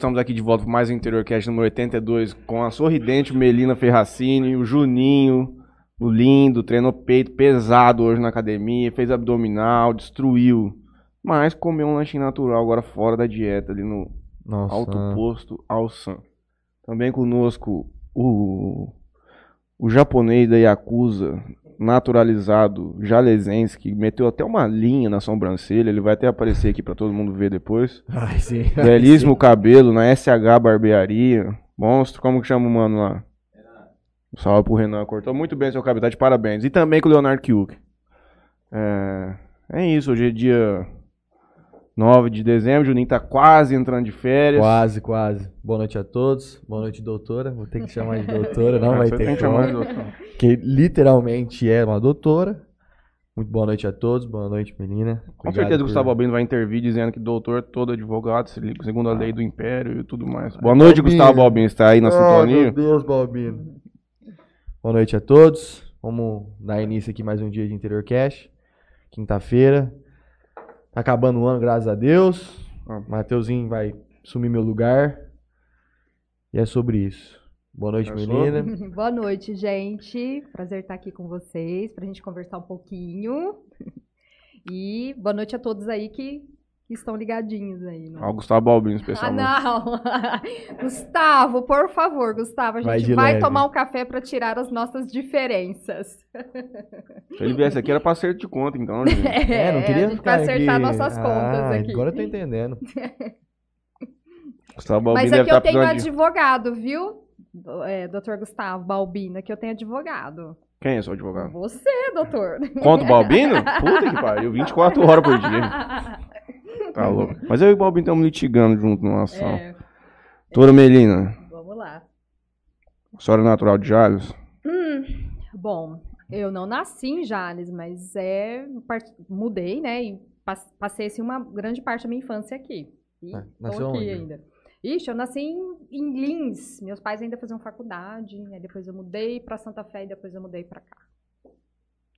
estamos aqui de volta para mais um Interior Cast número 82 com a sorridente Melina Ferracini, o Juninho, o lindo, treinou peito pesado hoje na academia, fez abdominal, destruiu. Mas comeu um lanchinho natural agora fora da dieta ali no Nossa. Alto Posto Alsan. Também conosco o, o japonês da Yakuza, naturalizado, jalesense, que meteu até uma linha na sobrancelha. Ele vai até aparecer aqui para todo mundo ver depois. Ai, sim. Belíssimo cabelo na SH Barbearia. Monstro, como que chama o mano lá? Um salve pro Renan, cortou muito bem seu cabelo, tá de parabéns. E também com o Leonardo Kiuk. É, é isso, hoje é dia 9 de dezembro, Juninho tá quase entrando de férias. Quase, quase. Boa noite a todos. Boa noite, doutora. Vou ter que chamar de doutora, não vai Você tem ter que chamar de como. doutor. Que literalmente é uma doutora. Muito boa noite a todos. Boa noite, menina. Com certeza o Gustavo Albino vai intervir dizendo que doutor é todo advogado, segundo a lei do império e tudo mais. Boa noite, Balbino. Gustavo Albino, está aí na Ai, sintonia? meu Deus, Balbino. Boa noite a todos. Vamos dar início aqui mais um dia de Interior Cash. Quinta-feira. Tá acabando o ano, graças a Deus. Ah. Mateuzinho vai sumir meu lugar. E é sobre isso. Boa noite, É menina. Boa noite, gente. Prazer estar aqui com vocês para a gente conversar um pouquinho. E boa noite a todos aí que, que estão ligadinhos aí. No... Ó, o Gustavo Albino, Ah, especialmente. não! Gustavo, por favor, Gustavo, a Vai gente vai, leve. tomar um café para tirar as nossas diferenças. Se ele viesse aqui era pra acerto de conta, então, gente. É, não queria a gente ficar vai acertar aqui. nossas contas Ah, aqui. Agora eu tô entendendo. Gustavo Albino Mas aqui estar eu tenho precisando de... advogado, viu? É, doutor Gustavo Balbino, aqui eu tenho advogado. Quem é seu advogado? Você, doutor. Conta o Balbino? Puta que pariu, 24 horas por dia. Tá louco. Mas eu e o Balbino estamos litigando junto numa ação. É, Doutora Melina, vamos lá. senhora é natural de Jales? Bom, eu não nasci em Jales, mas é mudei, né? E pas- passei assim, uma grande parte da minha infância aqui. E Ah, tô nasceu aqui onde? ainda. Ixi, eu nasci em, em Lins. Meus pais ainda faziam faculdade, aí depois eu mudei pra Santa Fé e depois eu mudei pra cá.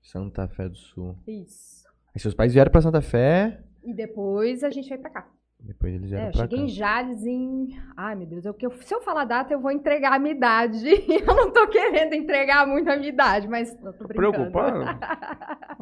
Santa Fé do Sul. Isso. Aí seus pais vieram pra Santa Fé, E depois a gente veio pra cá. depois eles vieram É, eu pra cheguei cá. em Jales em. Ai, meu Deus, eu, se eu falar a data, eu vou entregar a minha idade. eu não tô querendo entregar muito a minha idade, mas eu tô brincando. Preocupado?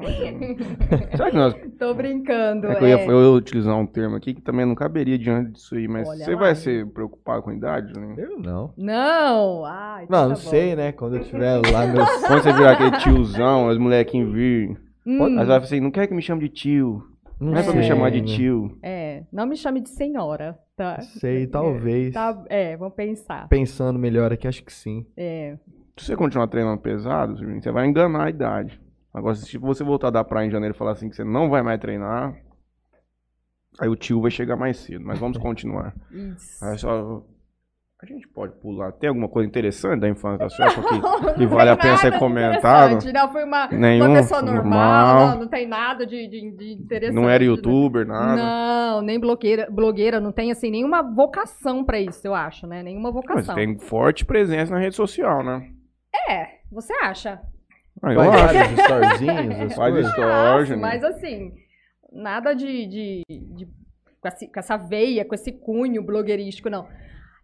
Será que nós... tô brincando. É que eu ia, é. eu ia utilizar um termo aqui que também não caberia diante disso aí, mas Olha você lá, vai hein? se preocupar com a idade, né? Eu não. Não! Ai, Não, não tá bom. sei, né? Quando eu tiver lá meus. Quando você virar aquele tiozão, as molequinhos vir, Hum, você vai falar assim, não quer que me chame de tio. Não é pra me chamar de tio. é, não me chame de senhora, tá? Sei, talvez. Tá, é, vamos pensar. Pensando melhor aqui, acho que sim. É, Se você continuar treinando pesado, você vai enganar a idade. Agora, se você voltar da praia em janeiro e falar assim que você não vai mais treinar, aí o tio vai chegar mais cedo. Mas vamos continuar. isso. Aí só... A gente pode pular. Tem alguma coisa interessante da infância da senhora que, Não que vale a pena ser comentado? Não, foi uma, Nenhum, uma pessoa normal, normal. Não, não tem nada de, de, de interessante. Não era né? youtuber, nada. Não, nem blogueira, blogueira, não tem assim nenhuma vocação pra isso, eu acho, né? Nenhuma Mas vocação. tem forte presença na rede social, né? É, você acha? Ah, eu Faz acho. as Faz Acho, Juninho. mas assim, nada de, de, de- com essa veia, com esse cunho blogueirístico, não.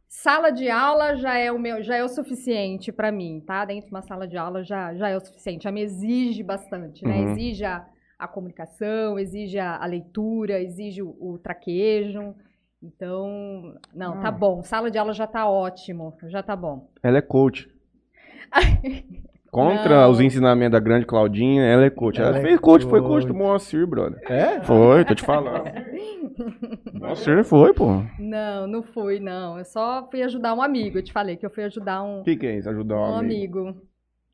Sala de aula já é o meu, já é o suficiente pra mim, tá? Dentro de uma sala de aula já, já é o suficiente, já me exige bastante, né? Uhum. Exige a, a comunicação, exige a, a leitura, exige o, o traquejo. Então, não, tá Ah. bom. Sala de aula já tá ótimo, já tá bom. Ela é coach. Contra Não. os ensinamentos da grande Claudinha, ela é coach. Ela, Ela é fez coach, foi coach coach. do Moacir, brother. É? Foi, tô te falando. Moacir foi, pô. O Não, não fui, não. Eu só fui ajudar um amigo. Eu te falei que eu fui ajudar um, que, que é isso? Ajudar um um amigo. amigo.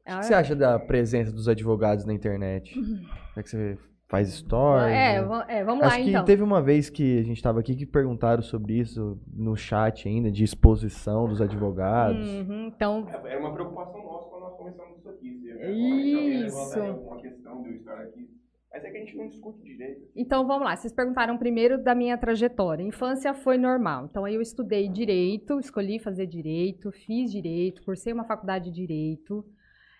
O que você acha da presença dos advogados na internet? Como é que você faz stories? É, né? é, vamos Acho lá que então. teve uma vez que a gente tava aqui que perguntaram sobre isso no chat ainda, de exposição dos advogados. Uhum, então, Era uma preocupação nossa começamos isso aqui. Isso. alguma questão de eu estar aqui. Mas é que a gente não discute direito. então vamos lá. Vocês perguntaram primeiro da minha trajetória. Infância foi normal. Então aí eu estudei direito, escolhi fazer direito, fiz direito, cursei uma faculdade de direito.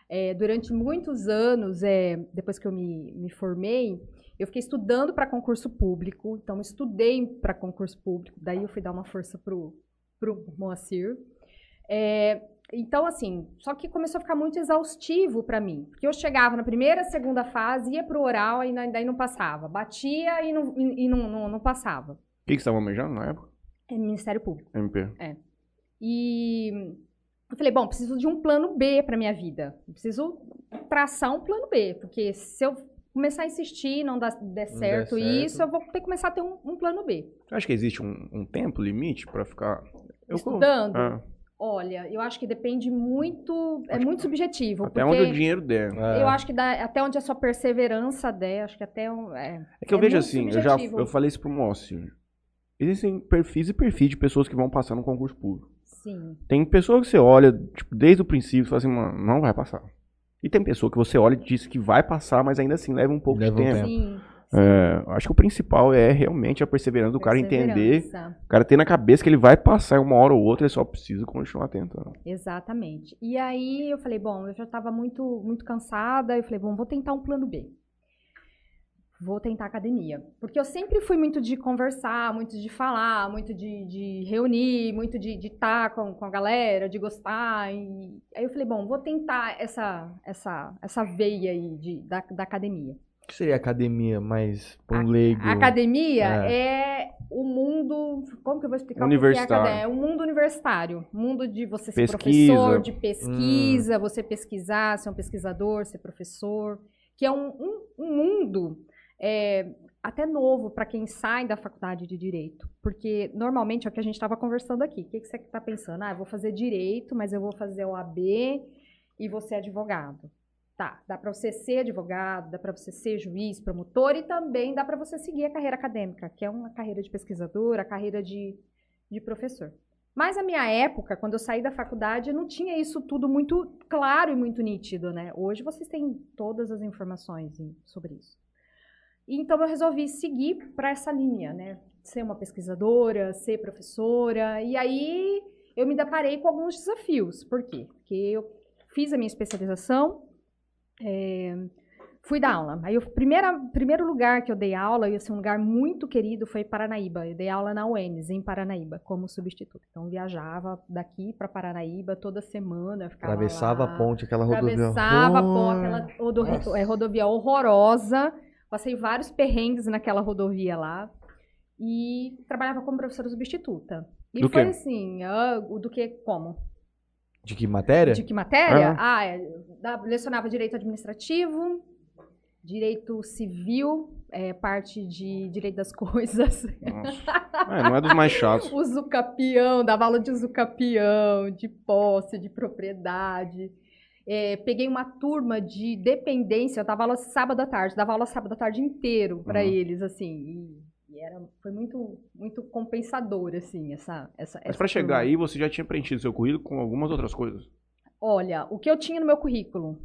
É, durante muitos anos, é, depois que eu me, me formei, eu fiquei estudando para concurso público. Então, estudei para concurso público. Daí eu fui dar uma força pro, pro Moacir. É, então, assim, só que começou a ficar muito exaustivo para mim. Porque eu chegava na primeira, segunda fase, ia pro oral e daí não passava. Batia e não, e, e não, não, não passava. O que, que você estava almejando na época? É Ministério Público. MP. E eu falei, bom, preciso de um plano B para minha vida. Eu preciso traçar um plano B, porque se eu começar a insistir e não dar, der der certo, certo. isso, eu vou ter que começar a ter um, um plano B. Você acha que existe um, um tempo limite pra ficar. Eu, Estudando? Ah, Olha, eu acho que depende muito, é Acho muito subjetivo, até onde o dinheiro der. É. eu acho que dá- até onde a sua perseverança der, acho que até um, é, É que eu É vejo assim, eu já eu falei isso pro Mócio. Existem perfis e perfis de pessoas que vão passar no concurso público. sim, Tem pessoa que você olha, tipo, desde o princípio, e fala assim, mano, não vai passar. E tem pessoa que você olha e diz que vai passar, mas ainda assim leva um pouco Leva de um tempo. tempo. sim. É, acho que o principal é realmente a perseverança do cara entender, o cara ter na cabeça que ele vai passar uma hora ou outra, ele só precisa continuar tentando. Exatamente. E aí eu falei, bom, eu já estava muito, muito cansada, eu falei, bom, vou tentar um plano B. Vou tentar academia. Porque eu sempre fui muito de conversar, muito de falar, muito de, de reunir, muito de estar com, com a galera, de gostar. E... Aí eu falei, bom, vou tentar essa, essa, essa veia aí de, da, da academia. O que seria academia mais um leigo? A academia é. o mundo. Como que eu vou explicar o que é Universitário. academia? É o mundo universitário. Mundo de você ser Pesquisa. professor, de pesquisa, você pesquisar, ser um pesquisador, ser professor. Que é um, um- um mundo é, até novo para quem sai da faculdade de direito. Porque normalmente é o que a gente estava conversando aqui. O que, que você está pensando? Ah, eu vou fazer direito, mas eu vou fazer o AB e vou ser advogado. Tá, dá para você ser advogado, dá para você ser juiz, promotor e também dá para você seguir a carreira acadêmica, que é uma carreira de pesquisador, a carreira de, de professor. Mas na minha época, quando eu saí da faculdade, não tinha isso tudo muito claro e muito nítido, né? Hoje vocês têm todas as informações sobre isso. Então eu resolvi seguir para essa linha, né? Ser uma pesquisadora, ser professora. E aí eu me deparei com alguns desafios. Por quê? Porque eu fiz a minha especialização, é, fui dar aula. Aí o primeiro lugar que eu dei aula, e assim, um lugar muito querido, foi Paranaíba. Eu dei aula na UENS, em Paranaíba, como substituto. Então viajava daqui para Paranaíba toda semana, ficava Atravessava lá. a ponte, aquela rodovia. Atravessava a ponte, aquela rodo- é, rodovia horrorosa. Passei vários perrengues naquela rodovia lá. E trabalhava como professora substituta. E Do foi quê? assim, ah, o do que como? De que matéria? De que matéria? Ah, é, da- lecionava direito administrativo, direito civil, é, parte de direito das coisas. É, não é dos mais chatos. Usucapião, dava aula de usucapião, de posse, de propriedade. É, peguei uma turma de dependência, eu dava aula sábado à tarde, dava aula sábado à tarde inteiro para Uhum. eles, assim. E era, foi muito, muito compensador, assim, essa. essa Mas pra chegar aí, você já tinha preenchido seu currículo com algumas outras coisas. Olha, o que eu tinha no meu currículo?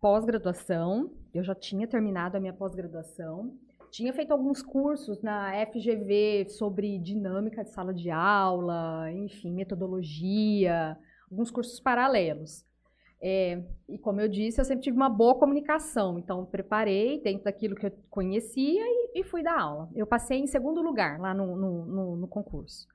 Pós-graduação, eu já tinha terminado a minha pós-graduação. Tinha feito alguns cursos na FGV sobre dinâmica de sala de aula, enfim, metodologia, alguns cursos paralelos. É, e como eu disse, eu sempre tive uma boa comunicação, então preparei dentro daquilo que eu conhecia e, e fui dar aula. Eu passei em segundo lugar lá no- no- no- no concurso.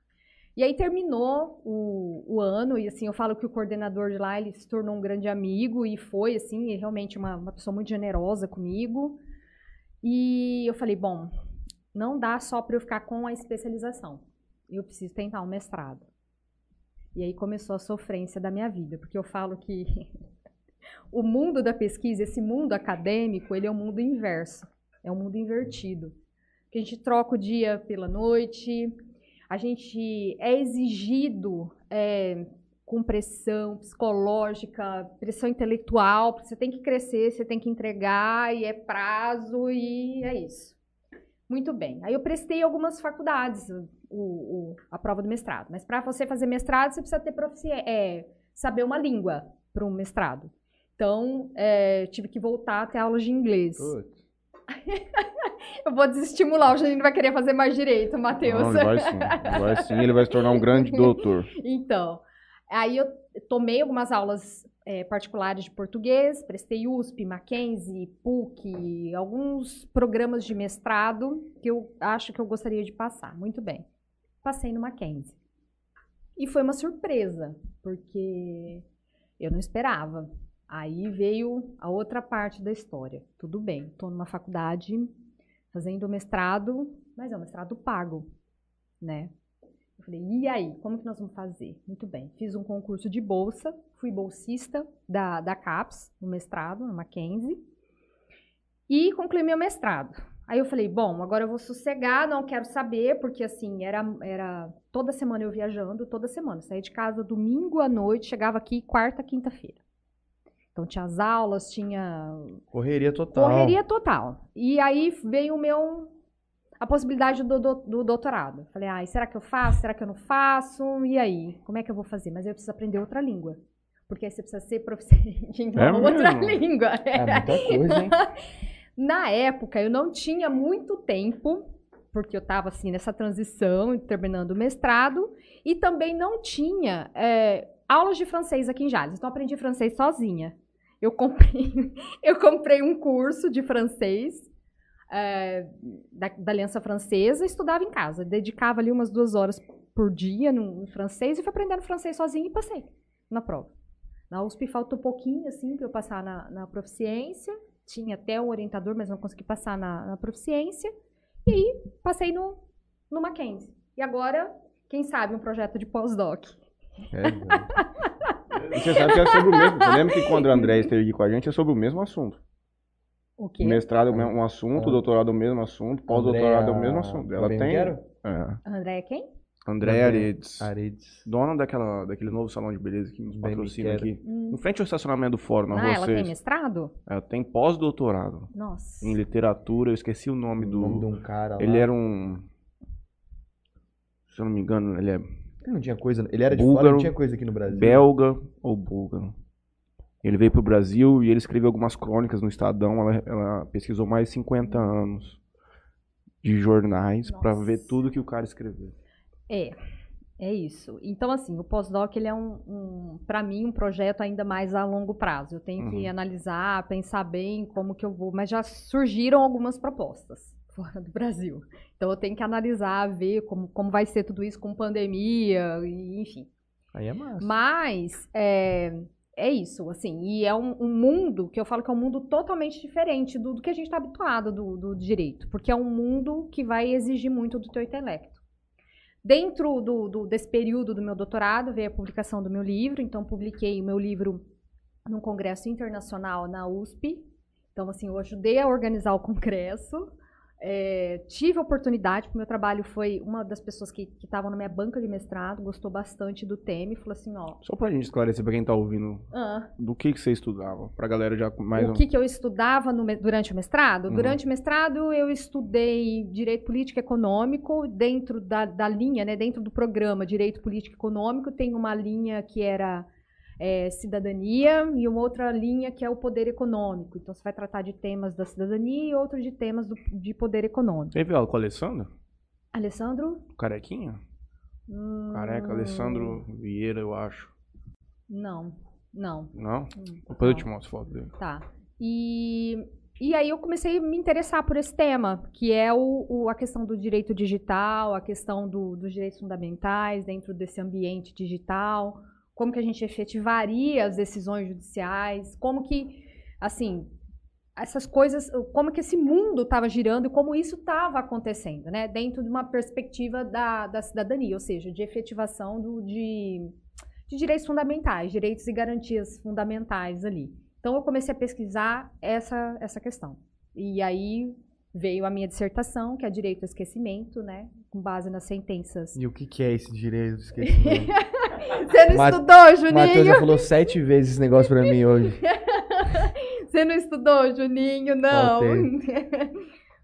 E aí terminou o, o ano, e assim, eu falo que o coordenador de lá, ele se tornou um grande amigo, e foi, assim, realmente uma, uma pessoa muito generosa comigo. E eu falei, bom, não dá só para eu ficar com a especialização. Eu preciso tentar um mestrado. E aí começou a sofrência da minha vida, porque eu falo que o mundo da pesquisa, esse mundo acadêmico, ele é um mundo inverso, é um mundo invertido. Que a gente troca o dia pela noite, a gente é exigido é, com pressão psicológica, pressão intelectual, você tem que crescer, você tem que entregar, e é prazo, e é isso. Muito bem. Aí eu prestei algumas faculdades, o, o- a prova do mestrado. Mas para você fazer mestrado, você precisa ter é, saber uma língua para um mestrado. Então, é, tive que voltar a ter aulas de inglês. Putz. Eu vou desestimular, o Janine vai querer fazer mais direito, Matheus. Não, ele vai sim. Ele vai sim, ele vai se tornar um grande doutor. Então, aí eu tomei algumas aulas é, particulares de português, prestei USP, Mackenzie, PUC, alguns programas de mestrado que eu acho que eu gostaria de passar. Muito bem. Passei no Mackenzie. E foi uma surpresa, porque eu não esperava. Aí veio a outra parte da história. Tudo bem, estou numa faculdade fazendo mestrado, mas é um mestrado pago, né? Falei, e aí, como que nós vamos fazer? Muito bem, fiz um concurso de bolsa, fui bolsista da, da CAPES, no mestrado, na Mackenzie, e concluí meu mestrado. Aí eu falei, bom, agora eu vou sossegar, não quero saber, porque assim, era, era toda semana eu viajando, toda semana. Saía de casa domingo à noite, chegava aqui quarta, quinta-feira. Então tinha as aulas, tinha. Correria total. Correria total. E aí veio o meu. A possibilidade do, do, do doutorado. Falei, ai, será que eu faço? Será que eu não faço? E aí? Como é que eu vou fazer? Mas eu preciso aprender outra língua. Porque aí você precisa ser proficiente em É outra mesmo? língua. É muita coisa, hein? Na época, eu não tinha muito tempo, porque eu estava assim nessa transição, terminando o mestrado, e também não tinha é, aulas de francês aqui em Jales. Então, aprendi francês sozinha. Eu comprei, eu comprei um curso de francês é, da, da Aliança Francesa estudava em casa. Dedicava ali umas duas horas por dia no, no francês e fui aprendendo francês sozinha e passei na prova. Na USP faltou um pouquinho, assim, para eu passar na, na proficiência. Tinha até um orientador, mas não consegui passar na, na proficiência. E aí, passei no, no Mackenzie. E agora, quem sabe, um projeto de pós-doc. É. E você sabe que é sobre o mesmo. Você lembra que quando o André esteve aqui com a gente é sobre o mesmo assunto. O quê? Mestrado é o mesmo assunto, Ah. doutorado é o mesmo assunto, pós-doutorado é o mesmo assunto. Ela tem. quero? É. André é quem? André Aredes. Aredes. Dona daquela, daquele novo salão de beleza que nos patrocina aqui. Hum. Em frente ao estacionamento do fórum, na Ah, rua ela tem 6. mestrado? Ela tem pós-doutorado Nossa. em literatura. Eu esqueci o nome O do. nome de um cara lá. Ele era um. Se eu não me engano, ele é Ele não tinha coisa. Ele era de Búlgaro, fora, não tinha coisa aqui no Brasil. belga ou búlgaro. Ele veio pro Brasil e ele escreveu algumas crônicas no Estadão. Ela, ela pesquisou mais de 50 anos de jornais pra Nossa. ver tudo que o cara escreveu. É, é isso. Então, assim, o pós-doc, ele é um, um para mim, um projeto ainda mais a longo prazo. Eu tenho que Uhum. analisar, pensar bem como que eu vou, mas já surgiram algumas propostas fora do Brasil. Então, eu tenho que analisar, ver como, como vai ser tudo isso com pandemia, e, enfim. Aí é massa. Mas é, é isso, assim, e é um, um mundo que eu falo que é um mundo totalmente diferente do, do que a gente está habituado do, do direito, porque é um mundo que vai exigir muito do teu intelecto. Dentro do, do- desse período do meu doutorado veio a publicação do meu livro, então publiquei o meu livro num congresso internacional na USP. Então, assim, eu ajudei a organizar o congresso. É, tive a oportunidade, porque o meu trabalho foi uma das pessoas que estavam na minha banca de mestrado, gostou bastante do tema e falou assim, ó, Só pra gente esclarecer pra quem tá ouvindo, ah, do que, que você estudava? Pra galera já mais. o que, que eu estudava no durante o mestrado? Uhum. Durante o mestrado eu estudei Direito Político e Econômico, dentro da, da linha, né, dentro do programa Direito Político e Econômico, tem uma linha que era é, cidadania e uma outra linha que é o poder econômico. Então você vai tratar de temas da cidadania e outro de temas do- de poder econômico. Teve aula com o Alessandro? Alessandro? Carequinha? Hum, Careca, Alessandro Vieira, eu acho. Não, não. Não? Hum, Depois eu te mostro foto dele. Tá. E, e aí eu comecei a me interessar por esse tema, que é o, o- a questão do direito digital, a questão do- dos direitos fundamentais dentro desse ambiente digital, como que a gente efetivaria as decisões judiciais, como que, assim, essas coisas, como que esse mundo estava girando e como isso estava acontecendo, né? Dentro de uma perspectiva da, da cidadania, ou seja, de efetivação do, de, de direitos fundamentais, direitos e garantias fundamentais ali. Então eu comecei a pesquisar essa, essa questão. E aí veio a minha dissertação, que é Direito ao Esquecimento, né? Com base nas sentenças. E o que, que é esse direito? Esquecimento. Você não estudou, Juninho? Matheus já falou sete vezes esse negócio pra mim hoje. Você não estudou, Juninho? Não.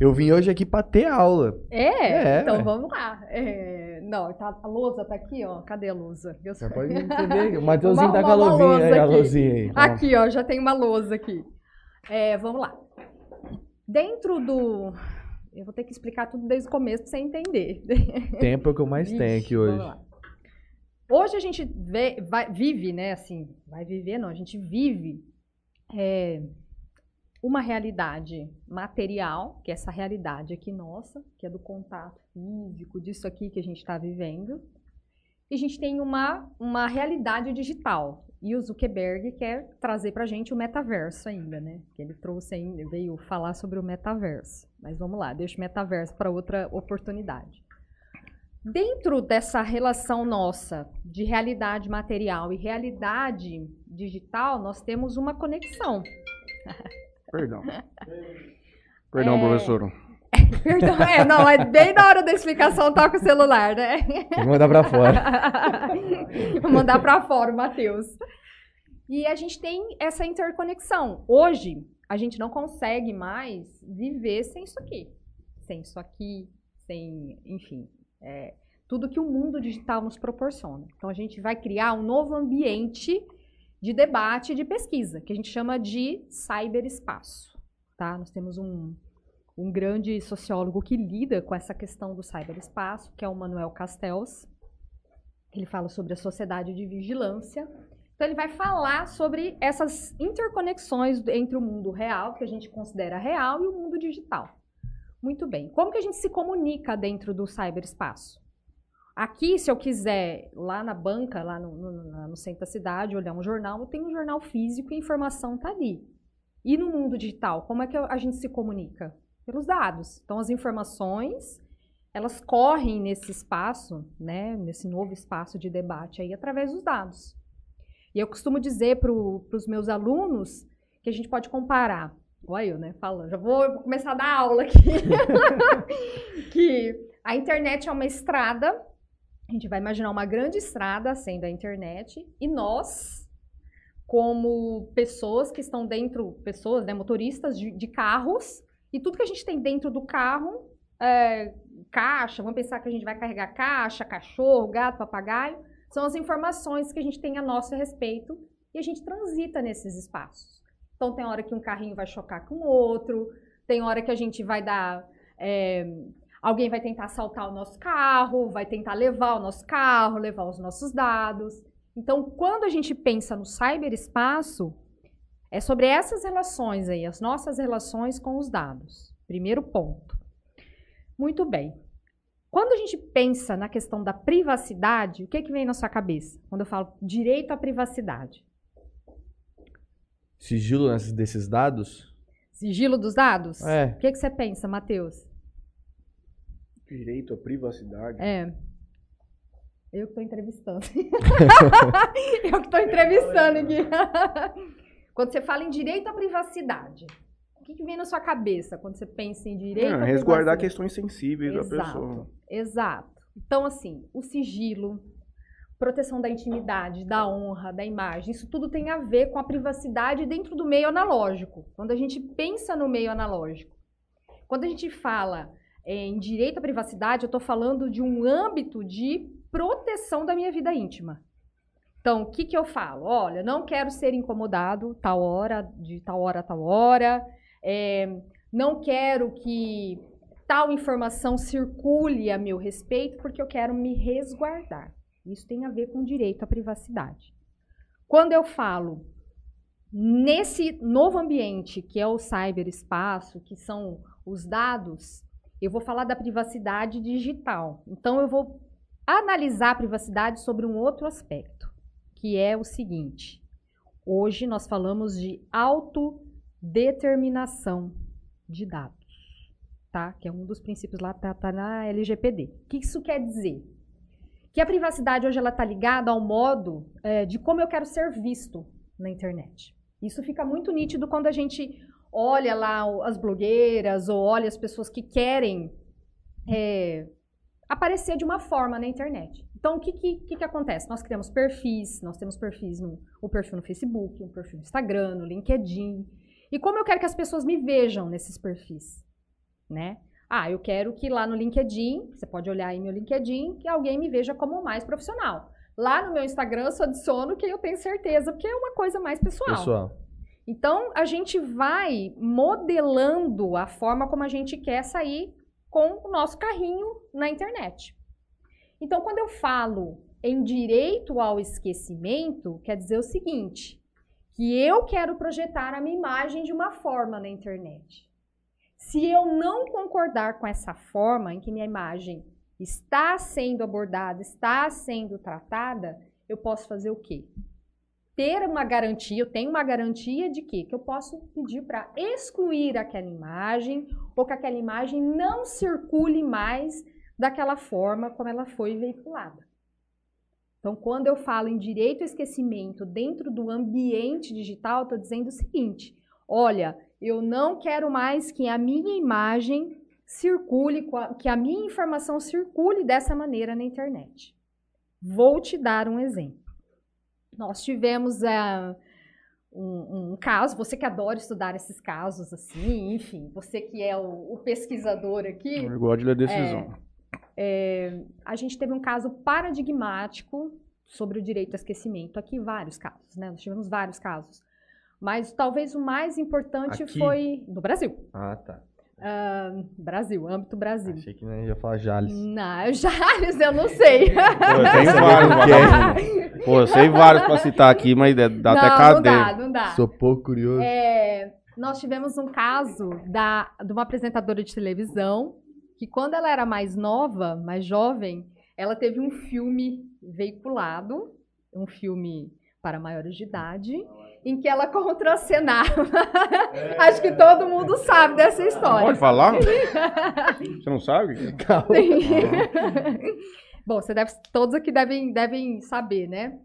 Eu vim hoje aqui pra ter aula. É? É, então ué. vamos lá. É, não, tá, a lousa tá aqui, ó. Cadê a lousa? Eu sou- pode entender. O Mateuzinho Vamos tá com a luzinha aí. A aqui. luzinha aí. Aqui, ó, já tem uma lousa aqui. É, vamos lá. Dentro do. Eu vou ter que explicar tudo desde o começo pra você entender. Tempo é o que eu mais tenho aqui hoje. Hoje a gente vê- vai- vive, né, assim, vai viver, não, a gente vive é, uma realidade material, que é essa realidade aqui nossa, que é do contato físico, disso aqui que a gente está vivendo. e a gente tem uma, uma realidade digital. E o Zuckerberg quer trazer para a gente o metaverso ainda, né? Que ele trouxe ainda, veio falar sobre o metaverso. Mas vamos lá, deixa o metaverso para outra oportunidade. Dentro dessa relação nossa de realidade material e realidade digital, nós temos uma conexão. Perdão. Perdão, é... professor. Perdão, é, não, é bem na hora da explicação toca o celular, né? Vou mandar para fora. Vou mandar para fora, Matheus. E a gente tem essa interconexão. Hoje, a gente não consegue mais viver sem isso aqui. Sem isso aqui, sem, enfim, é, tudo que o mundo digital nos proporciona. Então, a gente vai criar um novo ambiente de debate e de pesquisa, que a gente chama de cyberespaço. Tá? Nós temos um, um grande sociólogo que lida com essa questão do cyberespaço, que é o Manuel Castells. Ele fala sobre a sociedade de vigilância. Então, ele vai falar sobre essas interconexões entre o mundo real, que a gente considera real, e o mundo digital. Muito bem. Como que a gente se comunica dentro do cyberespaço? Aqui, se eu quiser, lá na banca, lá no, no, no, centro da cidade, olhar um jornal, eu tenho um jornal físico e a informação está ali. E no mundo digital, como é que a gente se comunica? Pelos dados. Então, as informações, elas correm nesse espaço, né, nesse novo espaço de debate aí, através dos dados. E eu costumo dizer para os meus alunos que a gente pode comparar. Olha eu, né, falando, já vou, vou começar a dar aula aqui. que a internet é uma estrada a gente vai imaginar uma grande estrada sendo a internet e nós, como pessoas que estão dentro, pessoas, né, motoristas de, de carros, e tudo que a gente tem dentro do carro, é, caixa, vamos pensar que a gente vai carregar caixa, cachorro, gato, papagaio, são as informações que a gente tem a nosso respeito e a gente transita nesses espaços. Então tem hora que um carrinho vai chocar com o outro, tem hora que a gente vai dar é, Alguém vai tentar assaltar o nosso carro, vai tentar levar o nosso carro, levar os nossos dados. Então, quando a gente pensa no cyberespaço, é sobre essas relações aí, as nossas relações com os dados. Primeiro ponto. Muito bem. Quando a gente pensa na questão da privacidade, o que, que vem na sua cabeça? Quando eu falo direito à privacidade. Sigilo desses dados? Sigilo dos dados? É. O que, que você pensa, Matheus? Direito à privacidade. É. Eu que estou entrevistando. eu que estou entrevistando aqui. Quando você fala em direito à privacidade, o que, que, vem na sua cabeça quando você pensa em direito é, à privacidade? Resguardar questões sensíveis exato, da pessoa. Exato. Então, assim, o sigilo, proteção da intimidade, da honra, da imagem, isso tudo tem a ver com a privacidade dentro do meio analógico. Quando a gente pensa no meio analógico. Quando a gente fala em direito à privacidade, eu estou falando de um âmbito de proteção da minha vida íntima. Então, o que, que eu falo? Olha, não quero ser incomodado tal hora, de tal hora a tal hora, é, não quero que tal informação circule a meu respeito, porque eu quero me resguardar. Isso tem a ver com direito à privacidade. Quando eu falo nesse novo ambiente, que é o cyberespaço, que são os dados, eu vou falar da privacidade digital. Então, eu vou analisar a privacidade sobre um outro aspecto, que é o seguinte. Hoje nós falamos de autodeterminação de dados, tá? Que é um dos princípios lá, tá, tá na LGPD. O que isso quer dizer? Que a privacidade hoje ela está ligada ao modo é, de como eu quero ser visto na internet. Isso fica muito nítido quando a gente olha lá as blogueiras ou olha as pessoas que querem é, aparecer de uma forma na internet. Então, o que, que, que, acontece? Nós criamos perfis, nós temos perfis no um perfil no Facebook, um perfil no Instagram, no LinkedIn. E como eu quero que as pessoas me vejam nesses perfis, né? Ah, eu quero que lá no LinkedIn, você pode olhar aí meu LinkedIn, que alguém me veja como mais profissional. Lá no meu Instagram eu só adiciono que eu tenho certeza, porque é uma coisa mais pessoal. Pessoal. Então, a gente vai modelando a forma como a gente quer sair com o nosso carrinho na internet. Então, quando eu falo em direito ao esquecimento, quer dizer o seguinte: que eu quero projetar a minha imagem de uma forma na internet. Se eu não concordar com essa forma em que minha imagem está sendo abordada, está sendo tratada, eu posso fazer o quê? Ter uma garantia, eu tenho uma garantia de quê? Que eu posso pedir para excluir aquela imagem ou que aquela imagem não circule mais daquela forma como ela foi veiculada. Então, quando eu falo em direito ao esquecimento dentro do ambiente digital, estou dizendo o seguinte: olha, eu não quero mais que a minha imagem circule, que a minha informação circule dessa maneira na internet. Vou te dar um exemplo. Nós tivemos uh, um, um, caso, você que adora estudar esses casos assim, enfim, você que é o, o pesquisador aqui. Eu gosto de ler decisão. É, é, a gente teve um caso paradigmático sobre o direito ao esquecimento. Aqui, vários casos, né? Nós tivemos vários casos. Mas talvez o mais importante Aqui? foi no Brasil. Ah, tá. Uh, Brasil, âmbito Brasil. Achei que não ia falar Jales. Não, Jales eu não sei. Pô, eu tenho vários, um- Pô, eu sei vários pra citar aqui, mas dá dá até não, não cadeia. dá, não dá. Sou pouco curioso. É, nós tivemos um caso da, de uma apresentadora de televisão que, quando ela era mais nova, mais jovem, ela teve um filme veiculado, um filme para maiores de idade, em que ela contracenava. Acho que todo mundo sabe dessa história. Pode falar? Você não sabe? Calma. Bom, você deve, todos aqui devem, devem saber, né?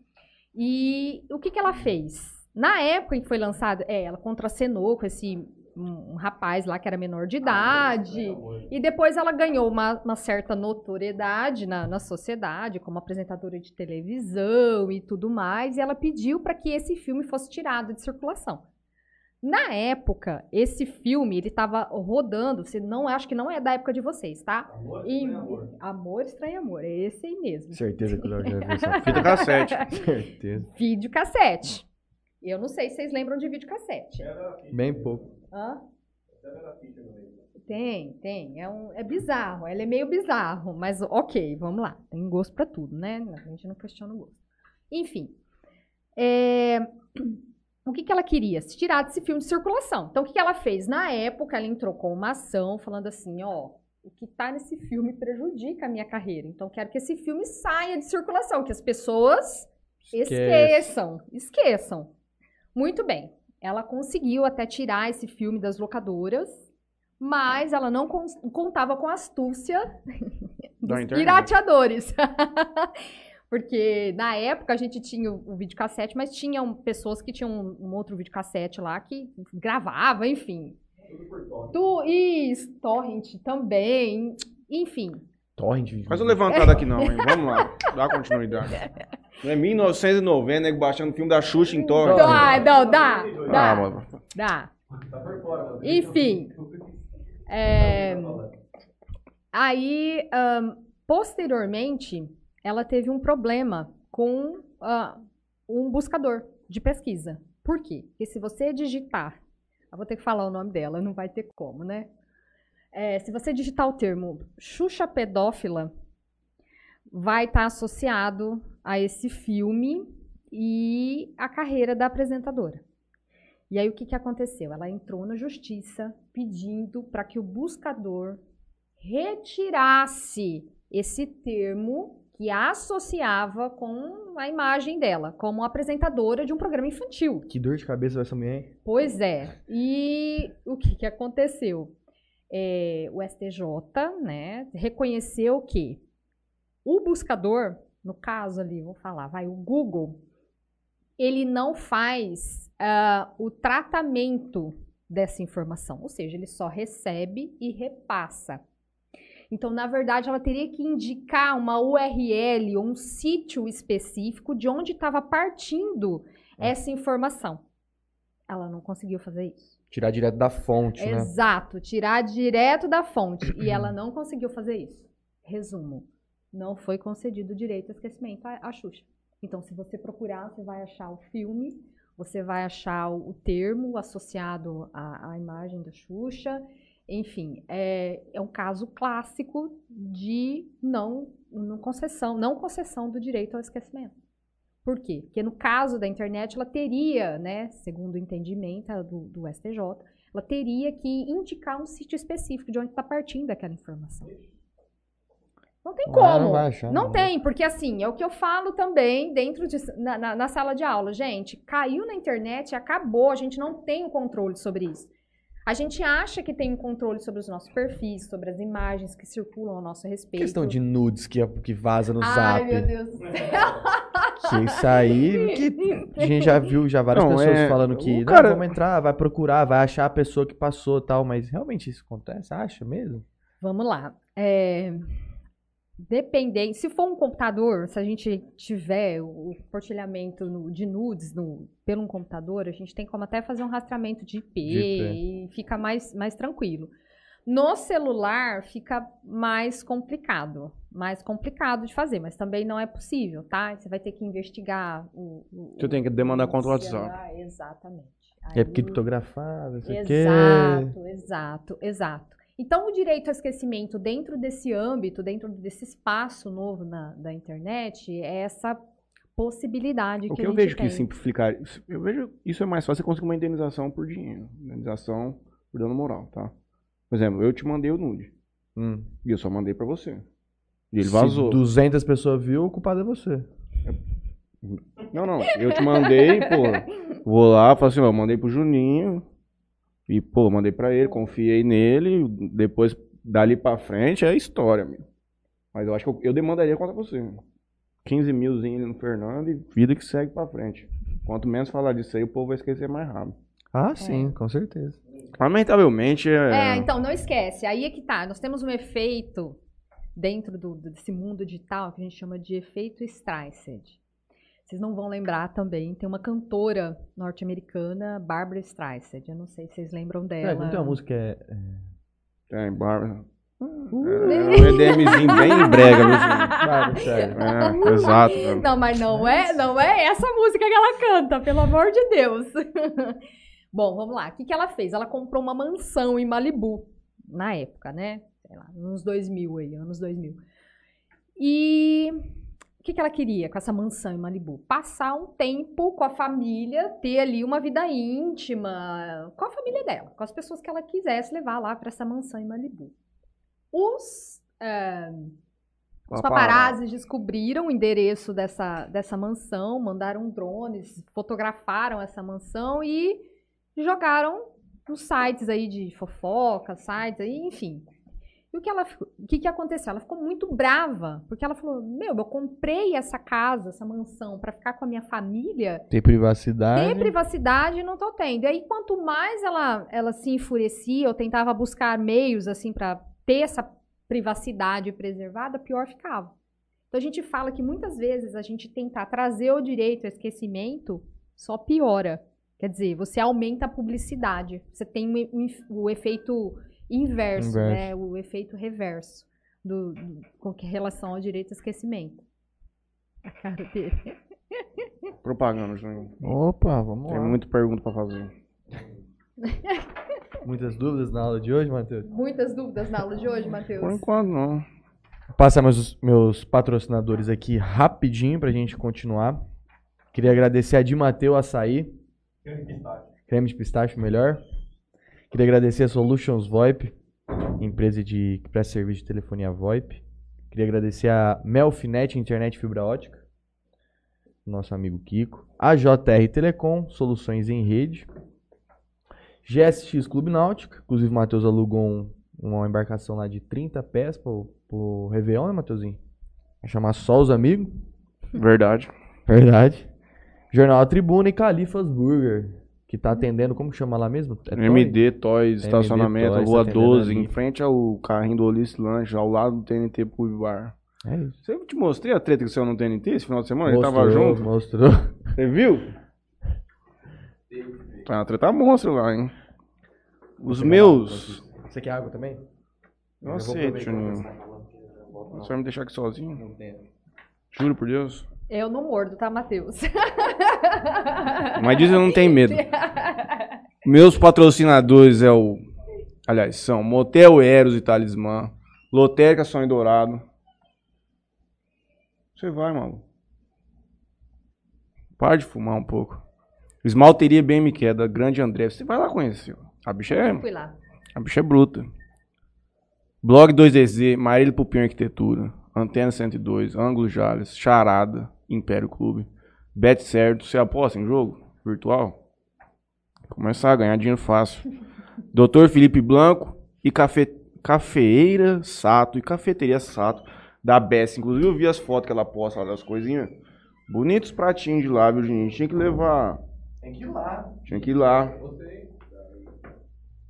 E o que, que ela fez? Na época em que foi lançado, é, ela contracenou com esse um, um rapaz lá que era menor de idade. E depois ela ganhou uma, uma certa notoriedade na, na sociedade, como apresentadora de televisão e tudo mais. E ela pediu para que esse filme fosse tirado de circulação. Na época, esse filme, ele estava rodando, você não, acho que não é da época de vocês, tá? Amor, Estranho Amor. Amor, Estranho Amor, é esse aí mesmo. Certeza que Léo já viu essa Fita cassete. Certeza. Vídeo cassete. Eu não sei se vocês lembram de vídeo cassete. Bem pouco. Hã? Tem, tem. É, um, é bizarro. Ele é meio bizarro, mas ok, vamos lá. Tem gosto pra tudo, né? A gente não questiona o gosto. Enfim. é, O que, que ela queria? Se tirar desse filme de circulação. Então, o que, que ela fez? Na época, ela entrou com uma ação falando assim: ó, o que tá nesse filme prejudica a minha carreira. Então, quero que esse filme saia de circulação, que as pessoas Esquece. esqueçam. Esqueçam. Muito bem. Ela conseguiu até tirar esse filme das locadoras, mas ela não con- contava com a astúcia dos pirateadores. Porque na época a gente tinha o, o videocassete, mas tinham pessoas que tinham um, um outro videocassete lá que gravava, enfim. Tu, isso, torrent também, enfim. Torrent. Faz eu levantar daqui não, hein? Vamos lá. Dá continuidade. Não é 1990, nego baixando filme da Xuxa em torre. Dá, não, dá, dá. Ah, mano. Dá. Enfim. é, aí, ahn, posteriormente, ela teve um problema com ah, um buscador de pesquisa. Por quê? Porque se você digitar, eu vou ter que falar o nome dela, não vai ter como, né? É, se você digitar o termo Xuxa pedófila, vai estar associado a esse filme e a carreira da apresentadora. E aí o que, que aconteceu? Ela entrou na justiça pedindo para que o buscador retirasse esse termo que a associava com a imagem dela, como apresentadora de um programa infantil. Que dor de cabeça essa mulher, hein? Pois é. E o que, que aconteceu? É, o STJ né, reconheceu que o buscador, no caso ali, vou falar, vai, o Google, ele não faz ah, o tratamento dessa informação, ou seja, ele só recebe e repassa. Então, na verdade, ela teria que indicar uma URL ou um sítio específico de onde estava partindo essa informação. Ela não conseguiu fazer isso. Tirar direto da fonte, né? Exato, tirar direto da fonte. e ela não conseguiu fazer isso. Resumo: não foi concedido o direito ao esquecimento à, à Xuxa. Então, se você procurar, você vai achar o filme, você vai achar o, termo associado à, à imagem da Xuxa. Enfim, é, é um caso clássico de não, não concessão, não concessão do direito ao esquecimento. Por quê? Porque no caso da internet, ela teria, né, segundo o entendimento do, do STJ, ela teria que indicar um sítio específico de onde está partindo aquela informação. Não tem como. não não não. tem, porque assim, é o que eu falo também dentro de, na, na- na sala de aula. Gente, caiu na internet, acabou, a gente não tem o controle sobre isso. A gente acha que tem um controle sobre os nossos perfis, sobre as imagens que circulam a nosso respeito. Questão de nudes que, que vaza no Ai, zap. meu Deus do céu. Que isso aí, que a gente já viu já várias Não, pessoas é- falando que o não, cara- vamos entrar, vai procurar, vai achar a pessoa que passou e tal, mas realmente isso acontece? Acha mesmo? Vamos lá. É, Dependendo, se for um computador, se a gente tiver o compartilhamento no- de nudes no, pelo um computador, a gente tem como até fazer um rastreamento de IP, De IP. e fica mais, mais tranquilo. No celular fica mais complicado, mais complicado de fazer, mas também não é possível, tá? Você vai ter que investigar o. o Você tem que demandar contra o WhatsApp. Exatamente. É Aí- criptografado, não sei o quê. Exato, exato, exato. Então, o direito ao esquecimento dentro desse âmbito, dentro desse espaço novo na, da internet, é essa possibilidade O que, que a eu gente vejo tem. que simplificar. Eu vejo isso é mais fácil você conseguir uma indenização por dinheiro. Indenização por dano moral, tá? Por exemplo, eu te mandei o nude. Hum. E eu só mandei pra você. E ele Se vazou. 200 pessoas viu, o culpado é você. Não, não. Eu te mandei, pô. Vou lá, falo assim, ó, eu mandei pro Juninho. E, pô, mandei pra ele, confiei nele. Depois, dali pra frente, é história, meu. Mas eu acho que eu, eu demandaria contra você. 15 milzinho ali no Fernando e vida que segue pra frente. Quanto menos falar disso aí, o povo vai esquecer mais rápido. Ah, sim, com certeza. Lamentavelmente, é. É, então, não esquece. Aí é que tá. Nós temos um efeito dentro do- desse mundo digital que a gente chama de efeito Streisand. Vocês não vão lembrar também, tem uma cantora norte-americana, Barbara Streisand. Eu não sei se vocês lembram É, dela. não tem uma música que é. É, Bárbara. É, é um EDMzinho bem brega, viu? Claro, sério. É, exato. velho. Não, mas não é, não é essa música que ela canta, pelo amor de Deus. Bom, vamos lá. O que, que ela fez? Ela comprou uma mansão em Malibu, na época, né? Sei lá, nos 2000 aí, anos 2000. E que, que ela queria com essa mansão em Malibu? Passar um tempo com a família, ter ali uma vida íntima, com a família dela, com as pessoas que ela quisesse levar lá para essa mansão em Malibu. Os, eh, os paparazzi descobriram o endereço dessa, dessa mansão, mandaram drones, fotografaram essa mansão e jogaram nos sites aí de fofoca, sites aí, enfim. E o que ela o que, que aconteceu? Ela ficou muito brava, porque ela falou: "Meu, eu comprei essa casa, essa mansão para ficar com a minha família, Tem privacidade. ter privacidade não tô tendo. E aí, quanto mais ela, ela se enfurecia, eu tentava buscar meios, assim, para ter essa privacidade preservada, pior ficava. Então, a gente fala que muitas vezes a gente tentar trazer o direito ao esquecimento só piora. Quer dizer, você aumenta a publicidade. Você tem e- o efeito inverso, Inverso. né? O efeito reverso do, do- com que- relação ao direito ao esquecimento. A cara dele. Propaganda, Juninho. Opa, vamos Tem lá. muita pergunta pra fazer. Muitas dúvidas na aula de hoje, Matheus? Muitas dúvidas na aula de hoje, Matheus? Por enquanto, não. Vou passar meus, meus patrocinadores aqui rapidinho pra gente continuar. Queria agradecer a Di Mateu Açaí. Creme de pistache, melhor. Queria agradecer a Solutions VoIP, empresa de, que presta serviço de telefonia VoIP. Queria agradecer a Melfinet Internet Fibra Ótica, nosso amigo Kiko. A JR Telecom, soluções em rede. GSX Clube Náutica, inclusive o Matheus alugou um- uma embarcação lá de 30 pés pro, pro Réveillon, né, Matheusinho? Vai chamar só os amigos. Verdade. Verdade. Jornal A Tribuna e Califas Burger, que tá atendendo, como chama lá mesmo? É? MD Toys, estacionamento, Toys, Rua tá atendendo 12, ali. em frente ao carrinho do Olice Lanche, ao lado do TNT Pub Bar. É isso. Você te mostrei a treta que saiu no TNT esse final de semana? Ele tava Mostrou, junto? Mostrou. Você viu? Tá uma treta monstro lá, hein? Os meus. Você quer água também? Eu aceito, Juninho. Você vai me deixar aqui sozinho? Juro por Deus. Eu não mordo, tá, Matheus? Mas diz eu não tenho medo. Meus patrocinadores é o. Aliás, são Motel Eros e Talismã, Lotérica Sonho Dourado. Você vai, maluco. Para de fumar um pouco. Esmalteria BMQ, da Grande André. Você vai lá conhecer. A bicha é, Fui lá. a bicha é bruta. Blog 2DZ, Marília Pupim Arquitetura. Antena 102, Ângulo Jales, Charada, Império Clube, Bet Certo. Você aposta em jogo virtual? Começar a ganhar dinheiro fácil. Doutor Felipe Blanco e cafe... Cafeeira Sato e Cafeteria Sato da Bess. Inclusive eu vi as fotos que ela posta lá das coisinhas. Bonitos pratinhos de lá, viu, gente? Tinha que levar. Tem que ir lá. Tinha que ir lá.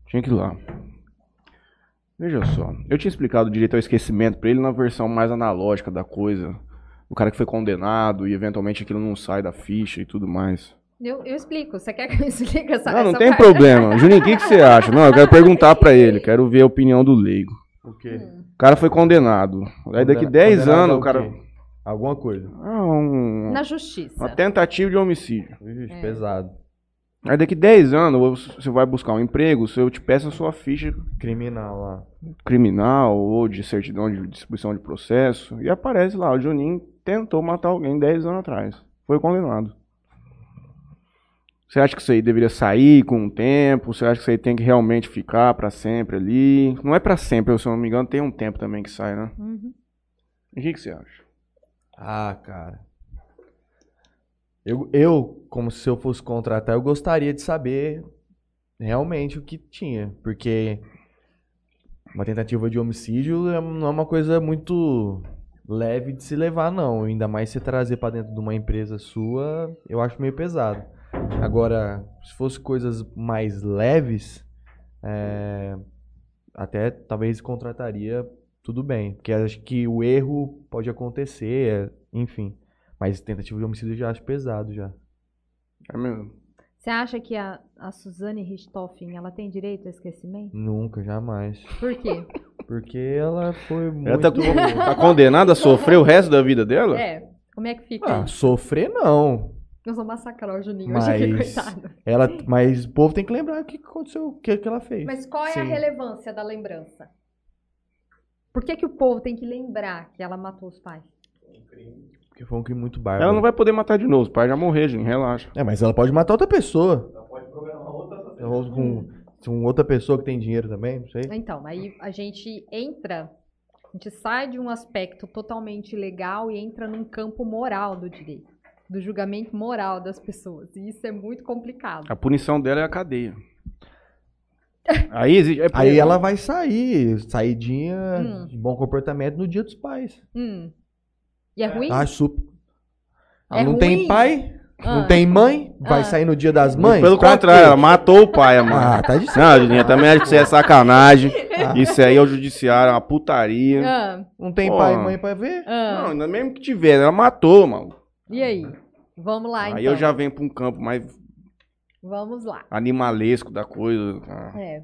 Tinha que ir lá. Veja só, eu tinha explicado direito ao esquecimento pra ele na versão mais analógica da coisa. O cara que foi condenado e eventualmente aquilo não sai da ficha e tudo mais. Eu, eu explico. Você quer que eu explique essa Não, não essa tem parte? problema. Juninho, o que, que você acha? Não, eu quero perguntar pra ele, quero ver a opinião do leigo. O quê? O cara foi condenado. Aí daqui Condena- 10 condenado anos o cara. quê? Alguma coisa. Ah, um- Na justiça. uma tentativa de homicídio. Ixi, É. pesado. Aí daqui 10 anos você vai buscar um emprego, se eu te peço a sua ficha Criminal lá. criminal ou de certidão de distribuição de processo e aparece lá, o Juninho tentou matar alguém 10 anos atrás. Foi condenado. Você acha que isso aí deveria sair com o tempo? Você acha que isso aí tem que realmente ficar pra sempre ali? Não é pra sempre, se eu não me engano, tem um tempo também que sai, né? Uhum. O que, que você acha? Ah, cara. Eu, eu, como se eu fosse contratar, eu gostaria de saber realmente o que tinha. Porque uma tentativa de homicídio é- não é uma coisa muito leve de se levar, não. Ainda mais se trazer pra dentro de uma empresa sua, eu acho meio pesado. Agora, se fosse coisas mais leves, é, até talvez contrataria tudo bem. Porque acho que o erro pode acontecer, é, enfim. Mas tentativa de homicídio eu já acho pesado já. É mesmo? Você acha que a, a Suzane Richthofen, ela tem direito a esquecimento? Nunca, jamais. Por quê? Porque ela foi muito. Ela tá, tá condenada a sofrer o resto da vida dela? é, como é que fica Ah, sofrer não. Nós vamos massacrar o Juninho hoje aqui, Mas- coitado. Ela, mas o povo tem que lembrar o que aconteceu, o que, que ela fez. Mas qual é a Sim. relevância da lembrança? Por que, que o povo tem que lembrar que ela matou os pais? Porque foi um crime muito bárbaro. Ela não vai poder matar de novo. Os pais já morreram, gente. Relaxa. É, mas ela pode matar outra pessoa. Ela pode programar outra com, com outra pessoa que tem dinheiro também, não sei. Então, aí a gente entra, a gente sai de um aspecto totalmente legal e entra num campo moral do direito, do julgamento moral das pessoas. E isso é muito complicado. A punição dela é a cadeia. Aí existe. é Aí ela vai sair, saidinha Hum. de bom comportamento no dia dos pais. Hum. E é ruim? Ah, super. É Ela não ruim? tem pai, Ah. não tem mãe, vai Ah. sair no dia das mães? Pelo Pra contrário, quê? ela matou o pai, mano. Ah, tá de Não, Julinha, também acho que isso é sacanagem. Ah. Isso aí é o judiciário, é uma putaria. Ah, Não tem Pô. pai e mãe pra ver? ah. Não, ainda mesmo que tiver, ela matou, mano. E aí? Vamos lá, então. Aí eu já venho pra um campo mais Vamos lá. animalesco da coisa. Ah, É.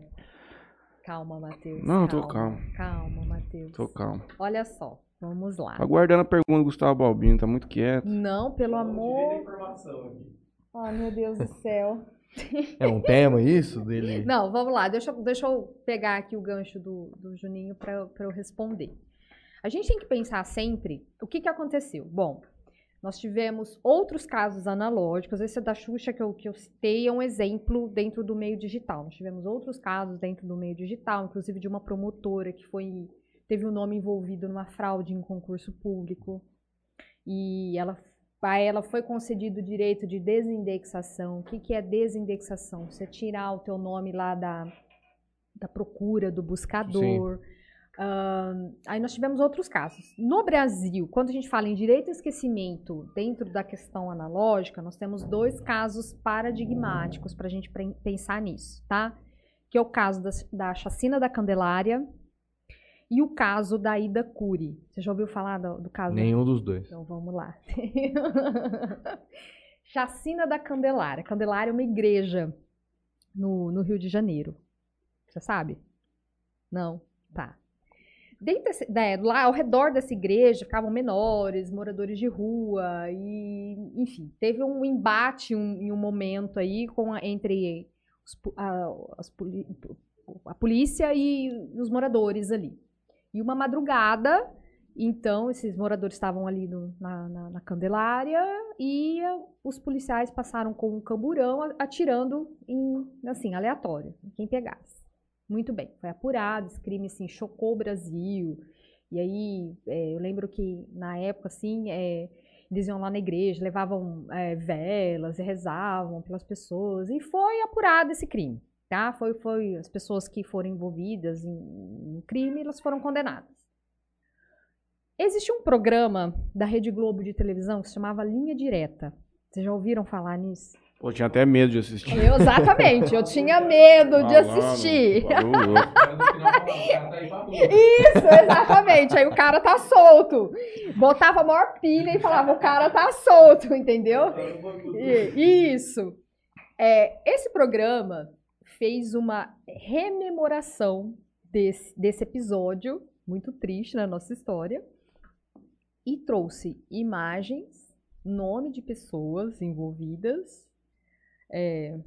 Calma, Matheus. Não, eu tô Calma, Calma, Matheus. tô calmo. Olha só, vamos lá. Aguardando a pergunta do Gustavo Balbino, tá muito quieto. Não, pelo amor. Ai, meu Deus do céu. É um tema isso dele? Não, vamos lá. Deixa, eu- deixa eu pegar aqui o gancho do, do Juninho para eu responder. A gente tem que pensar sempre o que, que aconteceu. Bom, nós tivemos outros casos analógicos. Esse da Xuxa que eu, que eu citei é um exemplo dentro do meio digital. Nós tivemos outros casos dentro do meio digital, inclusive de uma promotora que foi teve o nome envolvido numa fraude em concurso público. E ela, a ela foi concedido o direito de desindexação. O que, que é desindexação? Você tirar o teu nome lá da, da procura, do buscador. Ahn, aí nós tivemos outros casos. No Brasil, quando a gente fala em direito ao esquecimento dentro da questão analógica, nós temos dois casos paradigmáticos para a gente pensar nisso, tá? Que é o caso da, da chacina da Candelária e o caso da Ida Cury. Você já ouviu falar do, do caso? da Nenhum dos dois. então vamos lá. Chacina da Candelária. Candelária é uma igreja no, no Rio de Janeiro. Você sabe? Não? Tá. Dentro né, lá ao redor dessa igreja ficavam menores, moradores de rua, e, enfim, teve um embate um- em um momento aí com a- entre os a, as a polícia e os moradores ali. E uma madrugada, então, esses moradores estavam ali no- na, na- na Candelária e eh, os policiais passaram com um camburão atirando em, assim, aleatório, em quem pegasse. Muito bem, foi apurado, esse crime, assim, chocou o Brasil E aí, é, eu lembro que na época, assim, é, eles iam lá na igreja, levavam é, velas e rezavam pelas pessoas. E foi apurado esse crime, tá? Foi, foi as pessoas que foram envolvidas em, em crime, elas foram condenadas. Existe um programa da Rede Globo de televisão que se chamava Linha Direta. Vocês já ouviram falar nisso? Pô, tinha até medo de assistir. Eu, exatamente, eu tinha medo de assistir. Isso, exatamente. Aí o cara tá solto. Botava a maior pilha e falava, o cara tá solto, entendeu? Isso. É, esse programa fez uma rememoração desse, desse episódio, muito triste na nossa história, e trouxe imagens, nome de pessoas envolvidas é,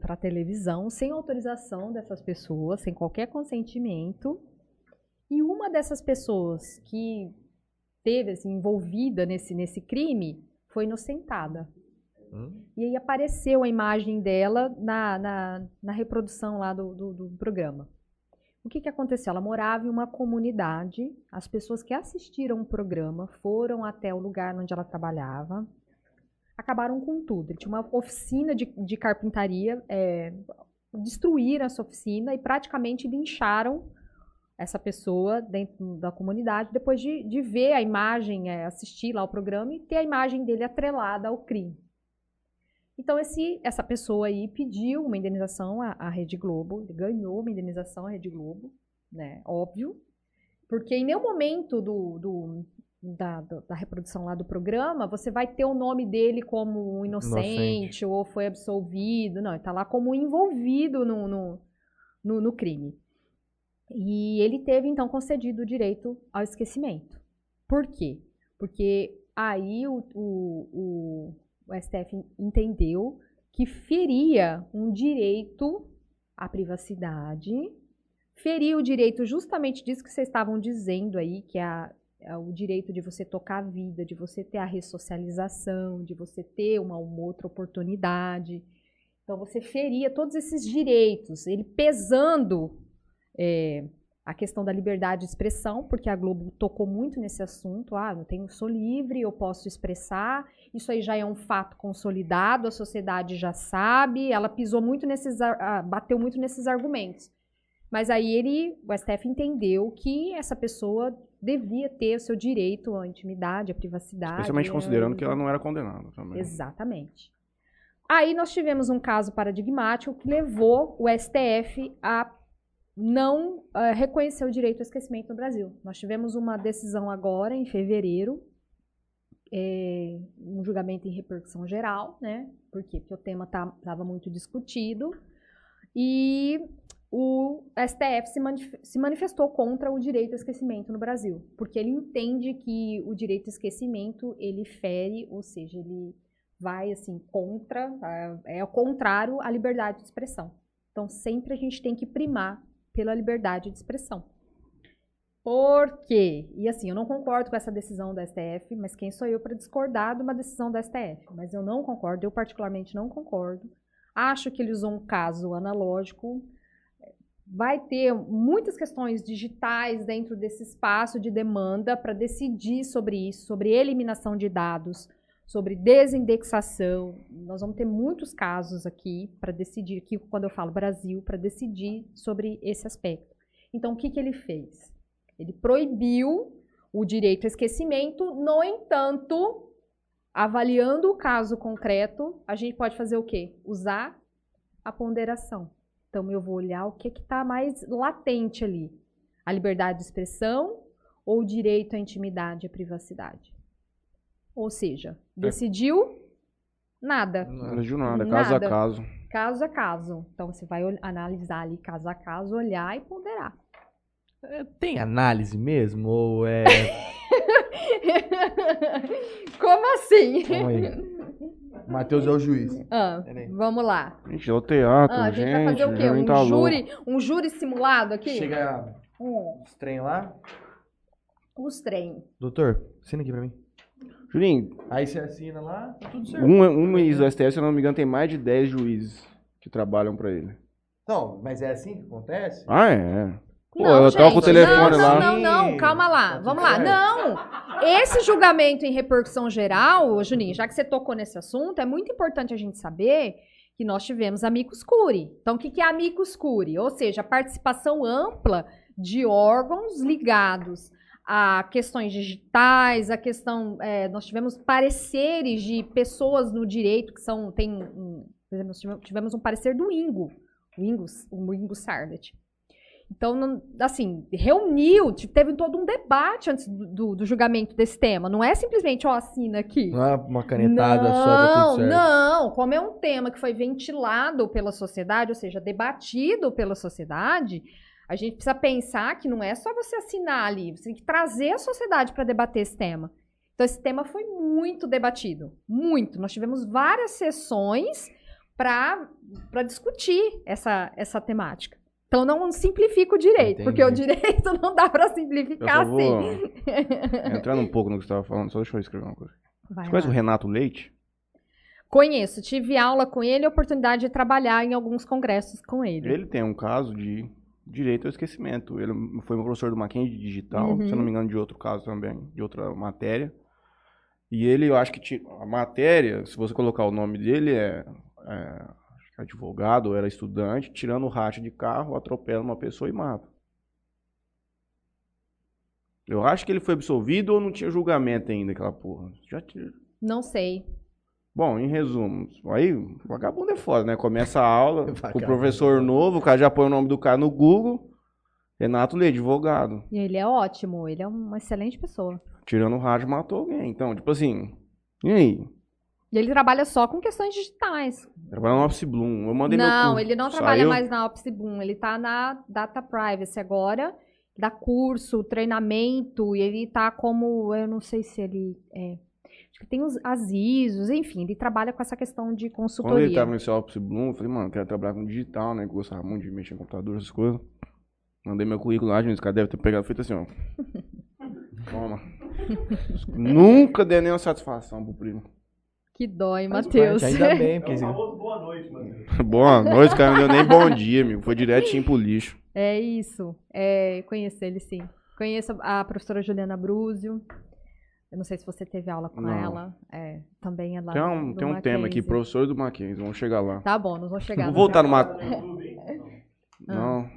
para televisão, sem autorização dessas pessoas, sem qualquer consentimento. E uma dessas pessoas que teve assim, envolvida nesse, nesse crime foi inocentada. Hum? E aí apareceu a imagem dela na, na, na reprodução lá do, do, do programa. O que, que aconteceu? Ela morava em uma comunidade, as pessoas que assistiram o programa foram até o lugar onde ela trabalhava, acabaram com tudo. Ele tinha uma oficina de, de carpintaria, é, destruíram essa oficina e praticamente lincharam essa pessoa dentro da comunidade depois de, de ver a imagem, é, assistir lá o programa e ter a imagem dele atrelada ao crime. Então, esse, essa pessoa aí pediu uma indenização à, à Rede Globo, ele ganhou uma indenização à Rede Globo, né? Óbvio. Porque em nenhum momento do, do da, da, reprodução lá do programa, você vai ter o nome dele como inocente, inocente. ou foi absolvido. Não, ele está lá como envolvido no, no, no, no, crime. E ele teve, então, concedido o direito ao esquecimento. Por quê? Porque aí o, o, o, o STF entendeu que feria um direito à privacidade, feria o direito justamente disso que vocês estavam dizendo aí, que é a é o direito de você tocar a vida, de você ter a ressocialização, de você ter uma, uma outra oportunidade. Então você feria todos esses direitos, ele pesando é, a questão da liberdade de expressão, porque a Globo tocou muito nesse assunto. Ah, eu tenho, sou livre, eu posso expressar. Isso aí já é um fato consolidado, a sociedade já sabe. Ela pisou muito nesses, bateu muito nesses argumentos. Mas aí ele, o STF entendeu que essa pessoa devia ter o seu direito à intimidade, à privacidade. Especialmente considerando que ela não era condenada também. Exatamente. Aí nós tivemos um caso paradigmático que levou o STF a não uh, reconhecer o direito ao esquecimento no Brasil. Nós tivemos uma decisão agora, em fevereiro, é, um julgamento em repercussão geral, né? Por quê? Porque o tema estava tá, muito discutido. E o STF se, manif se, manifestou contra o direito ao esquecimento no Brasil, porque ele entende que o direito ao esquecimento ele fere, ou seja, ele vai assim contra, é, é o contrário à liberdade de expressão. Então sempre a gente tem que primar pela liberdade de expressão. Por quê? E assim, eu não concordo com essa decisão do STF, mas quem sou eu para discordar de uma decisão do STF? Mas eu não concordo, eu particularmente não concordo. Acho que ele usou um caso analógico vai ter muitas questões digitais dentro desse espaço de demanda para decidir sobre isso, sobre eliminação de dados, sobre desindexação. Nós vamos ter muitos casos aqui para decidir, aqui quando eu falo Brasil, para decidir sobre esse aspecto. Então, o que, que ele fez? Ele proibiu o direito a esquecimento, no entanto, avaliando o caso concreto, a gente pode fazer o quê? Usar a ponderação. Então, eu vou olhar o que está mais latente ali. A liberdade de expressão ou o direito à intimidade e à privacidade. Ou seja, é. decidiu nada. Não decidiu nada, caso nada. a caso. Caso a caso. Então, você vai analisar ali caso a caso, olhar e ponderar. É, tem análise mesmo? Ou é. Como assim? Matheus é o juiz. Ah, vamos lá. Gente, é o teatro, ah, a gente. vai fazer o quê? Um tá júri, um júri simulado aqui? Chega hum. os trem lá. Os trem. Doutor, assina aqui pra mim. Julinho. Aí você assina lá, tá tudo certo. Um, um mês do STF, se eu não me engano, tem mais de 10 juízes que trabalham pra ele. Não, mas é assim que acontece? Ah, é. Pô, eu toco o telefone não, lá. Não, não, não, calma lá. Vamos lá. Não! Esse julgamento em repercussão geral, Juninho, já que você tocou nesse assunto, é muito importante a gente saber que nós tivemos amicus curi. Então, o que que é amicus curi? Ou seja, a participação ampla de órgãos ligados a questões digitais, a questão. é, nós tivemos pareceres de pessoas no direito que são. Tem, um, por exemplo, nós tivemos- um parecer do Ingo, o Ingo, o Ingo Sardet. Então, não- assim, reuniu, te- teve todo um debate antes do, do- do julgamento desse tema. Não é simplesmente, ó, assina aqui. Não é uma canetada não, só, tá certo. Não, como é um tema que foi ventilado pela sociedade, ou seja, debatido pela sociedade, a gente precisa pensar que não é só você assinar ali, você tem que trazer a sociedade para debater esse tema. Então, esse tema foi muito debatido, muito. Nós tivemos várias sessões para discutir essa, essa temática. Então, não simplifica o direito, porque o Entendi. direito não dá para Eu simplificar vou assim. entrando um pouco no que você estava falando, só deixa eu escrever uma coisa. Vai Você conhece o Renato Leite? Conheço, tive aula com ele e oportunidade de trabalhar em alguns congressos com ele. Ele tem um caso de direito ao esquecimento. Ele foi meu professor do Mackenzie de digital, Uhum. se eu não me engano, de outro caso também, de outra matéria. E ele, eu acho que ti- a matéria, se você colocar o nome dele, é, é, é advogado, ou era estudante, tirando o racha de carro, atropela uma pessoa e mata. Eu acho que ele foi absolvido ou não tinha julgamento ainda, aquela porra. Já tinha. Não sei. Bom, em resumo, aí vagabundo é foda, né? Começa a aula com o professor novo, o cara já põe o nome do cara no Google, Renato Leite, advogado. E ele é ótimo, ele é uma excelente pessoa. Tirando o rádio, matou alguém. Então, tipo assim, e aí? E ele trabalha só com questões digitais. Trabalha no Office Bloom. Eu mandei meu não, ele não trabalha Saiu? mais na Opsi Boom, ele tá na Data Privacy agora, dá curso, treinamento, e ele tá como, eu não sei se ele é, tem os, as ISOs, enfim, ele trabalha com essa questão de Quando ele consultoria. tava nesse Office Bloom, eu falei, mano, quero trabalhar com digital, né? Que gostava muito de mexer em computador, essas coisas. Mandei meu currículo lá, gente, esse cara deve ter pegado feito assim, ó. Toma. Nunca dei nenhuma satisfação pro primo. Que dói, Matheus. Ainda bem, porque... boa noite, mano. Boa noite, cara. Não deu nem bom dia, amigo. Foi direitinho pro lixo. É isso. É, conheço ele sim. Conheço a professora Juliana Brúzio. Eu não sei se você teve aula com Não. ela. É, também é lá Tem um, tem um tema aqui, professor do Mackenzie. Vamos chegar lá. Tá bom, nós vamos chegar. Vou voltar no. Mackenzie. Ah. Não,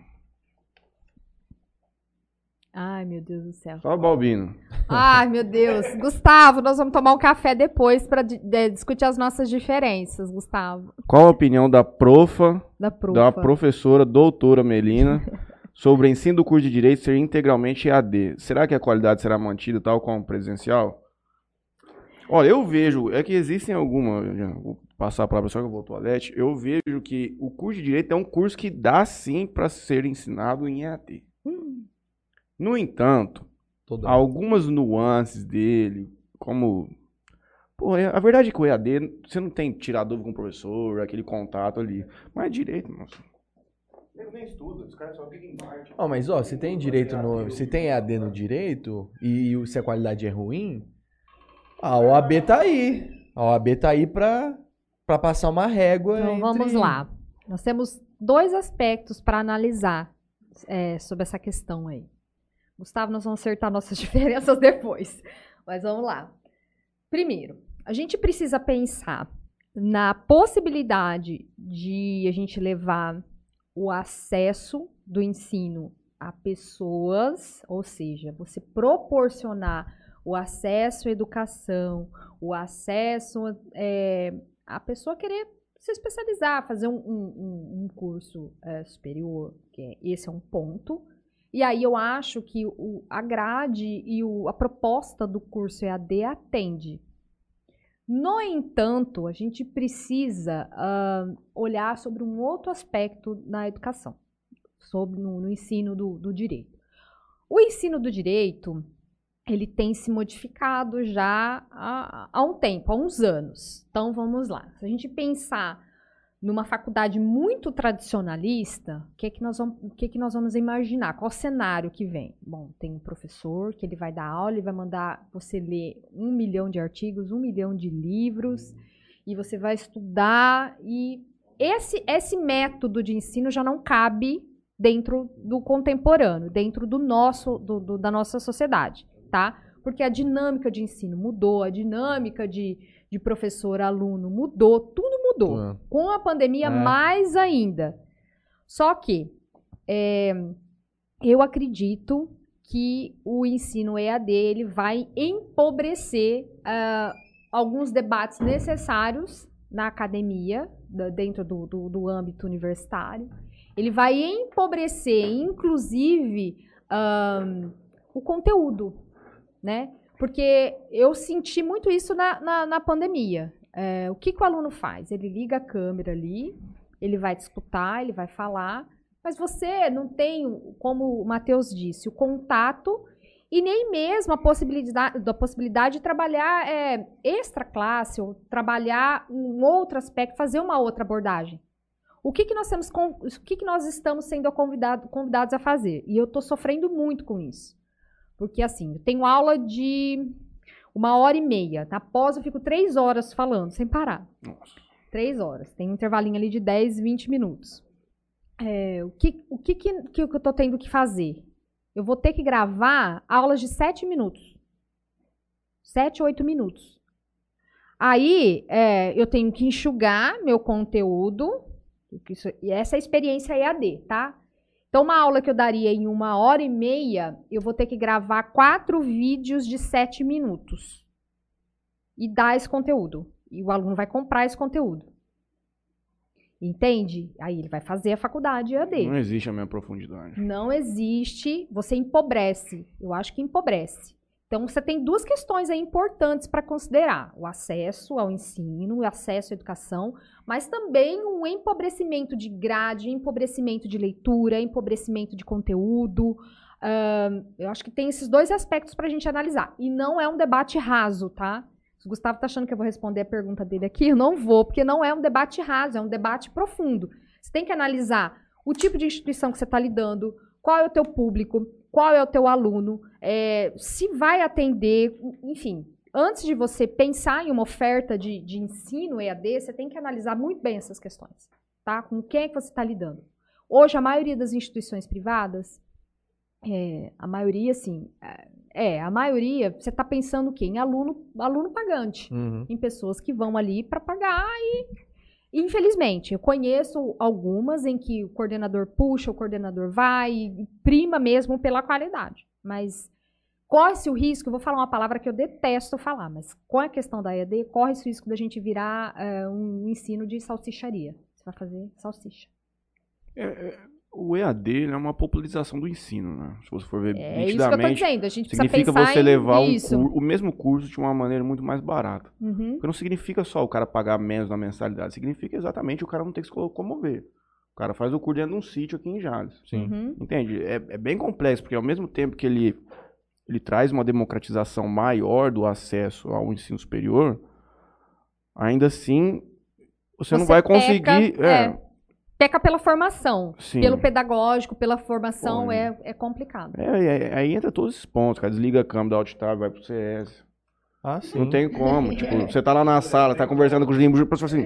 Ai, meu Deus do céu. só o Balbino. Ai, meu Deus. Gustavo, nós vamos tomar um café depois para discutir as nossas diferenças, Gustavo. Qual a opinião da profa, Da profa. da professora doutora Melina sobre o ensino do curso de Direito ser integralmente EAD? Será que a qualidade será mantida tal como presencial? Olha, eu vejo, é que existem algumas, vou passar a palavra só que eu vou ao toalete, eu vejo que o curso de Direito é um curso que dá sim para ser ensinado em EAD. Hum. No entanto, Toda- algumas nuances dele, como. Pô, é- a verdade é que o EAD, você não tem tirar dúvida com o professor, aquele contato ali. Mas é direito, moço. Eu nem estudo, os caras só ficam em parte. Ó, mas ó, se tem direito no. Se tem EAD no direito e o- se a qualidade é ruim, a OAB tá aí. A OAB tá aí pra, pra passar uma régua. Então vamos entre- lá. Nós temos dois aspectos para analisar é, sobre essa questão aí. Gustavo, nós vamos acertar nossas diferenças depois. Mas vamos lá. Primeiro, a gente precisa pensar na possibilidade de a gente levar o acesso do ensino a pessoas, ou seja, você proporcionar o acesso à educação, o acesso é, a pessoa querer se especializar, fazer um, um- um- curso é, superior, que é- esse é um ponto. E aí eu acho que o, a grade e o- a proposta do curso EAD atende. No entanto, a gente precisa ah, olhar sobre um outro aspecto na educação, sobre no, no ensino do, do direito. O ensino do direito, ele tem se modificado já há, há um tempo, há uns anos. Então vamos lá. Se a gente pensar numa faculdade muito tradicionalista, o que, é que, nós vamos, que, é que nós vamos imaginar? Qual cenário que vem? Bom, tem um professor que ele vai dar aula, ele vai mandar você ler um milhão de artigos, um milhão de livros, e você vai estudar. E esse, esse método de ensino já não cabe dentro do contemporâneo, dentro do nosso, do, do, da nossa sociedade, tá? Porque a dinâmica de ensino mudou, a dinâmica de, de professor-aluno mudou, tudo mudou. É. Com a pandemia, É. mais ainda. Só que é, eu acredito que o ensino EAD ele vai empobrecer ah, alguns debates necessários na academia, da- dentro do, do, do âmbito universitário. Ele vai empobrecer, inclusive, ahn, o conteúdo, né? Porque eu senti muito isso na, na, na pandemia. É, o que, que o aluno faz? Ele liga a câmera ali, ele vai disputar, ele vai falar, mas você não tem, como o Matheus disse, o contato e nem mesmo a possibilidade, da possibilidade de trabalhar é, extra classe ou trabalhar um outro aspecto, fazer uma outra abordagem. O que, que nós temos o que, que nós estamos sendo convidado- convidados a fazer? E eu estou sofrendo muito com isso. Porque assim, eu tenho aula de uma hora e meia. Na pós eu fico três horas falando, sem parar. Nossa. Três horas. Tem um intervalinho ali de 10, 20 minutos. É, o que, o que, que, que eu estou tendo que fazer? Eu vou ter que gravar aulas de 7 minutos. 7, 8 minutos. Aí, é, eu tenho que enxugar meu conteúdo. isso- e essa é a experiência EAD, tá? Então, uma aula que eu daria em uma hora e meia, eu vou ter que gravar quatro vídeos de 7 minutos. E dar esse conteúdo. E o aluno vai comprar esse conteúdo. Entende? Aí ele vai fazer a faculdade EAD. Não existe a mesma profundidade. Não existe, você empobrece. Eu acho que empobrece. Então você tem duas questões aí importantes para considerar: o acesso ao ensino, o acesso à educação, mas também um empobrecimento de grade, empobrecimento de leitura, empobrecimento de conteúdo. Ahn, eu acho que tem esses dois aspectos para a gente analisar. E não é um debate raso, tá? Se o Gustavo tá achando que eu vou responder a pergunta dele aqui, eu não vou, porque não é um debate raso, é um debate profundo. Você tem que analisar o tipo de instituição que você está lidando, qual é o teu público, qual é o teu aluno, é, se vai atender, enfim. Antes de você pensar em uma oferta de, de ensino EAD, você tem que analisar muito bem essas questões, tá? Com quem é que você está lidando. Hoje, a maioria das instituições privadas, é, a maioria, assim, é, a maioria, você está pensando o quê? Em aluno, aluno pagante Uhum. em pessoas que vão ali para pagar e infelizmente eu conheço algumas em que o coordenador puxa, o coordenador vai prima mesmo pela qualidade, mas corre-se o risco, vou falar uma palavra que eu detesto falar, mas com a questão da EAD, corre-se o risco da gente virar eh, um ensino de salsicharia. Você vai fazer salsicha. É, é, o EAD ele é uma popularização do ensino, né? Se você for ver É isso que eu tô nitidamente, dizendo, a gente precisa significa você levar um cur- o mesmo curso de uma maneira muito mais barata. Uhum. Porque não significa só o cara pagar menos na mensalidade, significa exatamente o cara não ter que se locomover. O cara faz o curso dentro de um sítio aqui em Jales. Sim. Uhum. Entende? É, é bem complexo, porque ao mesmo tempo que ele, ele traz uma democratização maior do acesso ao ensino superior, ainda assim você, não Você vai peca, conseguir. é. É, Peca pela formação. sim. Pelo pedagógico, pela formação, Pô, é, é complicado. É, é, aí entra todos esses pontos, cara. Desliga a câmera da Alt-Tab, vai pro CS. Ah, sim. Não tem como. tipo, você tá lá na sala, tá conversando com os limbos, o professor assim.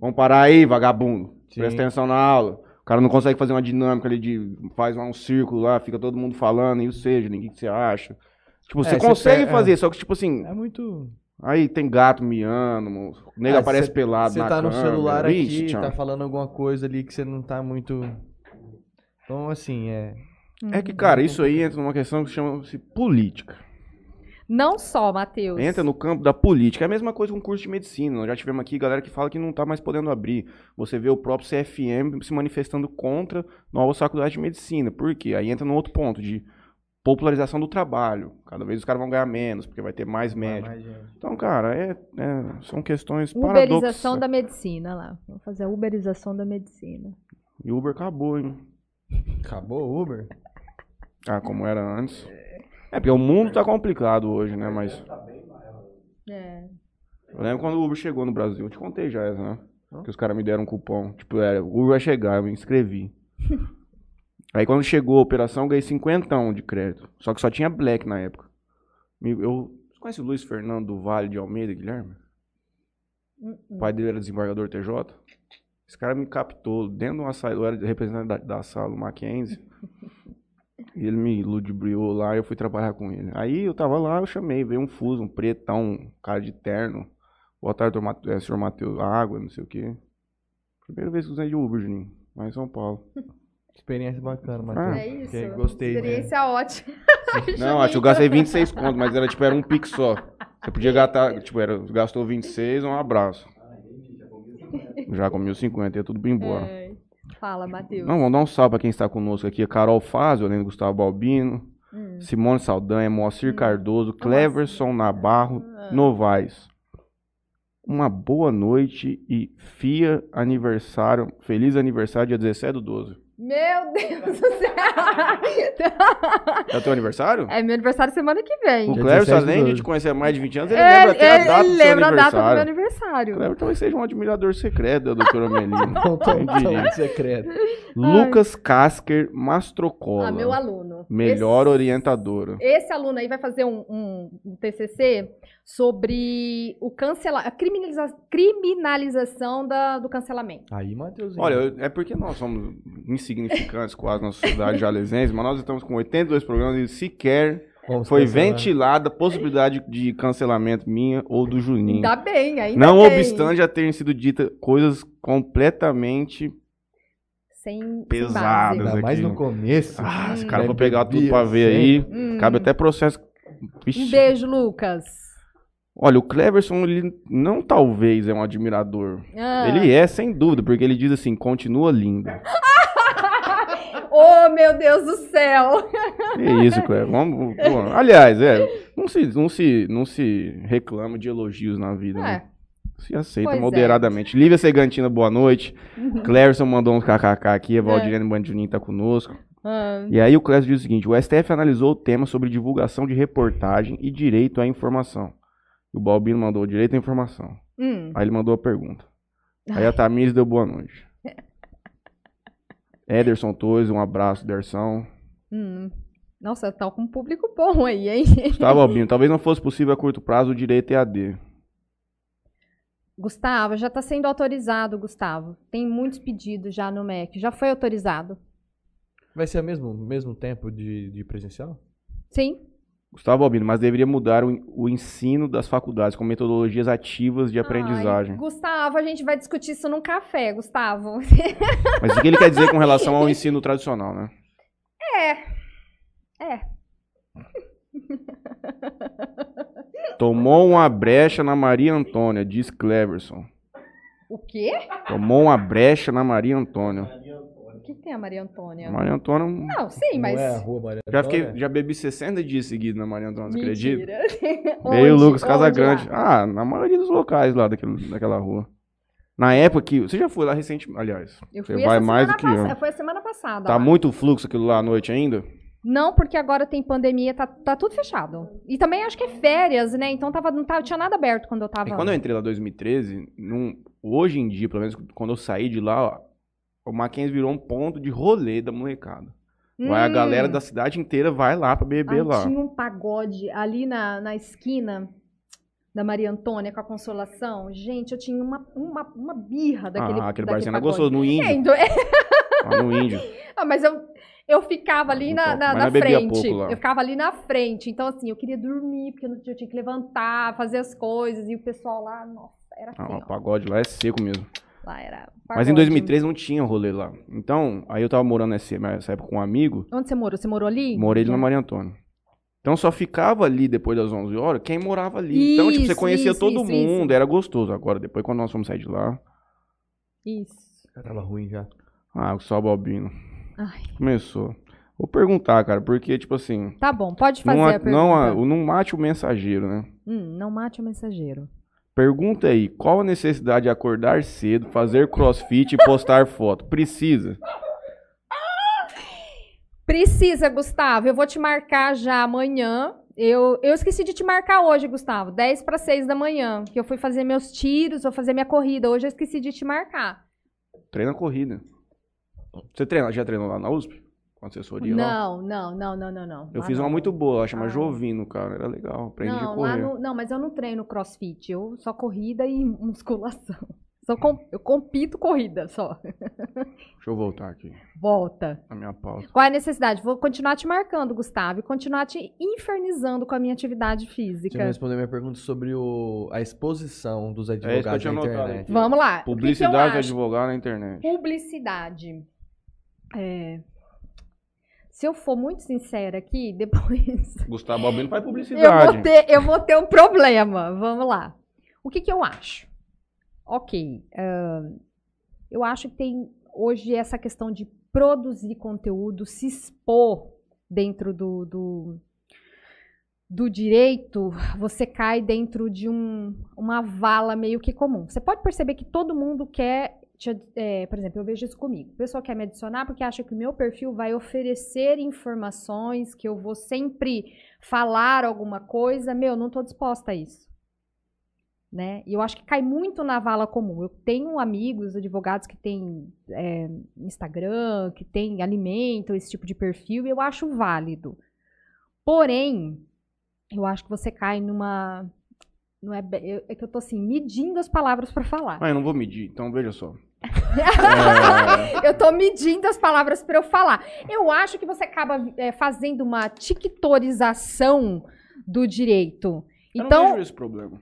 Vamos parar aí, vagabundo. Sim. Presta atenção na aula. O cara não consegue fazer uma dinâmica ali de. Faz um círculo lá, fica todo mundo falando, e o seja, ninguém que você acha. Tipo, você É, você consegue é. fazer, só que, tipo assim, É muito. Aí tem gato miando, o nego Ah, aparece cê- pelado Você na tá no câmera. celular Ixi, aqui, tchau. tá falando alguma coisa ali que você não tá muito. Então, assim, é. É que, cara, isso aí entra numa questão que chama-se política. Não só, Matheus. Entra no campo da política. É a mesma coisa com o curso de medicina. Nós já tivemos aqui galera que fala que não tá mais podendo abrir. Você vê o próprio CFM se manifestando contra novas faculdades de medicina. Por quê? Aí entra no outro ponto de popularização do trabalho. Cada vez os caras vão ganhar menos, porque vai ter mais gente. Então, cara, é, é- são questões Uberização paradoxas. da medicina lá. Vamos fazer a uberização da medicina. E Uber acabou, hein? Acabou o Uber? Ah, como era antes. É, porque o mundo tá complicado hoje, né? Mas É. eu lembro quando o Uber chegou no Brasil. Eu te contei já essa, né? Que os caras me deram um cupom. Tipo, era, o Uber vai chegar, eu me inscrevi. Aí quando chegou a operação, eu ganhei 50 de crédito. Só que só tinha Black na época. Eu, você conhece o Luiz Fernando do Vale de Almeida, Guilherme? Hum, O pai dele era desembargador TJ. Esse cara me captou dentro de uma sala, eu era representante da, da sala, o Mackenzie. e ele me ludibriou lá e eu fui trabalhar com ele. Aí eu tava lá, eu chamei, veio um fuso, um pretão, um cara de terno. Boa tarde, eh, senhor Matheus, água, não sei o quê. Primeira vez que usei de Uber, Juninho, lá em São Paulo. Experiência bacana, Ah, Matheus. É isso. Ok, Gostei. né? Experiência ótima. Não, acho que eu gastei 26 contos, mas era tipo, era um pique só. Você podia gastar, tipo, era, gastou 26, um abraço. Já com 1.050, ia tudo bem embora. É. Fala, Matheus. Não, vamos dar um salve pra quem está conosco aqui. Carol Fazio, além do Gustavo Balbino, Hum. Simone Saldanha, Moacir Cardoso, Cleverson Nabarro, Ah. Novaes. Uma boa noite e FIA aniversário, feliz aniversário dia 17 do 12. Meu Deus do céu! É o teu aniversário? É meu aniversário semana que vem. O Dia Cleverson, 17 do além de 12. te conhecer há mais de 20 anos, ele Ele, lembra até a ele- data ele do seu lembra a data do meu aniversário. aniversário. Cleber talvez seja um admirador secreto da doutora Melina. Diria? secreto. Lucas Casker Mastrocola. Ah, meu aluno. Melhor Esse- orientadora. Esse aluno aí vai fazer um, um- um TCC sobre o cancela a criminaliza- criminalização da- do cancelamento. Aí, Matheusinho. Olha, é porque nós somos insignificantes quase na sociedade jalesense, mas nós estamos com 82 programas e sequer Vamos foi cancelar. ventilada a possibilidade de cancelamento minha ou do Juninho. Ainda bem, ainda Não bem. obstante já terem sido ditas coisas completamente Sem, Pesadas. base. Ainda mais aqui. no começo. Ah, esse Hum. cara É for pegar tudo pra ver aí, Hum. cabe até processo. Vixe. Um beijo, Lucas. Olha, o Cleverson, ele não talvez é um admirador. Ah. Ele é, sem dúvida, porque ele diz assim, continua lindo. Oh, meu Deus do céu! Que isso, Cleverson. Vamos, pô, aliás, é, não se, não, se, não se reclama de elogios na vida, né? É. Se aceita Pois é. moderadamente. Lívia Segantina, boa noite. Cleverson mandou uns kkk aqui, É. a Valdirene Bandininho tá conosco. Ah, E aí o Clécio diz o seguinte: o STF analisou o tema sobre divulgação de reportagem e direito à informação. O Balbino mandou direito à informação. hum. Aí ele mandou a pergunta. Aí a Tamires deu boa noite. Ederson Torres, um abraço, Dersão. Hum. Nossa, tá com um público bom aí, hein? Gustavo Albino, talvez não fosse possível a curto prazo o direito EAD. Gustavo, já está sendo autorizado, Gustavo. Tem muitos pedidos já no MEC. Já foi autorizado. Vai ser o mesmo, mesmo tempo de, de presencial? Sim. Gustavo Albino, mas deveria mudar o, o ensino das faculdades com metodologias ativas de Ai, aprendizagem. Gustavo, a gente vai discutir isso num café, Gustavo. Mas o que ele quer dizer com relação ao ensino tradicional, né? É. Tomou uma brecha na Maria Antônia, diz Cleverson. O quê? Tomou uma brecha na Maria Antônia. Tem a Maria Antônia? Maria Antônia. Não, sim, mas. Não é a rua Maria Já, fiquei, Antônia? já bebi 60 dias seguidos na Maria Antônia, você acredita? Mentira. Veio o Onde? Lucas Onde Casagrande. lá? Ah, na maioria dos locais lá daquele, daquela rua. Na época que. Você já foi lá recentemente. Aliás, Eu você fui vai essa mais do semana que passa- eu. Foi a semana passada. Tá lá. muito fluxo aquilo lá à noite ainda? Não, porque agora tem pandemia, tá, tá tudo fechado. E também acho que é férias, né? Então tava, não tava, tinha nada aberto quando eu tava. É que quando eu entrei lá em 2013, num- hoje em dia, pelo menos quando eu saí de lá, ó, o Mackenzie virou um ponto de rolê da molecada. Vai a Hum. galera da cidade inteira vai lá pra beber Ai, lá. Tinha um pagode ali na, na esquina da Maria Antônia com a Consolação. Gente, eu tinha uma, uma, uma birra daquele ah, aquele barzinho era gostoso, no É, índio. então- Lá no índio. Ah, mas eu, eu ficava ali na, na, na frente. Eu ficava ali na frente. Então, assim, eu queria dormir, porque eu, tinha que levantar, fazer as coisas. E o pessoal lá, nossa, era assim, Ah, o pagode lá é seco mesmo. Lá era Mas em pagode. 2013 não tinha rolê lá. Então, aí eu tava morando nessa, nessa época com um amigo, Onde você morou? Você morou ali? morei ali na Já. Maria Antônia. Então só ficava ali depois das 11 horas quem morava ali. então, tipo, você Isso, conhecia isso, todo isso, mundo, isso. era gostoso. Agora, depois quando nós fomos sair de lá, Isso. Já tava ruim já. ah, o Sal Balbino. Ai, Começou. Vou perguntar, cara, porque, tipo assim, tá bom, pode fazer não, a pergunta. não, não mate o mensageiro, né? Hum, não mate o mensageiro. Pergunta aí, qual a necessidade de acordar cedo, fazer crossfit e postar foto? Precisa. Precisa, Gustavo. Eu vou te marcar já amanhã. Eu, eu esqueci de te marcar hoje, Gustavo. 10 para 6 da manhã. Que eu fui fazer meus tiros, vou fazer minha corrida. Hoje eu esqueci de te marcar. Treina corrida. Você treina, já treinou lá na USP? Com assessoria lá? Não, não, não, não, não, não. Eu Lá fiz uma não. muito boa, chama Ah. Jovino, cara. Era legal, aprendi a Não, lá correr. no, não, mas eu não treino crossfit. Eu só corrida e musculação. Só com- eu compito corrida só. Deixa eu voltar aqui Volta. na minha pauta. Qual é a necessidade? Vou continuar te marcando, Gustavo, e continuar te infernizando com a minha atividade Você física. não respondeu minha pergunta sobre o, a exposição dos É isso que eu advogados tinha na internet. aqui. Vamos lá. Que que Publicidade de advogado na internet. Publicidade. É, Se eu for muito sincera aqui, depois Gustavo Albino faz eu publicidade. vou, ter, eu vou ter um problema. Vamos lá. O que, que eu acho? Ok. ahn, eu acho que tem hoje essa questão de produzir conteúdo, se expor dentro do, do, do direito, você cai dentro de um, uma vala meio que comum. Você pode perceber que todo mundo quer. É, por exemplo, eu vejo isso comigo. A pessoa quer me adicionar porque acha que o meu perfil vai oferecer informações, que eu vou sempre falar alguma coisa. Meu, não estou disposta a isso. Né? E eu acho que cai muito na vala comum. Eu tenho amigos, advogados que têm é, Instagram, que têm alimentam esse tipo de perfil, e eu acho válido. Porém, eu acho que você cai numa. Não é, é que eu tô assim, medindo as palavras para falar. Mas eu não vou medir, então veja só. Eu tô medindo as palavras para eu falar. Eu acho que você acaba é, fazendo uma tictorização do direito. Eu Então, não vejo esse problema.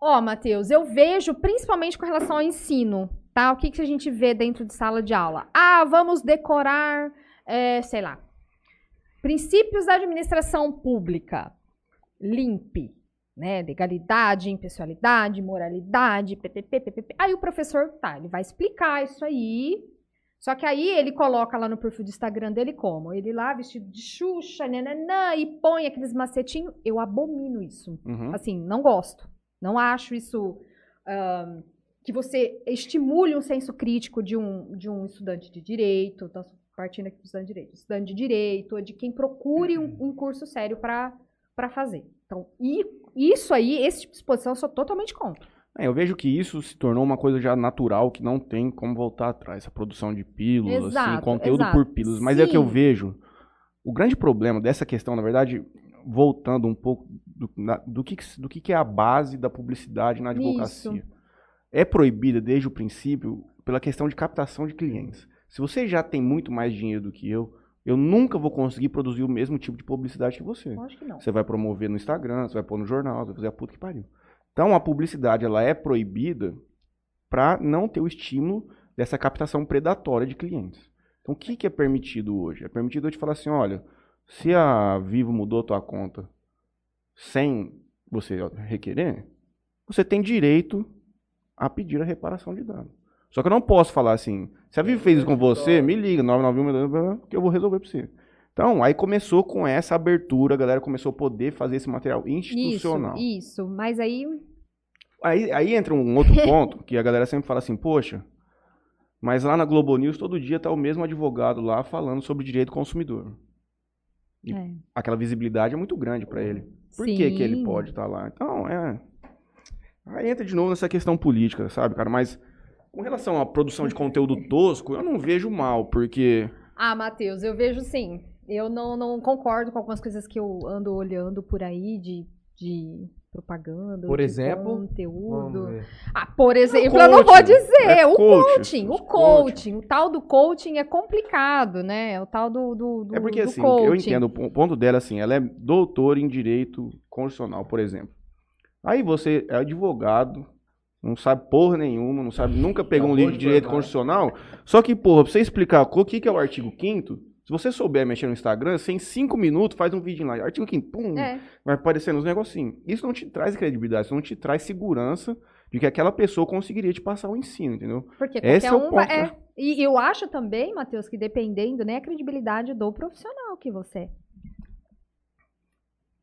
Ó, Matheus, eu vejo principalmente com relação ao ensino, tá? O que, que a gente vê dentro de sala de aula? Ah, vamos decorar, é, sei lá, princípios da administração pública. LIMP, né? Legalidade, impessoalidade, moralidade, PPP, PPP. Aí o professor, tá, ele vai explicar isso aí. Só que aí ele coloca lá no perfil do Instagram dele como? Ele lá vestido de Xuxa, nananã, e põe aqueles macetinhos. Eu abomino isso. Uhum. Assim, não gosto. Não acho isso ahn, que você estimule um senso crítico de um, de um estudante de direito. Então, partindo aqui do estudante de direito. Estudante de direito, ou de quem procure um, um curso sério para fazer. Então, e isso aí, esse tipo de exposição, eu sou totalmente contra. É, eu vejo que isso se tornou uma coisa já natural, que não tem como voltar atrás. A produção de pílulas, assim, Exato, conteúdo exato. por pílulas. Mas é o que eu Sim. vejo. O grande problema dessa questão, na verdade, voltando um pouco do, na- do que, que- do que, que é a base da publicidade na advocacia. Isso. É proibida desde o princípio pela questão de captação de clientes. Se você já tem muito mais dinheiro do que eu, eu nunca vou conseguir produzir o mesmo tipo de publicidade que você. Lógico que não. Você vai promover no Instagram, você vai pôr no jornal, você vai fazer a puta que pariu. Então a publicidade ela é proibida para não ter o estímulo dessa captação predatória de clientes. Então o que, que é permitido hoje? É permitido eu te falar assim, olha, se a Vivo mudou a tua conta sem você requerer, você tem direito a pedir a reparação de dano. Só que eu não posso falar assim, se a Vivo fez isso com você, me liga, 991, que eu vou resolver para você. Então, aí começou com essa abertura, a galera começou a poder fazer esse material institucional. Isso, isso. Mas aí, Aí, aí entra um outro ponto que a galera sempre fala assim, poxa, mas lá na Globo News todo dia tá o mesmo advogado lá falando sobre direito do consumidor. E É. Aquela visibilidade é muito grande para ele. Por que, que ele pode estar lá? Então, é. Aí entra de novo nessa questão política, sabe, cara? Mas com relação à produção de conteúdo tosco, eu não vejo mal, porque. Ah, Matheus, eu vejo sim. Eu não, não concordo com algumas coisas que eu ando olhando por aí de, de propaganda, Por de exemplo? conteúdo. Ah, por exemplo, coaching. eu não vou dizer. É o coach, coaching, o coaching. O tal do coaching é complicado, né? O tal do, do, do, É porque do assim, coaching. eu entendo o po- ponto dela assim, ela é doutora em direito constitucional, por exemplo. Aí você é advogado, não sabe porra nenhuma, não sabe, nunca pegou um livro de direito constitucional. Só que, porra, pra você explicar o que que é o artigo 5 se você souber mexer no Instagram, você em 5 minutos faz um vídeo lá. Artigo 5 pum, É, vai aparecendo uns negocinhos. Isso não te traz credibilidade, isso não te traz segurança de que aquela pessoa conseguiria te passar o ensino, entendeu? porque Esse é o um ponto? É. E eu acho também, Matheus, que dependendo, né, a credibilidade do profissional que você é.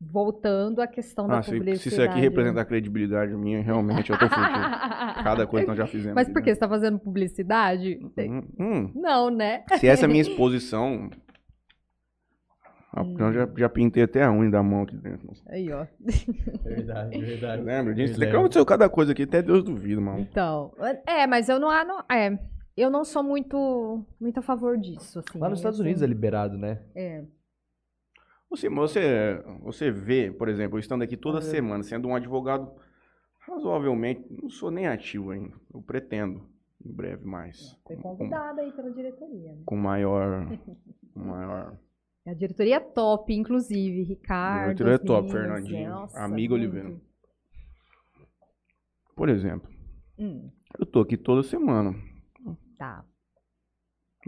Voltando à questão da Ah, se, publicidade. se isso aqui representar a credibilidade minha, realmente eu tô fudido. Cada coisa que nós já fizemos. Mas por né? que? Você tá fazendo publicidade? Hum, hum. Não, né? Se essa é a minha exposição. Hum. Eu já, já pintei até a unha da mão aqui dentro. Aí, ó. Verdade, verdade. Lembra disso? Me lembro. Aconteceu cada coisa aqui, até Deus duvida, mano. Então, é, mas eu não, não é, eu não sou muito, muito a favor disso, assim. Lá nos Estados Unidos é liberado, né? É. Você, você, você vê, por exemplo, eu estando aqui toda é. semana, sendo um advogado Razoavelmente, não sou nem ativo ainda. Eu pretendo, em breve mais. Foi Com- com- convidada aí pela diretoria. né? Com maior. com maior. A diretoria é top, inclusive. Ricardo. diretoria é top, meninas, Fernandinho, nossa, amigo muito. Oliveira. Por exemplo, Hum, eu tô aqui toda semana. tá.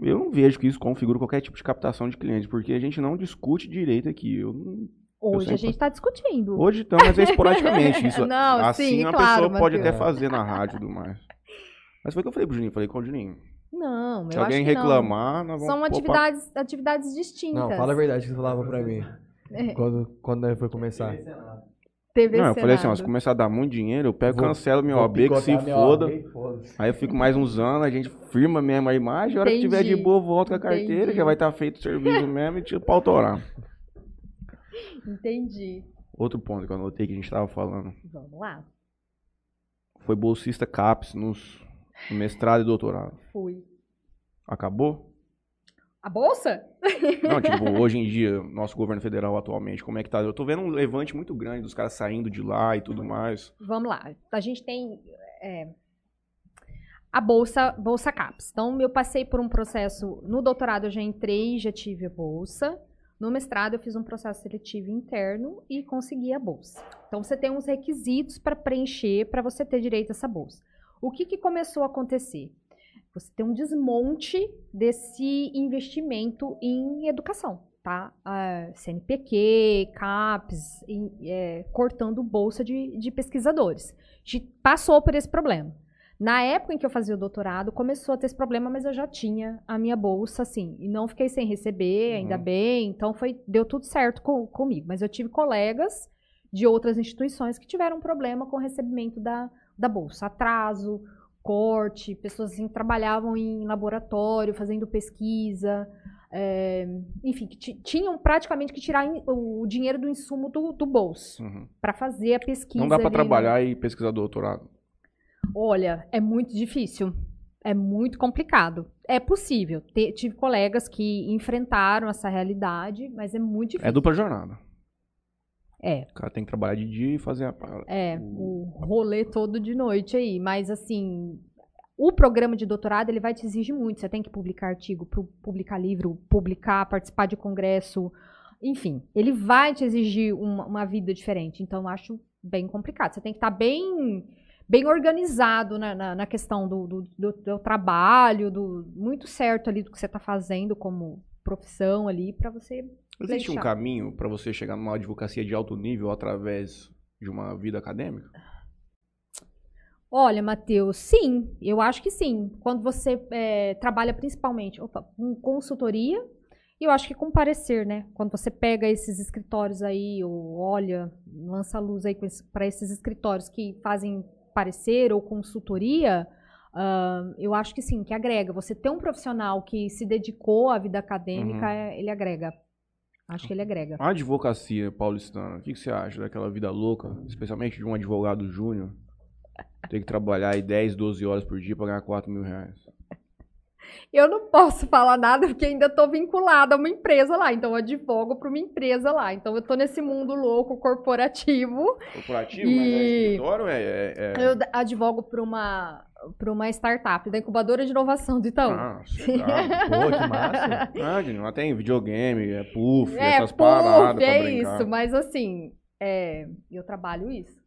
Eu não vejo que isso configura qualquer tipo de captação de cliente, porque a gente não discute direito aqui. Eu não- Hoje a sempre- gente está discutindo. Hoje então, mas é esporadicamente. Isso, Não, assim sim, a claro, pessoa pode até fazer na rádio e tudo mais. Mas foi o que eu falei pro Juninho. Falei com o Juninho. Não, Se eu alguém acho que não. reclamar, nós vamos São atividades, atividades distintas. Não, fala a verdade que você falava pra mim. É. Quando, quando foi começar. TV Não, eu falei assim, ó, se começar a dar muito dinheiro, eu pego, Vou- cancelo meu OB, que se foda. Foda-se. Aí eu fico mais uns anos, a gente firma mesmo a imagem, a hora que tiver de boa, eu volto com a carteira, Entendi. já vai estar feito o serviço mesmo e tira pra autorar. Entendi. Outro ponto que eu anotei que a gente tava falando. Vamos lá. Foi bolsista CAPES nos, no mestrado e doutorado. Fui. Acabou? A bolsa? Não, tipo, hoje em dia, nosso governo federal atualmente, como é que tá? Eu tô vendo um levante muito grande dos caras saindo de lá e tudo mais. Vamos lá. A gente tem é, a bolsa, bolsa CAPES. Então, eu passei por um processo. No doutorado, eu já entrei, já tive a bolsa. No mestrado, eu fiz um processo seletivo interno e consegui a bolsa. Então, você tem uns requisitos para preencher para você ter direito a essa bolsa. O que, que começou a acontecer? Você tem um desmonte desse investimento em educação, tá? Ah, CNPq, CAPES, em- é, cortando bolsa de, de pesquisadores. A gente passou por esse problema. Na época em que eu fazia o doutorado, começou a ter esse problema, mas eu já tinha a minha bolsa, assim, e não fiquei sem receber, ainda Uhum. bem, então foi, deu tudo certo co- comigo. Mas eu tive colegas de outras instituições que tiveram problema com o recebimento da, da bolsa. Atraso, corte, pessoas assim, que trabalhavam em laboratório, fazendo pesquisa, é, enfim, que ti- tinham praticamente que tirar in- o dinheiro do insumo do, do bolso Uhum. para fazer a pesquisa. Não dá ali, né? trabalhar e pesquisar doutorado. Olha, é muito difícil. É muito complicado. É possível. Te- tive colegas que enfrentaram essa realidade, mas é muito É difícil. dupla jornada. É, O cara tem que trabalhar de dia e fazer a. é, o rolê todo de noite aí. Mas, assim, o programa de doutorado, ele vai te exigir muito. Você tem que publicar artigo, pu- publicar livro, publicar, participar de congresso. Enfim, ele vai te exigir uma, uma vida diferente. Então, eu acho bem complicado. Você tem que estar bem, bem organizado na, na, na questão do, do, do teu trabalho, do, muito certo ali do que você está fazendo como profissão ali, para você Existe um caminho pra você chegar numa advocacia de alto nível através de uma vida acadêmica? Olha, Matheus, sim, eu acho que sim. Quando você é, trabalha principalmente opa, com consultoria, e eu acho que com parecer, né? Quando você pega esses escritórios aí, ou olha, lança luz aí para esses escritórios que fazem parecer ou consultoria, ah, eu acho que sim, que agrega. Você ter um profissional que se dedicou à vida acadêmica, Uhum. é- ele agrega. Acho que ele agrega. A advocacia paulistana, o que, que você acha daquela vida louca, especialmente de um advogado júnior? Ter que trabalhar aí 10, 12 horas por dia pra ganhar 4 mil reais. Eu não posso falar nada porque ainda estou vinculada a uma empresa lá. Então, eu advogo para uma empresa lá. Então, eu estou nesse mundo louco corporativo. Corporativo, E- mas é escritório, é. é, é- Eu advogo para uma, pra uma startup da incubadora de inovação do Itaú. Ah. Pô, que massa. Ah, lá tem videogame, é puff, é, essas puff, paradas é brincar. isso. Mas, assim, é, eu trabalho isso.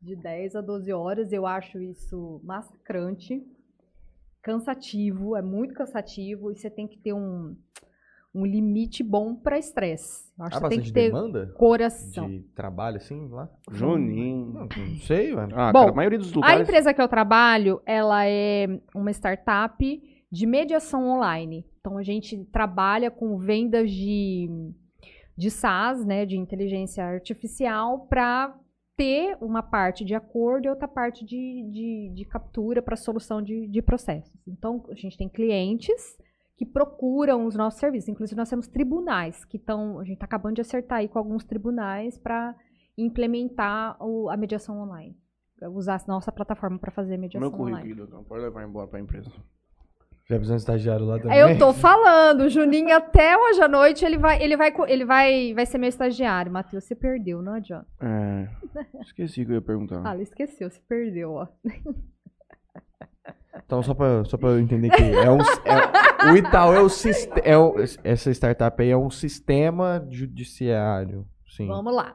De 10 a 12 horas. Eu acho isso massacrante. Cansativo. É muito cansativo. E você tem que ter um, um limite bom para estresse. Acho Há que você tem bastante que ter demanda coração. de trabalho assim lá? Juninho. Não, não sei, velho. Ah, Bom, cara, a maioria dos A lugares. empresa que eu trabalho, ela é uma startup de mediação online. Então a gente trabalha com vendas de, de SaaS, né, de inteligência artificial, para ter uma parte de acordo e outra parte de, de, de captura para solução de, de processos. Então a gente tem clientes que procuram os nossos serviços. Inclusive nós temos tribunais que estão, a gente está acabando de acertar aí com alguns tribunais para implementar o- a mediação online usar a nossa plataforma para fazer mediação Meu currículo, online. doutor, pode levar embora pra empresa. Já precisou um estagiário lá também? Eu tô falando, o Juninho até hoje à noite ele vai, ele vai, ele vai, vai ser meu estagiário. Matheus, você perdeu, não adianta. É, esqueci que eu ia perguntar. Ah, ele esqueceu, você perdeu, ó. Então, só pra, só pra eu entender que é um, é- o Itaú é o sistema. É o- essa startup aí é um sistema judiciário. Sim. Vamos lá.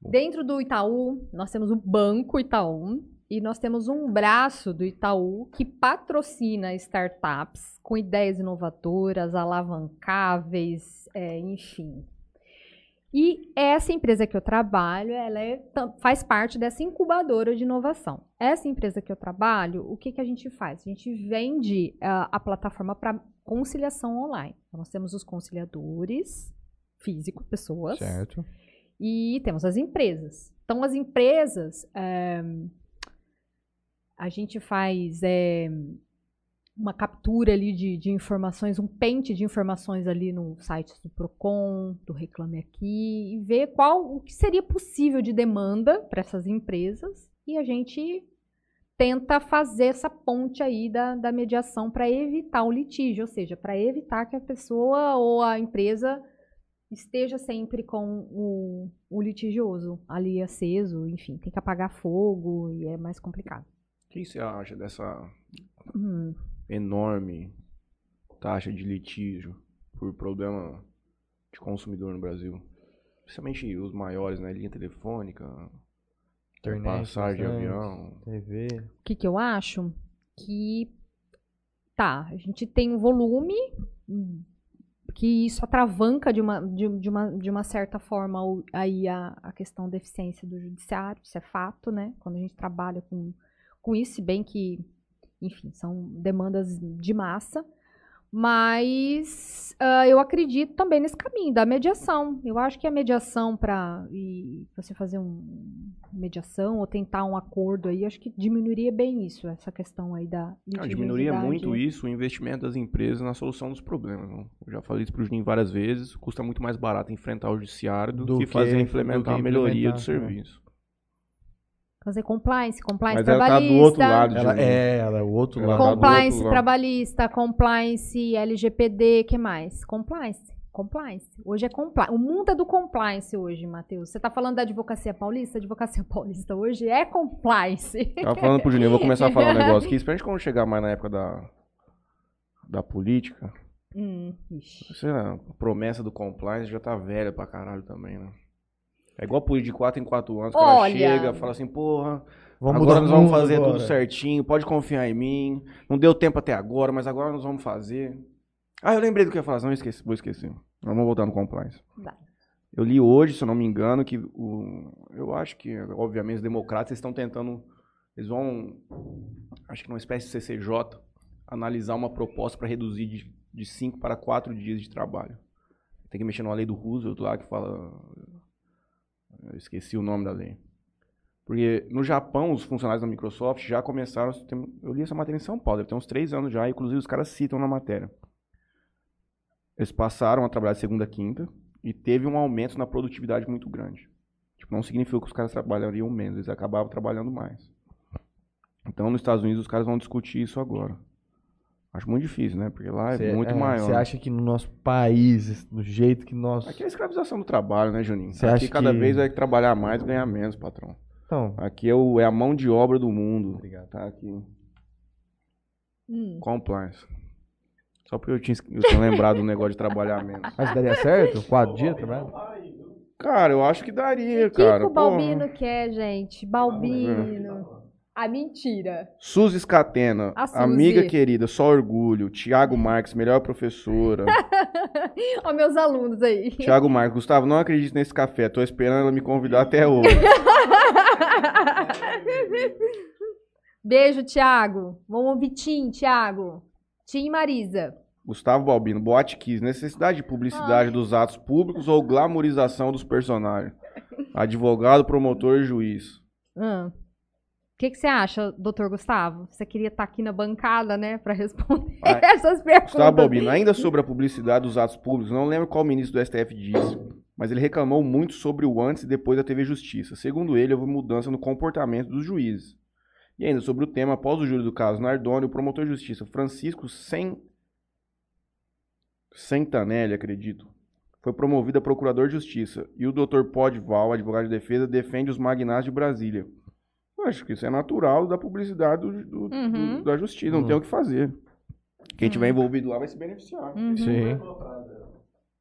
Dentro do Itaú, nós temos o Banco Itaú e nós temos um braço do Itaú que patrocina startups com ideias inovadoras, alavancáveis, é, enfim. E essa empresa que eu trabalho, ela é faz parte dessa incubadora de inovação. Essa empresa que eu trabalho, o que, que a gente faz? A gente vende ah, a plataforma para conciliação online. Então, nós temos os conciliadores físicos, pessoas, Certo. e temos as empresas. Então, as empresas, eh, a gente faz eh, uma captura ali de, de informações, um pente de informações ali no site do Procon, do Reclame Aqui, e ver qual o que seria possível de demanda para essas empresas, e a gente tenta fazer essa ponte aí da, da mediação para evitar o litígio, ou seja, para evitar que a pessoa ou a empresa esteja sempre com o, o litigioso ali aceso, enfim, tem que apagar fogo e é mais complicado. O que você acha dessa Hum. Enorme taxa de litígio por problema de consumidor no Brasil? Principalmente os maiores, né? Linha telefônica, Internet, passagem de avião. TV. O que, que eu acho? Que tá, a gente tem um volume que isso atravanca de uma, de, de uma, de uma certa forma aí a, a questão da eficiência do judiciário, isso é fato, né? Quando a gente trabalha com, com isso, se bem que, enfim, são demandas de massa. Mas ah, eu acredito também nesse caminho da mediação. Eu acho que a mediação para você fazer um mediação ou tentar um acordo aí, acho que diminuiria bem isso, essa questão aí da Ah, diminuiria muito isso o investimento das empresas na solução dos problemas. não? Eu já falei isso pro Juninho várias vezes. Custa muito mais barato enfrentar o judiciário do, Do que, que- fazer implementar que a melhoria do implementar, né? serviço. Fazer compliance, compliance Mas ela tá trabalhista. do outro lado, Ela é, ela é o outro Ela lado. tá Compliance outro lado. trabalhista, compliance LGPD, que mais? Compliance. Compliance. Hoje é compliance. O mundo é do compliance hoje, Matheus. Você tá falando da advocacia paulista? A advocacia paulista hoje é compliance. Tava falando pro Juninho, eu vou começar a falar um negócio aqui. Espera quando chegar mais na época da, da política. hum, ixi. Sei lá, a promessa do compliance já tá velha pra caralho também, né? É igual política de 4 em 4 anos. O cara Olha. chega, fala assim, porra, Vamos agora mudar nós vamos fazer agora. tudo certinho, pode confiar em mim. Não deu tempo até agora, mas agora nós vamos fazer. Ah, eu lembrei do que eu ia falar, não esqueci, vou esquecer. Vamos voltar no compliance. Vai. Eu li hoje, se eu não me engano, que o, eu acho que, obviamente, os democratas estão tentando. Eles vão, acho que numa espécie de CCJ, analisar uma proposta para reduzir de, de 5 para 4 dias de trabalho. Tem que mexer numa lei do Roosevelt lá que fala. Eu esqueci o nome da lei. Porque no Japão, os funcionários da Microsoft já começaram. Eu li essa matéria em São Paulo, deve ter uns 3 anos já, inclusive os caras citam na matéria. Eles passaram a trabalhar de segunda a quinta e teve um aumento na produtividade muito grande. Tipo, não significou que os caras trabalhariam menos, eles acabavam trabalhando mais. Então, nos Estados Unidos, os caras vão discutir isso agora. Acho muito difícil, né? Porque lá é Cê- muito é, maior. Você acha que no nosso país, do jeito que nós. Aqui é a escravização do trabalho, né, Juninho? Você Aqui cada que- vez vai trabalhar mais, ganhar menos, patrão. Então, Aqui é, o- é a mão de obra do mundo. Obrigado. Tá aqui. Hum. Compliance. Só porque eu tinha, eu tinha lembrado do negócio de trabalhar menos. mas daria certo? Quatro dias trabalho? Cara, eu acho que daria, O que, cara. que o porra. Balbino quer, gente? Balbino. A mentira. Suzy Scatena, Suzy. amiga querida, só orgulho. Tiago Marques, melhor professora. Ó, meus alunos aí. Tiago Marques, Gustavo, não acredito nesse café. Tô esperando ela me convidar até hoje. Beijo, Thiago. Vamos ouvir Tim, Thiago. Tim e Marisa. Gustavo Balbino, Boate Kiss, necessidade de publicidade dos atos públicos ou glamorização dos personagens? Advogado, promotor e juiz. Hum. O que, que você acha, doutor Gustavo? Você queria estar aqui na bancada, né, para responder Ah, essas perguntas. Gustavo Balbino, ainda sobre a publicidade dos atos públicos, não lembro qual ministro do STF disse, mas ele reclamou muito sobre o antes e depois da TV Justiça. Segundo ele, houve mudança no comportamento dos juízes. E ainda sobre o tema, após o júri do caso Nardoni, o promotor de justiça Francisco Sen... Sentanelli, acredito, foi promovido a procurador de justiça. E o Dr. Podval, advogado de defesa, defende os magnatos de Brasília. Eu acho que isso é natural da publicidade do, do- do- Uhum. da justiça, não Uhum. tem o que fazer. Quem Uhum. tiver envolvido lá vai se beneficiar. Uhum. Sim.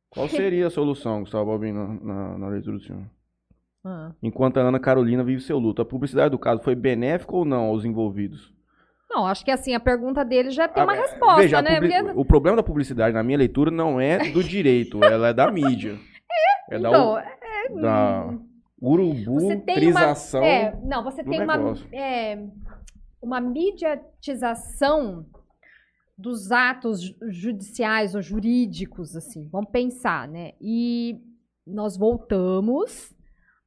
Qual seria a solução, Gustavo Balbino, na, na, na leitura do senhor? Ah. Enquanto a Ana Carolina vive seu luto, a publicidade do caso foi benéfica ou não aos envolvidos? Não, acho que assim, a pergunta dele já tem uma Ah, é, resposta, veja, a né? Porque- O problema da publicidade, na minha leitura, não é do direito, ela é da mídia. É da, Então, u- da você tem uma. É, não, você tem uma, é, uma mediatização dos atos ju- judiciais ou jurídicos, assim. Vamos pensar, né? E nós voltamos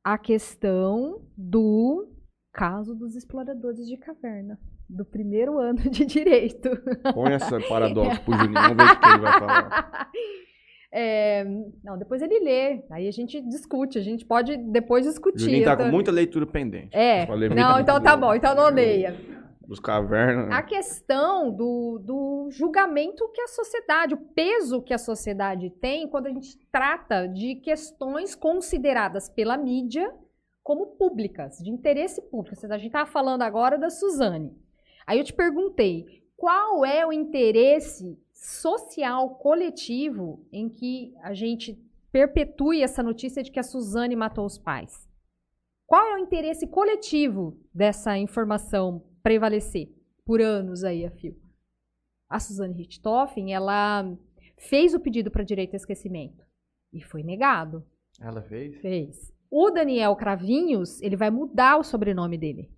à questão do caso dos exploradores de caverna. Do primeiro ano de direito. Põe esse paradoxo pro Juninho, vamos ver o que ele vai falar. É, não, depois ele lê. Aí a gente discute. A gente pode depois discutir. Juninho tá tô- com muita leitura pendente. É. Falei Não, então tá bom. Então não leia. Dos cavernas. A questão do, do julgamento que a sociedade, o peso que a sociedade tem quando a gente trata de questões consideradas pela mídia como públicas, de interesse público. A gente estava falando agora da Suzane. Aí eu te perguntei, qual é o interesse social coletivo em que a gente perpetue essa notícia de que a Suzane matou os pais? Qual é o interesse coletivo dessa informação prevalecer por anos aí a fio? A Suzane Richthofen, ela fez o pedido para direito a esquecimento e foi negado. Ela fez? Fez. O Daniel Cravinhos, ele vai mudar o sobrenome dele.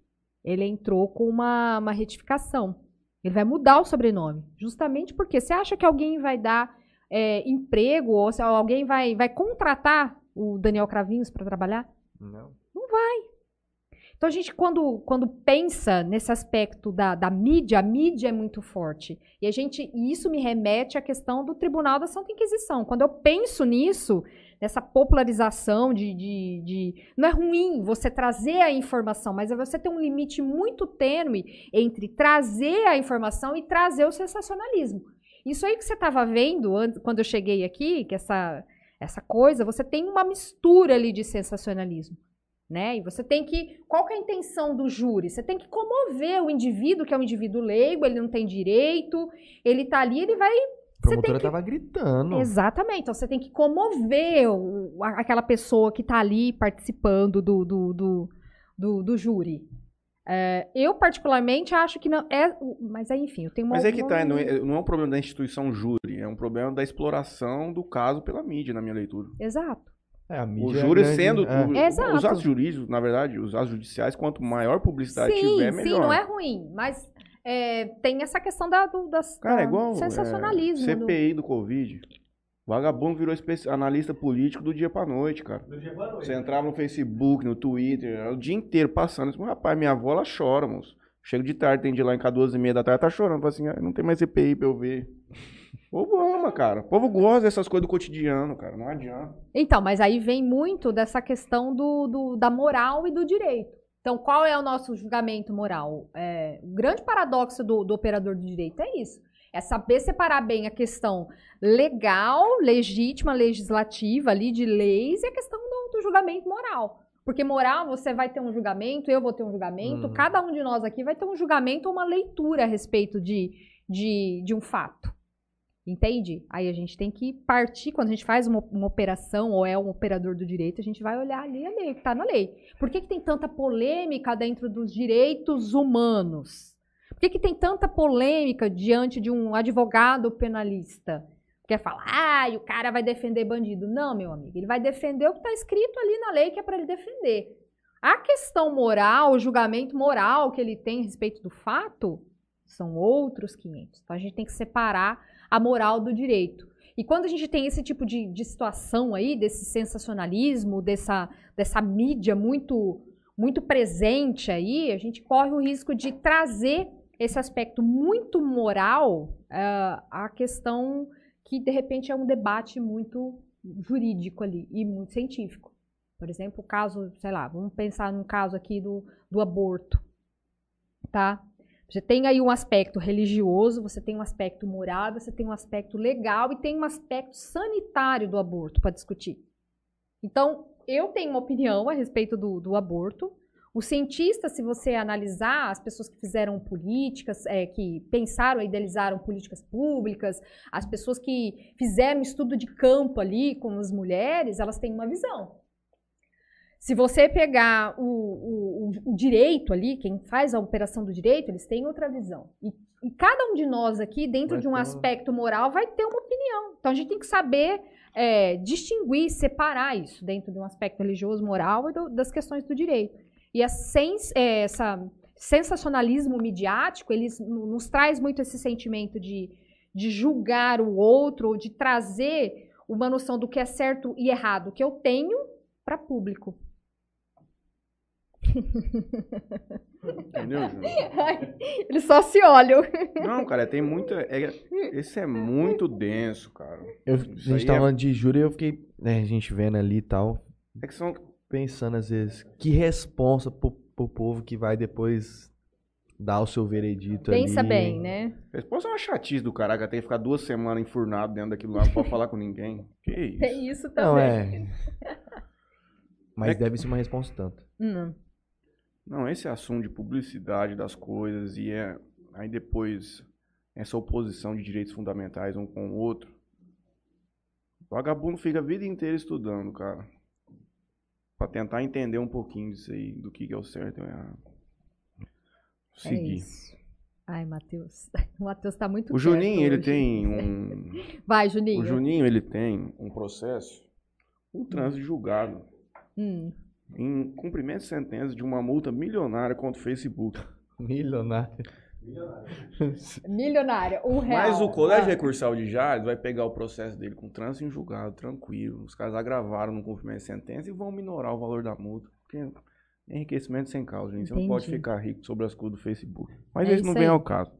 Ele entrou com uma, uma retificação. Ele vai mudar o sobrenome. Justamente porque você acha que alguém vai dar é, emprego ou se alguém vai, vai contratar o Daniel Cravinhos para trabalhar? Não. Então a gente, quando, quando pensa nesse aspecto da, da mídia, a mídia é muito forte. E a gente, e isso me remete à questão do Tribunal da Santa Inquisição. Quando eu penso nisso, nessa popularização de, de, de- Não é ruim você trazer a informação, mas é você ter um limite muito tênue entre trazer a informação e trazer o sensacionalismo. Isso aí que você estava vendo an- quando eu cheguei aqui, que essa, essa coisa, você tem uma mistura ali de sensacionalismo né? E você tem que. Qual que é a intenção do júri? Você tem que comover o indivíduo, que é um indivíduo leigo, ele não tem direito, ele tá ali, ele vai. A promotora que- tava gritando. Exatamente. Então você tem que comover o- a- aquela pessoa que tá ali participando do, do, do, do, do júri. É, eu, particularmente, acho que não. É, mas aí, enfim, eu tenho uma. Mas é que tá, não é, não é um problema da instituição júri, é um problema da exploração do caso pela mídia, na minha leitura. Exato. É, a O mídia júri é sendo. é. o- Exato. Os atos jurídicos, na verdade, os atos judiciais, quanto maior publicidade sim, tiver, sim, melhor. não é ruim. Mas é, tem essa questão da, do das, Cara, é da igual. sensacionalismo. é, do- CPI do Covid. Vagabundo virou analista político do dia pra noite, cara. Você entrava no Facebook, no Twitter, o dia inteiro passando. Disse, Rapaz, minha avó, ela chora, moço. Chego de tarde, tem dia lá em cá, duas e meia da tarde, tá chorando. Fala assim, ah, não tem mais CPI pra eu ver. O povo ama, cara. O povo gosta dessas coisas do cotidiano, cara. Não adianta. Então, mas aí vem muito dessa questão do, do- da moral e do direito. Então, qual é o nosso julgamento moral? É, o grande paradoxo do, do operador do direito é isso. É saber separar bem a questão legal, legítima, legislativa ali de leis e a questão do, do julgamento moral. Porque moral, você vai ter um julgamento, eu vou ter um julgamento, Uhum. cada um de nós aqui vai ter um julgamento ou uma leitura a respeito de, de, de um fato. Entende? Aí a gente tem que partir, quando a gente faz uma, uma operação ou é um operador do direito, a gente vai olhar ali a lei, que está na lei. Por que, que tem tanta polêmica dentro dos direitos humanos? Por que, que tem tanta polêmica diante de um advogado penalista? Quer falar, ah, e o cara vai defender bandido. Não, meu amigo, ele vai defender o que está escrito ali na lei que é para ele defender. A questão moral, o julgamento moral que ele tem a respeito do fato, são outros 500. Então a gente tem que separar a moral do direito. E quando a gente tem esse tipo de, de situação aí, desse sensacionalismo, dessa, dessa mídia muito, muito presente aí, a gente corre o risco de trazer esse aspecto muito moral ah, à questão que, de repente, é um debate muito jurídico ali e muito científico. Por exemplo, o caso, sei lá, vamos pensar num caso aqui do, do aborto. tá? Você tem aí um aspecto religioso, você tem um aspecto moral, você tem um aspecto legal e tem um aspecto sanitário do aborto para discutir. Então, eu tenho uma opinião a respeito do, do aborto. Os cientistas, se você analisar, as pessoas que fizeram políticas, é, que pensaram e idealizaram políticas públicas, as pessoas que fizeram estudo de campo ali com as mulheres, elas têm uma visão. Se você pegar o, o, o, direito ali, quem faz a operação do direito, eles têm outra visão. E, e cada um de nós aqui, dentro vai de um aspecto moral, vai ter uma opinião. Então a gente tem que saber é, distinguir, separar isso dentro de um aspecto religioso, moral e do, das questões do direito. E sens, é, sensacionalismo midiático, ele nos traz muito esse sentimento de, de julgar o outro, ou de trazer uma noção do que é certo e errado que eu tenho para público. Entendeu, Júnior? Eles só se olham. Não, cara, tem muita. É, esse é muito denso, cara. Eu, a gente tava é... falando de júri e eu fiquei. Né, a gente vendo ali e tal. É que são. Pensando às vezes, que responsa pro, pro povo que vai depois dar o seu veredito Pensa ali. bem, né? Responsa é uma chatice do caraca, tem que ficar duas semanas enfurnado dentro daquilo lá, não pode falar com ninguém. Que isso? Tem isso também. Não, é. Mas é deve ser uma resposta tanto. Hum. Não, esse assunto de publicidade das coisas e é, aí depois essa oposição de direitos fundamentais um com o outro. O vagabundo fica a vida inteira estudando, cara. Pra tentar entender um pouquinho disso aí, do que, que é o certo e o errado. Seguir. É Ai, Matheus. O Matheus tá muito O Juninho, ele tem um. Vai, Juninho. O Juninho, ele tem um processo, um trânsito julgado. Hum em cumprimento de sentença de uma multa milionária contra o Facebook. Milionária. Milionária, um real. Mas o Colégio ah. Recursal de Jales vai pegar o processo dele com trânsito em julgado, tranquilo. Os caras agravaram no cumprimento de sentença e vão minorar o valor da multa. Porque é enriquecimento sem causa, gente. Você não pode ficar rico sobre as coisas do Facebook. Mas é esse não vem aí. ao caso.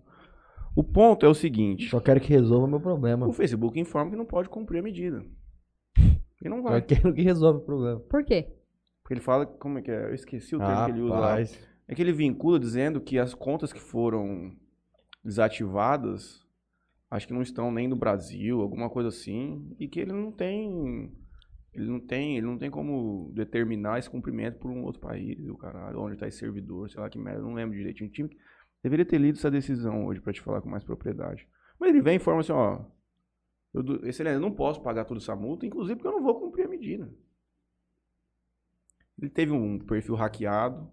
O ponto é o seguinte. Só quero que resolva meu problema. O Facebook informa que não pode cumprir a medida. E não vai. Só quero que resolva o problema. Por quê? Porque ele fala, como é que é? Eu esqueci o termo ah, que ele usa lá. É que ele vincula dizendo que as contas que foram desativadas, acho que não estão nem no Brasil, alguma coisa assim, e que ele não tem ele não tem, ele não tem como determinar esse cumprimento por um outro país, o caralho, onde está esse servidor, sei lá que merda, não lembro direitinho. Time deveria ter lido essa decisão hoje para te falar com mais propriedade. Mas ele vem e informa assim, ó, eu, excelente, eu não posso pagar toda essa multa, inclusive porque eu não vou cumprir a medida. Ele teve um perfil hackeado.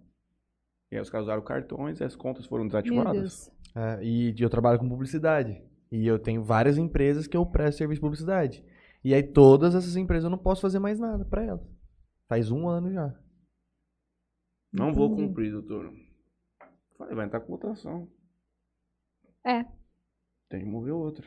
E aí os caras usaram cartões e as contas foram desativadas. É, e eu trabalho com publicidade. E eu tenho várias empresas que eu presto serviço de publicidade. E aí todas essas empresas eu não posso fazer mais nada para elas. Faz um ano já. Não vou cumprir, doutor. Falei, vai entrar com votação. É. Tem que mover outra.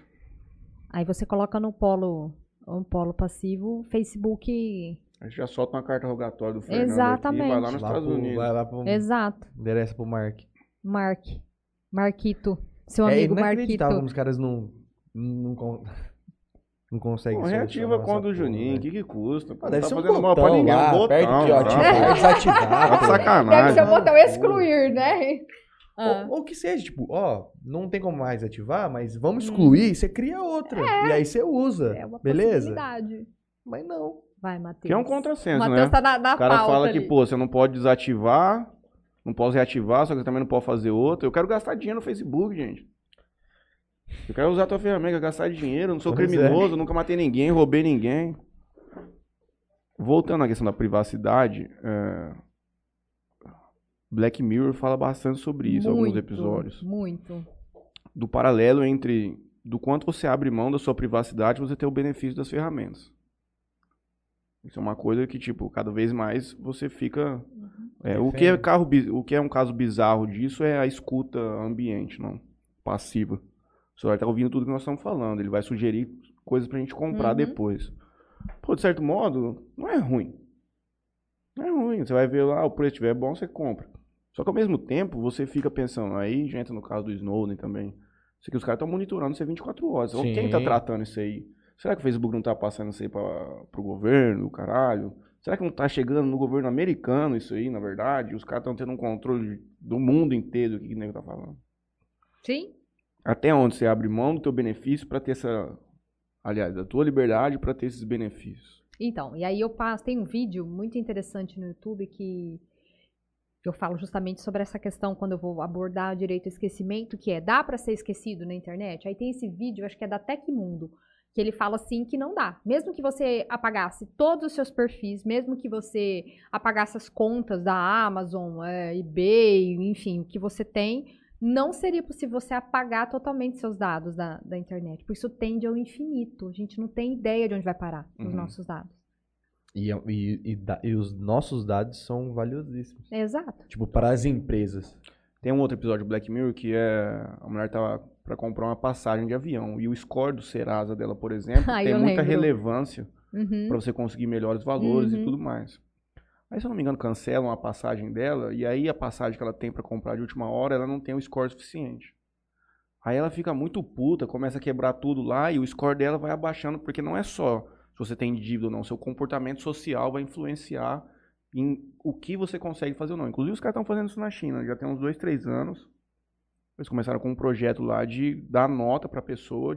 Aí você coloca no polo, um polo passivo, Facebook a gente já solta uma carta rogatória do Fernando Exatamente. aqui, vai lá nos lá Estados pro, Unidos. Vai lá pro, Exato. Endereça pro Mark. Mark. Marquito. Seu é amigo é Marquito. os caras não, não, não conseguem. Pô, reativa conta do Juninho, o que que custa? Pô, deve tá ser um botão mal pra ninguém. Lá, um botão, perto aqui, ó, ativar, desativar. Tá sacanagem. Deve ser o botão excluir, né? Ah. Ou, ou, que seja, tipo, ó, não tem como mais ativar, mas vamos excluir, hum. você cria outra. É. E aí você usa. É uma beleza? Mas não. Vai, Matheus. Que é um contrassenso, Mateus né? tá na, na O cara fala ali. que, pô, você não pode desativar, não pode reativar, só que você também não pode fazer outra. Eu quero gastar dinheiro no Facebook, gente. Eu quero usar a tua ferramenta, gastar dinheiro, não sou pois é. criminoso, é. nunca matei ninguém, roubei ninguém. Voltando à questão da privacidade, é... Black Mirror fala bastante sobre isso, muito, alguns episódios. Muito. Do paralelo entre do quanto você abre mão da sua privacidade, você ter o benefício das ferramentas. Isso é uma coisa que, tipo, cada vez mais você fica. Uhum. É, o, que é carro, o que é um caso bizarro disso é a escuta ambiente, não passiva. O celular tá ouvindo tudo que nós estamos falando. Ele vai sugerir coisas pra gente comprar uhum. depois. Pô, de certo modo, não é ruim. Não é ruim. Você vai ver lá, o preço estiver bom, você compra. Só que ao mesmo tempo, você fica pensando, aí já entra no caso do Snowden também. Isso aqui os caras estão monitorando você 24 horas. Sim. Quem tá tratando isso aí? Será que o Facebook não está passando isso aí para o governo, caralho? Será que não tá chegando no governo americano isso aí, na verdade? Os caras estão tendo um controle do mundo inteiro, o que o nego tá falando. Sim. Até onde você abre mão do teu benefício para ter essa. Aliás, da tua liberdade para ter esses benefícios. Então, e aí eu passo, tem um vídeo muito interessante no YouTube que eu falo justamente sobre essa questão quando eu vou abordar direito ao esquecimento, que é dá para ser esquecido na internet? Aí tem esse vídeo, acho que é da Tecmundo, que ele fala assim que não dá. Mesmo que você apagasse todos os seus perfis, mesmo que você apagasse as contas da Amazon, é, eBay, enfim, o que você tem, não seria possível você apagar totalmente seus dados da, da internet. Porque isso tende ao infinito. A gente não tem ideia de onde vai parar os Uhum. nossos dados. E, e, e, da- e os nossos dados são valiosíssimos. Exato. Tipo, para as empresas. Tem um outro episódio do Black Mirror que é. A mulher tava pra comprar uma passagem de avião. E o score do Serasa dela, por exemplo, Ah, tem muita lembro. relevância Uhum. para você conseguir melhores valores e Uhum. tudo mais. Aí, se eu não me engano, cancelam a passagem dela, e aí a passagem que ela tem para comprar de última hora, ela não tem o score suficiente. Aí ela fica muito puta, começa a quebrar tudo lá, e o score dela vai abaixando, porque não é só se você tem dívida ou não, seu comportamento social vai influenciar em o que você consegue fazer ou não. Inclusive, os caras estão fazendo isso na China, já tem uns dois, três anos. Eles começaram com um projeto lá de dar nota para a pessoa,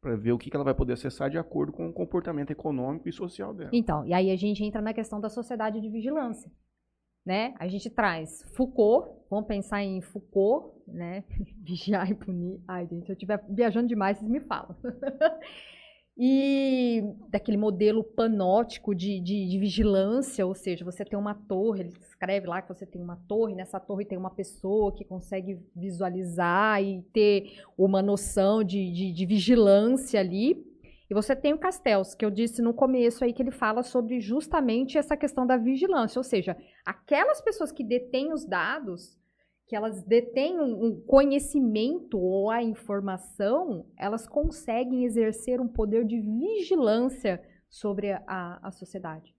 para ver o que, que ela vai poder acessar de acordo com o comportamento econômico e social dela. Então, e aí a gente entra na questão da sociedade de vigilância. Né? A gente traz Foucault, vamos pensar em Foucault, né? Vigiar e punir. Ai, gente, se eu estiver viajando demais, vocês me falam. e daquele modelo panótico de, de, de vigilância, ou seja, você tem uma torre, ele escreve lá que você tem uma torre, nessa torre tem uma pessoa que consegue visualizar e ter uma noção de, de, de vigilância ali. E você tem o Castells, que eu disse no começo aí, que ele fala sobre justamente essa questão da vigilância, ou seja, aquelas pessoas que detêm os dados, que elas detêm um conhecimento ou a informação, elas conseguem exercer um poder de vigilância sobre a, a, sociedade.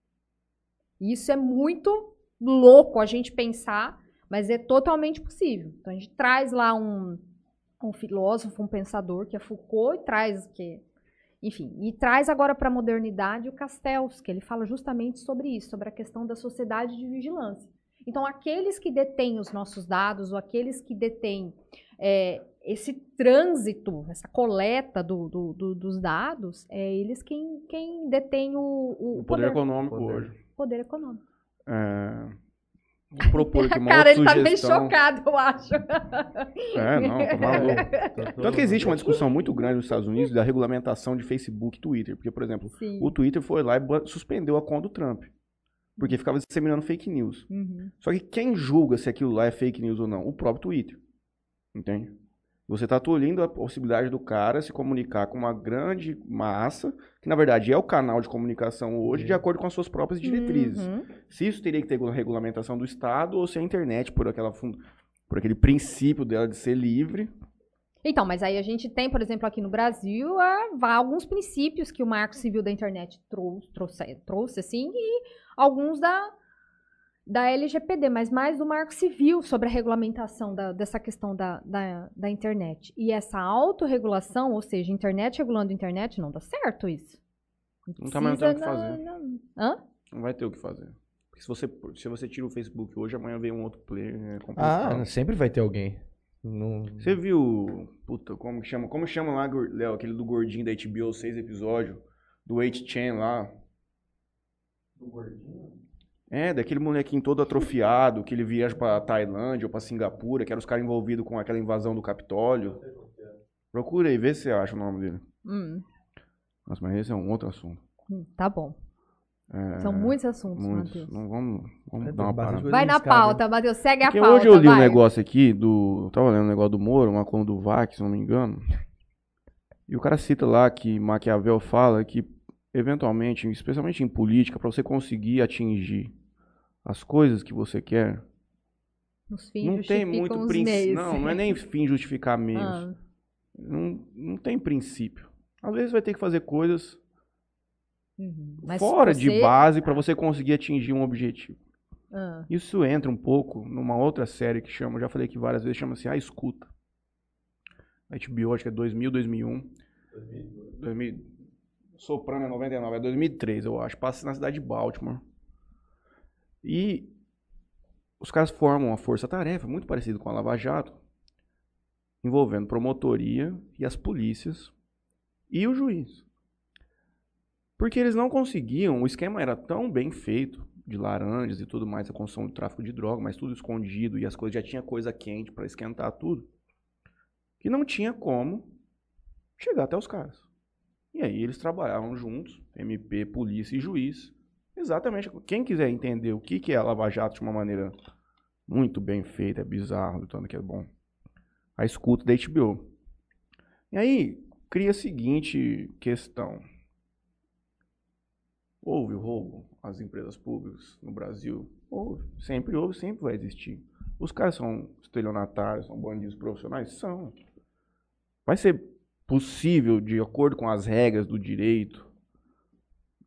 Isso é muito louco a gente pensar, mas é totalmente possível. Então a gente traz lá um, um filósofo, um pensador, que é Foucault, e traz que enfim, e traz agora para a modernidade o Castells, que ele fala justamente sobre isso, sobre a questão da sociedade de vigilância. Então, aqueles que detêm os nossos dados, ou aqueles que detêm é, esse trânsito, essa coleta do- do- do- dos dados, é eles quem, quem detém o, o O poder econômico Poder. hoje. poder econômico. É, vou propor aqui uma Cara, outra ele tá meio sugestão. chocado, eu acho. É, não, tá maluco. Tanto que existe uma discussão muito grande nos Estados Unidos da regulamentação de Facebook e Twitter. Porque, por exemplo, Sim. o Twitter foi lá e suspendeu a conta do Trump. Porque ficava disseminando fake news. Uhum. Só que quem julga se aquilo lá é fake news ou não? O próprio Twitter. Entende? Você está tolhindo a possibilidade do cara se comunicar com uma grande massa, que na verdade é o canal de comunicação hoje, de acordo com as suas próprias diretrizes. Uhum. Se isso teria que ter regulamentação do Estado ou se a internet, por, aquela, por aquele princípio dela de ser livre, Então, mas aí a gente tem, por exemplo, aqui no Brasil, alguns princípios que o Marco Civil da Internet trouxe, trouxe, trouxe assim, e alguns da, da LGPD, mas mais do Marco Civil sobre a regulamentação da- dessa questão da, da, da internet. E essa autorregulação, ou seja, internet regulando internet, não dá certo isso. Não tá mais o que fazer. na- Hã? não vai ter o que fazer. Porque se você, se você tira o Facebook hoje, amanhã vem um outro player, é complicado. Ah, sempre vai ter alguém. Não... Você viu, puta, como que chama? Como chama lá, Léo, aquele do gordinho da HBO, seis episódios, do 8chan lá? Do gordinho? É, daquele molequinho todo atrofiado, que ele viaja pra Tailândia ou pra Singapura, que era os caras envolvidos com aquela invasão do Capitólio. Procura aí, vê se você acha o nome dele. Hum, Nossa, mas esse é um outro assunto. hum, tá bom. É, São muitos assuntos, muitos. Matheus. Não, vamos, vamos É, dar uma parada. Vai na pauta, Matheus. Segue a Porque pauta. hoje eu li um vai. negócio aqui do. eu Tava lendo um negócio do Moro, uma coluna do VAC, se não me engano. E o cara cita lá que Maquiavel fala que, eventualmente, especialmente em política, para você conseguir atingir as coisas que você quer, Os fins não tem muito princípio. Não, não é nem fim justificar meios. Ah, Não, não tem princípio. Às vezes vai ter que fazer coisas uhum. Fora você- de base para você conseguir atingir um objetivo. Ah, Isso entra um pouco numa outra série que chama, já falei aqui várias vezes, chama-se A Escuta. A HBO, acho que é 2000, 2001. 2000, Soprano é 99, é 2003, eu acho. Passa na cidade de Baltimore. E os caras formam uma força-tarefa muito parecida com a Lava Jato, envolvendo promotoria e as polícias e o juiz. Porque eles não conseguiam, o esquema era tão bem feito, de laranjas e tudo mais, a construção do tráfico de droga, mas tudo escondido e as coisas já tinha coisa quente para esquentar tudo, que não tinha como chegar até os caras. E aí eles trabalhavam juntos, MP, polícia e juiz. Exatamente. Quem quiser entender o que é a Lava Jato de uma maneira muito bem feita, é bizarro, tanto que é bom, a escuta da HBO. E aí cria a seguinte questão. Houve o roubo às empresas públicas no Brasil? Houve. Sempre houve, sempre vai existir. Os caras são estelionatários, são bandidos profissionais? São. Vai ser possível, de acordo com as regras do direito,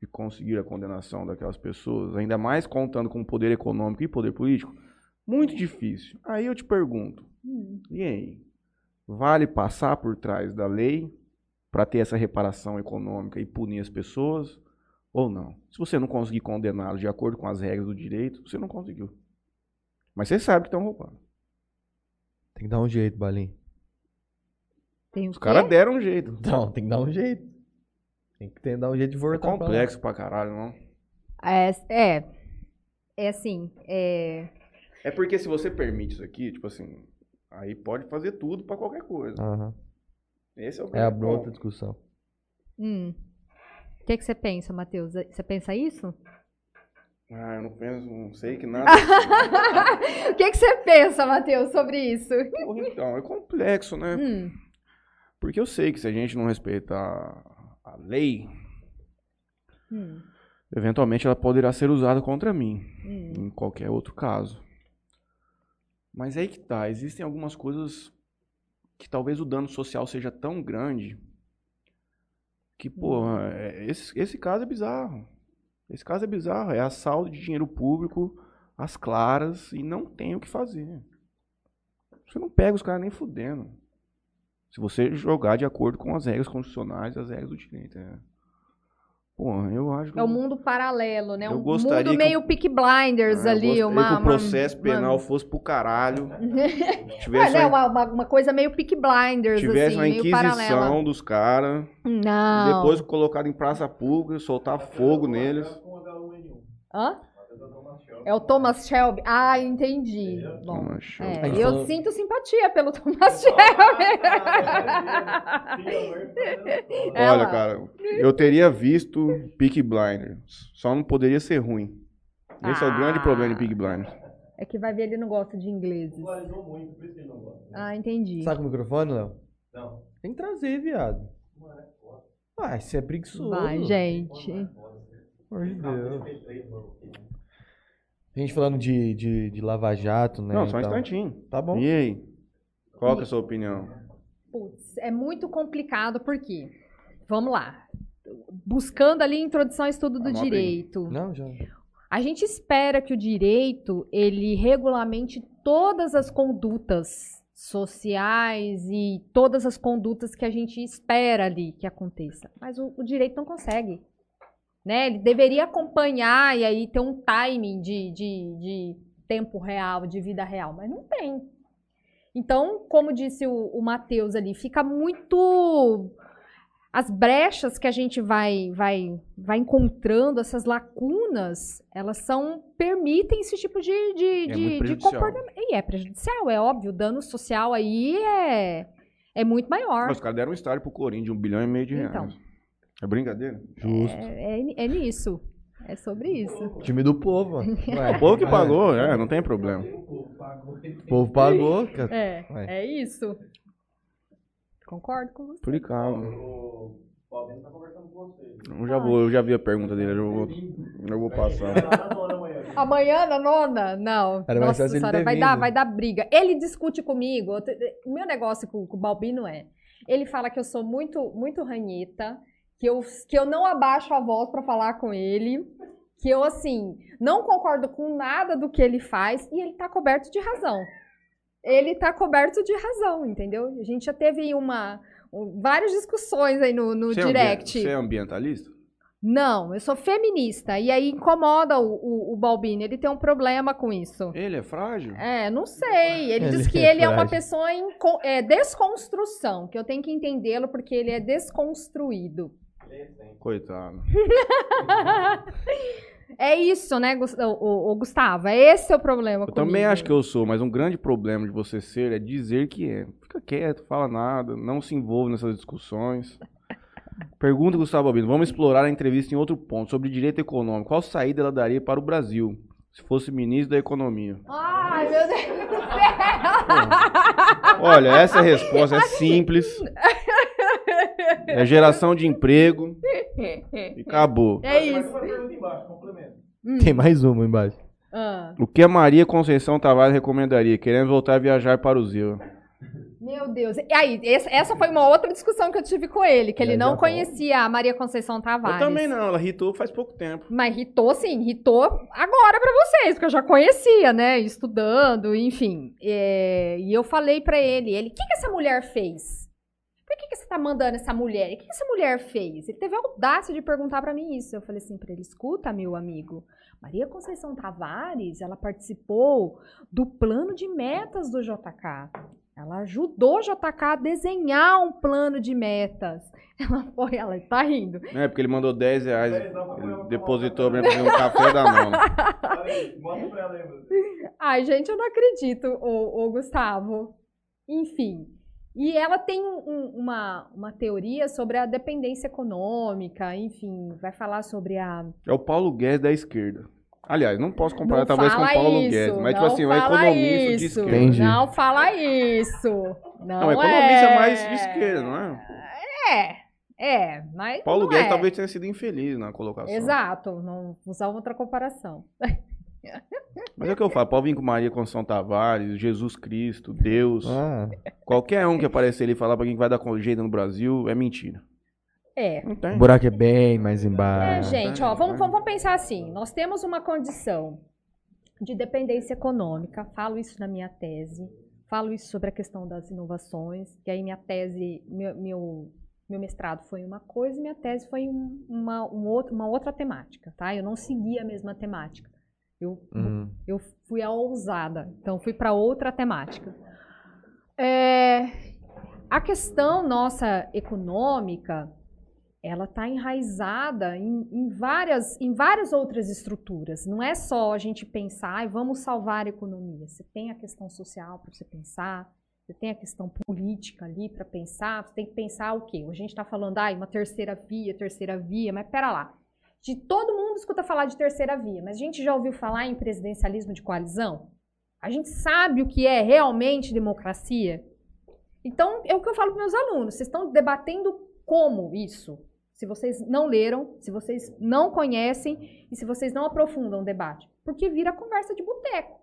de conseguir a condenação daquelas pessoas, ainda mais contando com poder econômico e poder político? Muito difícil. Aí eu te pergunto, hum. e aí? Vale passar por trás da lei para ter essa reparação econômica e punir as pessoas? Ou não? Se você não conseguir condená-los de acordo com as regras do direito, você não conseguiu. Mas você sabe que estão roubando. Tem que dar um jeito, Balim. Tem Os caras deram um jeito. Não, tem que dar um jeito. Tem que ter, dar um jeito de É voltar complexo pra caralho, não? É, é, é assim, é, É porque se você permite isso aqui, tipo assim, aí pode fazer tudo pra qualquer coisa. pra. Aham. Esse é o É a outra discussão. hum. O que, que você pensa, Matheus? Você pensa isso? Ah, eu não penso, não sei que nada. O que, que você pensa, Matheus, sobre isso? Então, é complexo, né? Hum, Porque eu sei que se a gente não respeitar a lei, hum, eventualmente ela poderá ser usada contra mim, hum. em qualquer outro caso. Mas é aí que tá, existem algumas coisas que talvez o dano social seja tão grande que, porra, é- esse, esse caso é bizarro. Esse caso é bizarro, é assalto de dinheiro público às claras e não tem o que fazer. Você não pega os caras nem fudendo. Se você jogar de acordo com as regras constitucionais e as regras do direito. É. Porra, eu acho que. É o eu- mundo paralelo, né? Eu Um gostaria mundo que meio Peak Blinders Ah, ali. Uma, que o uma- processo uma- penal fosse pro caralho. É, tivesse né, uma, uma, uma- uma coisa meio Peak Blinders, tivesse assim, uma inquisição dos caras. Não. Depois colocado em praça pública, soltar fogo neles. Hã? É o Thomas Shelby? Ah, entendi. Bom, é, A gente eu falou- sinto simpatia pelo Thomas Shelby. É Olha, lá. cara, eu teria visto Peak Blinders. Só não poderia ser ruim. Esse é o grande Ah. problema de Peak Blinders. É que vai ver, ele não gosta de ingleses. Ah, entendi. Saca o microfone, Léo? Não. Tem que trazer, viado. Ah, isso é preguiçoso. Vai, gente. Amor de Deus. A gente falando de, de, de Lava Jato, né? Não, só um tal. instantinho. Tá bom. E aí? Qual que é a sua opinião? Putz, é muito complicado porque, vamos lá, buscando ali introdução ao estudo do Anota aí. direito, Não, já. a gente espera que o direito ele regulamente todas as condutas sociais e todas as condutas que a gente espera ali que aconteça, mas o, o direito não consegue. Né? Ele deveria acompanhar e aí ter um timing de, de, de tempo real, de vida real, mas não tem. Então, como disse o, o Matheus ali, fica muito. As brechas que a gente vai, vai, vai encontrando, essas lacunas, elas são. permitem esse tipo de, de, É de, de comportamento. E é prejudicial, é óbvio. O dano social aí é, é muito maior. Os caras deram um estádio pro Corinthians de um bilhão e meio de reais. Então. É brincadeira? Justo. É, é, é nisso. É sobre isso. Time do povo. Ué, O povo que pagou, é, não tem problema. O povo pagou. cara. É, é isso. Concordo com você. Explicava. Eu já vou, eu já vi a pergunta dele, eu vou, eu vou passar. Amanhã, na nona? Não. Era Nossa ele senhora, vai dar, vai dar briga. Ele discute comigo. O meu negócio com, com o Balbino é. Ele fala que eu sou muito, muito ranheta, que eu, que eu não abaixo a voz pra falar com ele, que eu, assim, não concordo com nada do que ele faz e ele tá coberto de razão. Ele tá coberto de razão, entendeu? A gente já teve uma, um- várias discussões aí no, no Você é direct. ambi- Você é ambientalista? Não, eu sou feminista. E aí incomoda o, o, o Balbini. Ele tem um problema com isso. Ele é frágil? É, não sei. Ele, Ele diz que é ele é uma frágil. pessoa em é, desconstrução, que eu tenho que entendê-lo porque ele é desconstruído. Coitado. É isso, né, Gustavo? Esse é o problema Eu também acho que eu sou, mas um grande problema de você ser é dizer que é. Fica quieto, fala nada, não se envolve nessas discussões. Pergunta, Gustavo Albino. Vamos explorar a entrevista em outro ponto, sobre direito econômico. Qual saída ela daria para o Brasil, se fosse ministro da Economia? Ai, meu Deus do céu! Olha, essa resposta é simples. É geração de emprego e acabou. É isso. Tem mais uma embaixo. Ah, O que a Maria Conceição Tavares recomendaria? Querendo voltar a viajar para o Zeu. meu Deus. E aí, essa, foi uma outra discussão que eu tive com ele, que ele Já, não já conhecia a Maria Conceição Tavares. Eu também não, ela irritou faz pouco tempo. Mas irritou, sim, irritou agora pra vocês, porque eu já conhecia, né? Estudando, enfim. É, e eu falei pra ele, ele, o que, que essa mulher fez? Por que, que você tá mandando essa mulher? O que, que essa mulher fez? Ele teve a audácia de perguntar pra mim isso. Eu falei assim pra ele, escuta, meu amigo, Maria Conceição Tavares, ela participou do plano de metas do JK. Ela ajudou o JK a desenhar um plano de metas. Ela foi, ela tá rindo. É, porque ele mandou 10 reais, ele depositou pra mim fazer um café da nona. Ai, gente, eu não acredito, o Gustavo. Enfim. E ela tem um- uma, uma teoria sobre a dependência econômica, enfim, vai falar sobre a. É o Paulo Guedes da esquerda. Aliás, não posso comparar Não talvez com o Paulo isso, Guedes, mas tipo assim, um fala economista de isso, esquerda. Entendi. Não fala isso. Não, Não, economista é... mais de esquerda, não é? É, é, mas. Paulo Guedes é. talvez tenha sido infeliz na colocação. Exato, não usar outra comparação. Mas é o que eu falo, pode vir com Maria Conceição Tavares, Jesus Cristo, Deus. Ah, Qualquer um que aparecer ali e falar pra quem vai dar jeito no Brasil é mentira. É. O buraco é bem mais É, embaixo. gente, ó, vamos, vamos, vamos pensar assim. Nós temos uma condição de dependência econômica. Falo isso na minha tese. Falo isso sobre a questão das inovações. Que aí minha tese, meu, meu, meu mestrado foi uma coisa e minha tese foi um- uma, um outro, uma outra temática, tá? Eu não segui a mesma temática. Eu, Uhum. eu fui a ousada, então fui para outra temática. É, a questão nossa econômica, ela está enraizada em, em várias, em várias outras estruturas. Não é só a gente pensar, "Ai, vamos salvar a economia. Você tem a questão social para você pensar, você tem a questão política ali para pensar, você tem que pensar o quê? A gente está falando, ai, uma terceira via, terceira via, mas pera lá. De todo mundo escuta falar de terceira via, mas a gente já ouviu falar em presidencialismo de coalizão? A gente sabe o que é realmente democracia? Então, é o que eu falo para meus alunos. Vocês estão debatendo como isso? Se vocês não leram, se vocês não conhecem e se vocês não aprofundam o debate. Porque vira conversa de boteco.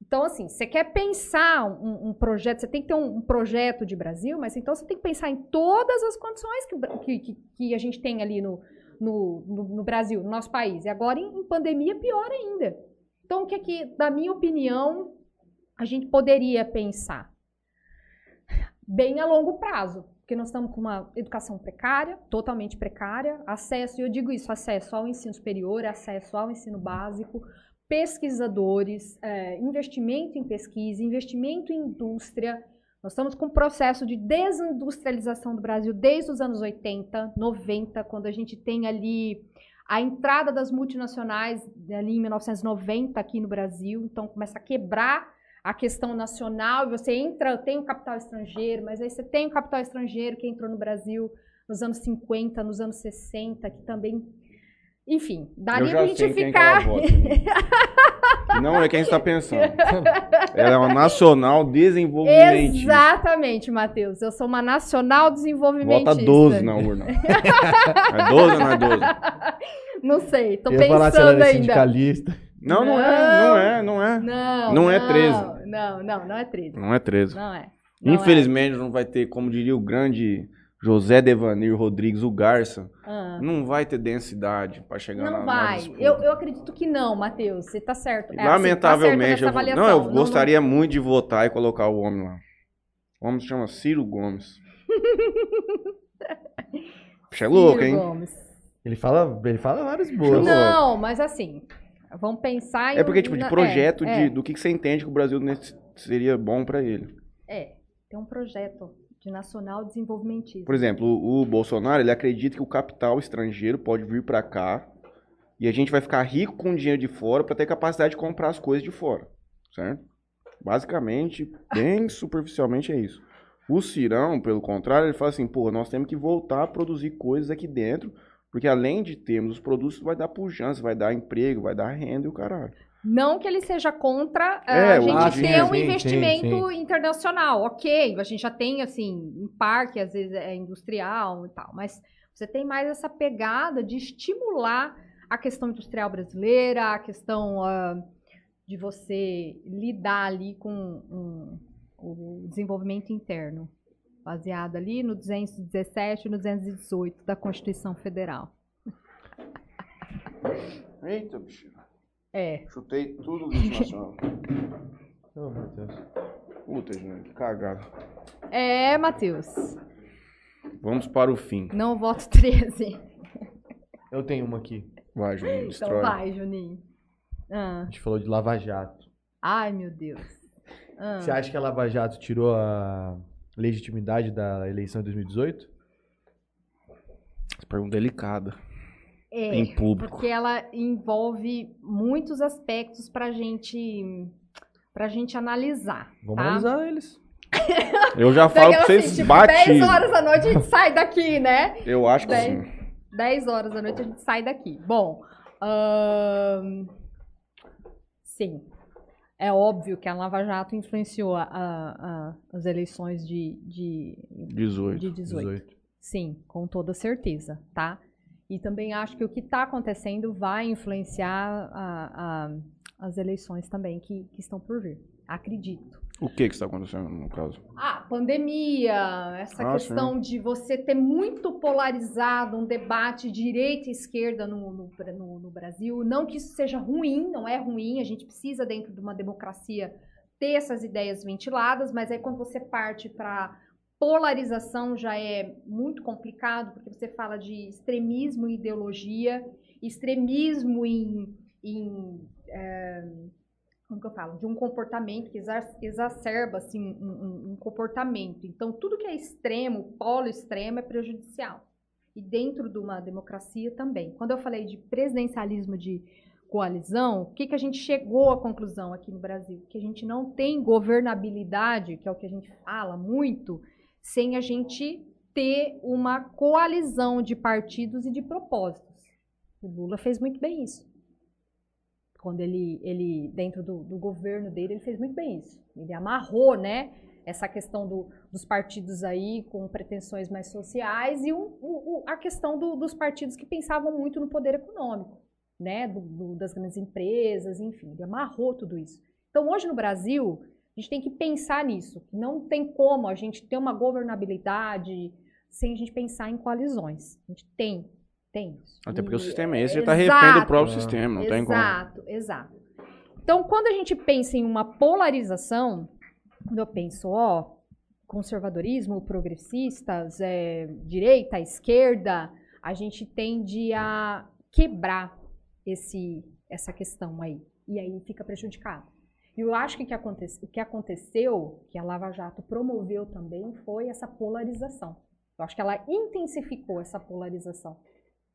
Então, assim, você quer pensar um, um projeto, você tem que ter um, um projeto de Brasil, mas então você tem que pensar em todas as condições que, que- que a gente tem ali no, no, no- no Brasil, no nosso país. E agora, em, em pandemia, pior ainda. Então, o que é que, na minha opinião, a gente poderia pensar? Bem a longo prazo, porque nós estamos com uma educação precária, totalmente precária, acesso, e eu digo isso, acesso ao ensino superior, acesso ao ensino básico, pesquisadores, eh, investimento em pesquisa, investimento em indústria. Nós estamos com um processo de desindustrialização do Brasil desde os anos 80, 90, quando a gente tem ali a entrada das multinacionais ali em 1990 aqui no Brasil, então começa a quebrar a questão nacional, e você entra, tem o capital estrangeiro, mas aí você tem o capital estrangeiro que entrou no Brasil nos anos 50, nos anos 60, que também, enfim, já pra gente ficar... vota. né? Não é quem está pensando. Ela é uma nacional desenvolvimentista. Exatamente, Matheus. Eu sou uma nacional desenvolvimentista. Vota 12 na urna. É 12 ou não é 12? Não sei, tô Eu ia falar se ela pensando ainda. sindicalista. Não, não é, não é, não é. Não, Não é 13. Não, não, não é 13. Não é 13. Não é. Não Infelizmente não vai ter, como diria o grande José Devanir Rodrigues, o Garça, é. Ah. não vai ter densidade para chegar na Não na vai. disputa. Eu, eu acredito que não, Matheus. Você tá certo. É, você tá Lamentavelmente, certo eu, vou- não, eu gostaria muito de votar e colocar o homem lá. O homem se chama Ciro Gomes. Puxa, é louco, Ciro hein? Gomes. Ele fala, ele fala várias boas. Não, mas assim, vamos pensar em... É porque, tipo, de na- projeto é, de, do que, que você entende que o Brasil nesse- seria bom pra ele. É, tem um projeto de nacional desenvolvimentismo. Por exemplo, o, Bolsonaro, ele acredita que o capital estrangeiro pode vir pra cá e a gente vai ficar rico com dinheiro de fora pra ter capacidade de comprar as coisas de fora, certo? Basicamente, bem superficialmente é isso. O Cirão, pelo contrário, ele fala assim, pô, nós temos que voltar a produzir coisas aqui dentro, porque além de termos os produtos, vai dar pujança, vai dar emprego, vai dar renda e o caralho. Não que ele seja contra ah, É, a gente ter dinheiro, um sim, sim, investimento internacional. Ok, a gente já tem, assim, em parque, às vezes é industrial e tal, mas você tem mais essa pegada de estimular a questão industrial brasileira, a questão ah, de você lidar ali com um- o desenvolvimento interno, baseado ali no 217 e no 218 da Constituição Federal. Eita, bicho. É, Chutei tudo do nacional. Oh, meu Deus. Puta, gente, que cagada. é, Matheus. Vamos para o fim. Não voto 13. Eu tenho uma aqui. Vai, Juninho, Então destrói. vai, Juninho. Ah. A gente falou de Lava Jato. Ai, meu Deus. Ah. Você acha que a Lava Jato tirou a legitimidade da eleição de 2018? Essa pergunta delicada. É, Em público. porque ela envolve muitos aspectos pra gente, pra gente analisar. Vamos tá? analisar eles. Eu já falo pra Daquela vocês assim, tipo, batem. 10 horas da noite a gente sai daqui, né? Eu acho que Dez. sim. 10 horas da noite a gente sai daqui. Bom, ahn, sim. É óbvio que a Lava Jato influenciou a- a- as eleições de, de, 18. de 18. Sim, com toda certeza, tá? E também acho que o que está acontecendo vai influenciar a- a- as eleições também que, que estão por vir. Acredito. O que que está acontecendo no caso? Ah, pandemia, essa Ah, questão de você ter muito polarizado um debate direita e esquerda no, no, no- no Brasil. Não que isso seja ruim, não é ruim, a gente precisa, dentro de uma democracia, ter essas ideias ventiladas, mas aí quando você parte para polarização já é muito complicado, porque você fala de extremismo em ideologia, extremismo em. em eh, como que eu falo? De um comportamento que exa- exacerba assim, um, um- um comportamento. Então, tudo que é extremo, polo extremo, é prejudicial. E dentro de uma democracia também. Quando eu falei de presidencialismo de coalizão, o que, que a gente chegou à conclusão aqui no Brasil? Que a gente não tem governabilidade, que é o que a gente fala muito, sem a gente ter uma coalizão de partidos e de propósitos. O Lula fez muito bem isso. Quando ele, ele dentro do, do governo dele, ele fez muito bem isso. Ele amarrou, né, essa questão do- dos partidos aí com pretensões mais sociais e o- o- a questão do- dos partidos que pensavam muito no poder econômico, né, do- das grandes empresas, enfim, ele amarrou tudo isso. Então, hoje no Brasil, a gente tem que pensar nisso. Não tem como a gente ter uma governabilidade sem a gente pensar em coalizões. A gente tem, tem isso. Até porque o E- sistema é esse, já tá refém do Exato. próprio Ah. sistema, não tem como. Exato, exato. Então, quando a gente pensa em uma polarização, quando eu penso, ó, conservadorismo, progressistas, é, direita, esquerda, a gente tende a quebrar esse, essa questão aí. E aí fica prejudicado. E eu acho que o que, aconteceu, que a Lava Jato promoveu também, foi essa polarização. Eu acho que ela intensificou essa polarização.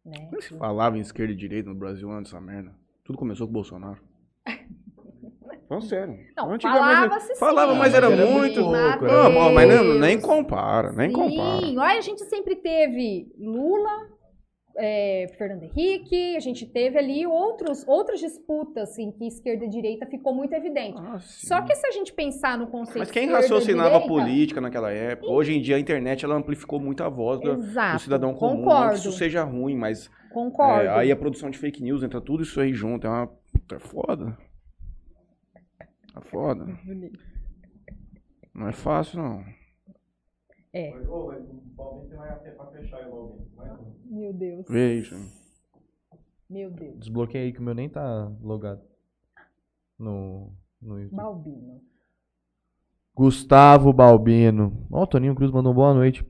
Né? Como se falava em esquerda e direita no Brasil antes dessa merda? Tudo começou com o Bolsonaro. Falando sério. Não, falava-se sim. Falava, mas era Mas era muito. muito pouco, Não, mas nem, nem compara, nem compara. Sim, olha, a gente sempre teve Lula, é, Fernando Henrique, a gente teve ali outros, outras disputas em que esquerda e direita ficou muito evidente. Ah. Só que se a gente pensar no conceito Mas quem e raciocinava direita, política naquela época? Hoje em dia a internet ela amplificou muito a voz do, do cidadão comum. Não que concordo, isso seja ruim, mas concordo. é, aí a produção de fake news entra tudo isso aí junto. É uma. Puta, é foda. É foda. Não é fácil, não. Meu Deus, Veja. meu Deus. Desbloqueei aí que o meu nem tá logado. No, no YouTube. Balbino. Gustavo Balbino. Ó, o Toninho Cruz mandou boa noite.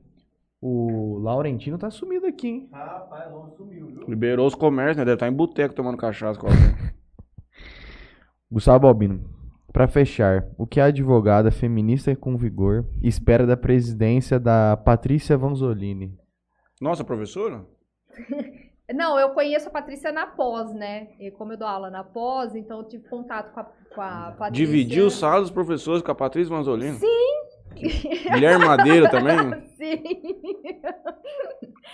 O Laurentino tá sumido aqui, hein? Rapaz, vamos sumiu, viu? Liberou os comércios, né? Deve estar em boteco tomando cachaça com alguém. Gustavo Albino. Pra fechar, o que a advogada feminista com vigor espera da presidência da Patrícia Vanzolini? Nossa, professora? Não, eu conheço a Patrícia na pós, né? E como eu dou aula na pós, então eu tive contato com a, com a Patrícia. Dividiu o sala dos professores com a Patrícia Manzolini? Sim! Guilherme Madeira também? Sim!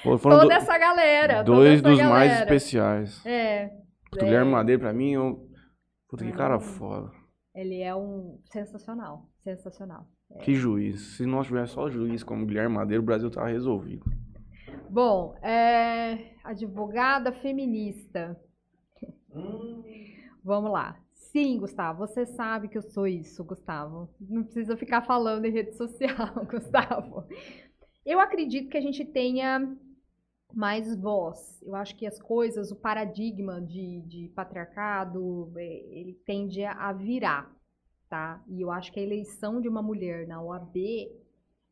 Pô, Toda do- essa galera. dois essa dos mais galera. especiais. É. Puta, É. Guilherme Madeira, pra mim, eu... Puta, que cara foda. Ele é um sensacional. Sensacional. Que juiz. Se nós tivéssemos só juiz como Guilherme Madeira, o Brasil tava resolvido. Bom, é, advogada feminista. Vamos lá. Sim, Gustavo, você sabe que eu sou isso, Gustavo. Não precisa ficar falando em rede social, Gustavo. Eu acredito que a gente tenha mais voz. Eu acho que as coisas, o paradigma de, de patriarcado, eh, ele tende a virar, tá? E eu acho que a eleição de uma mulher na OAB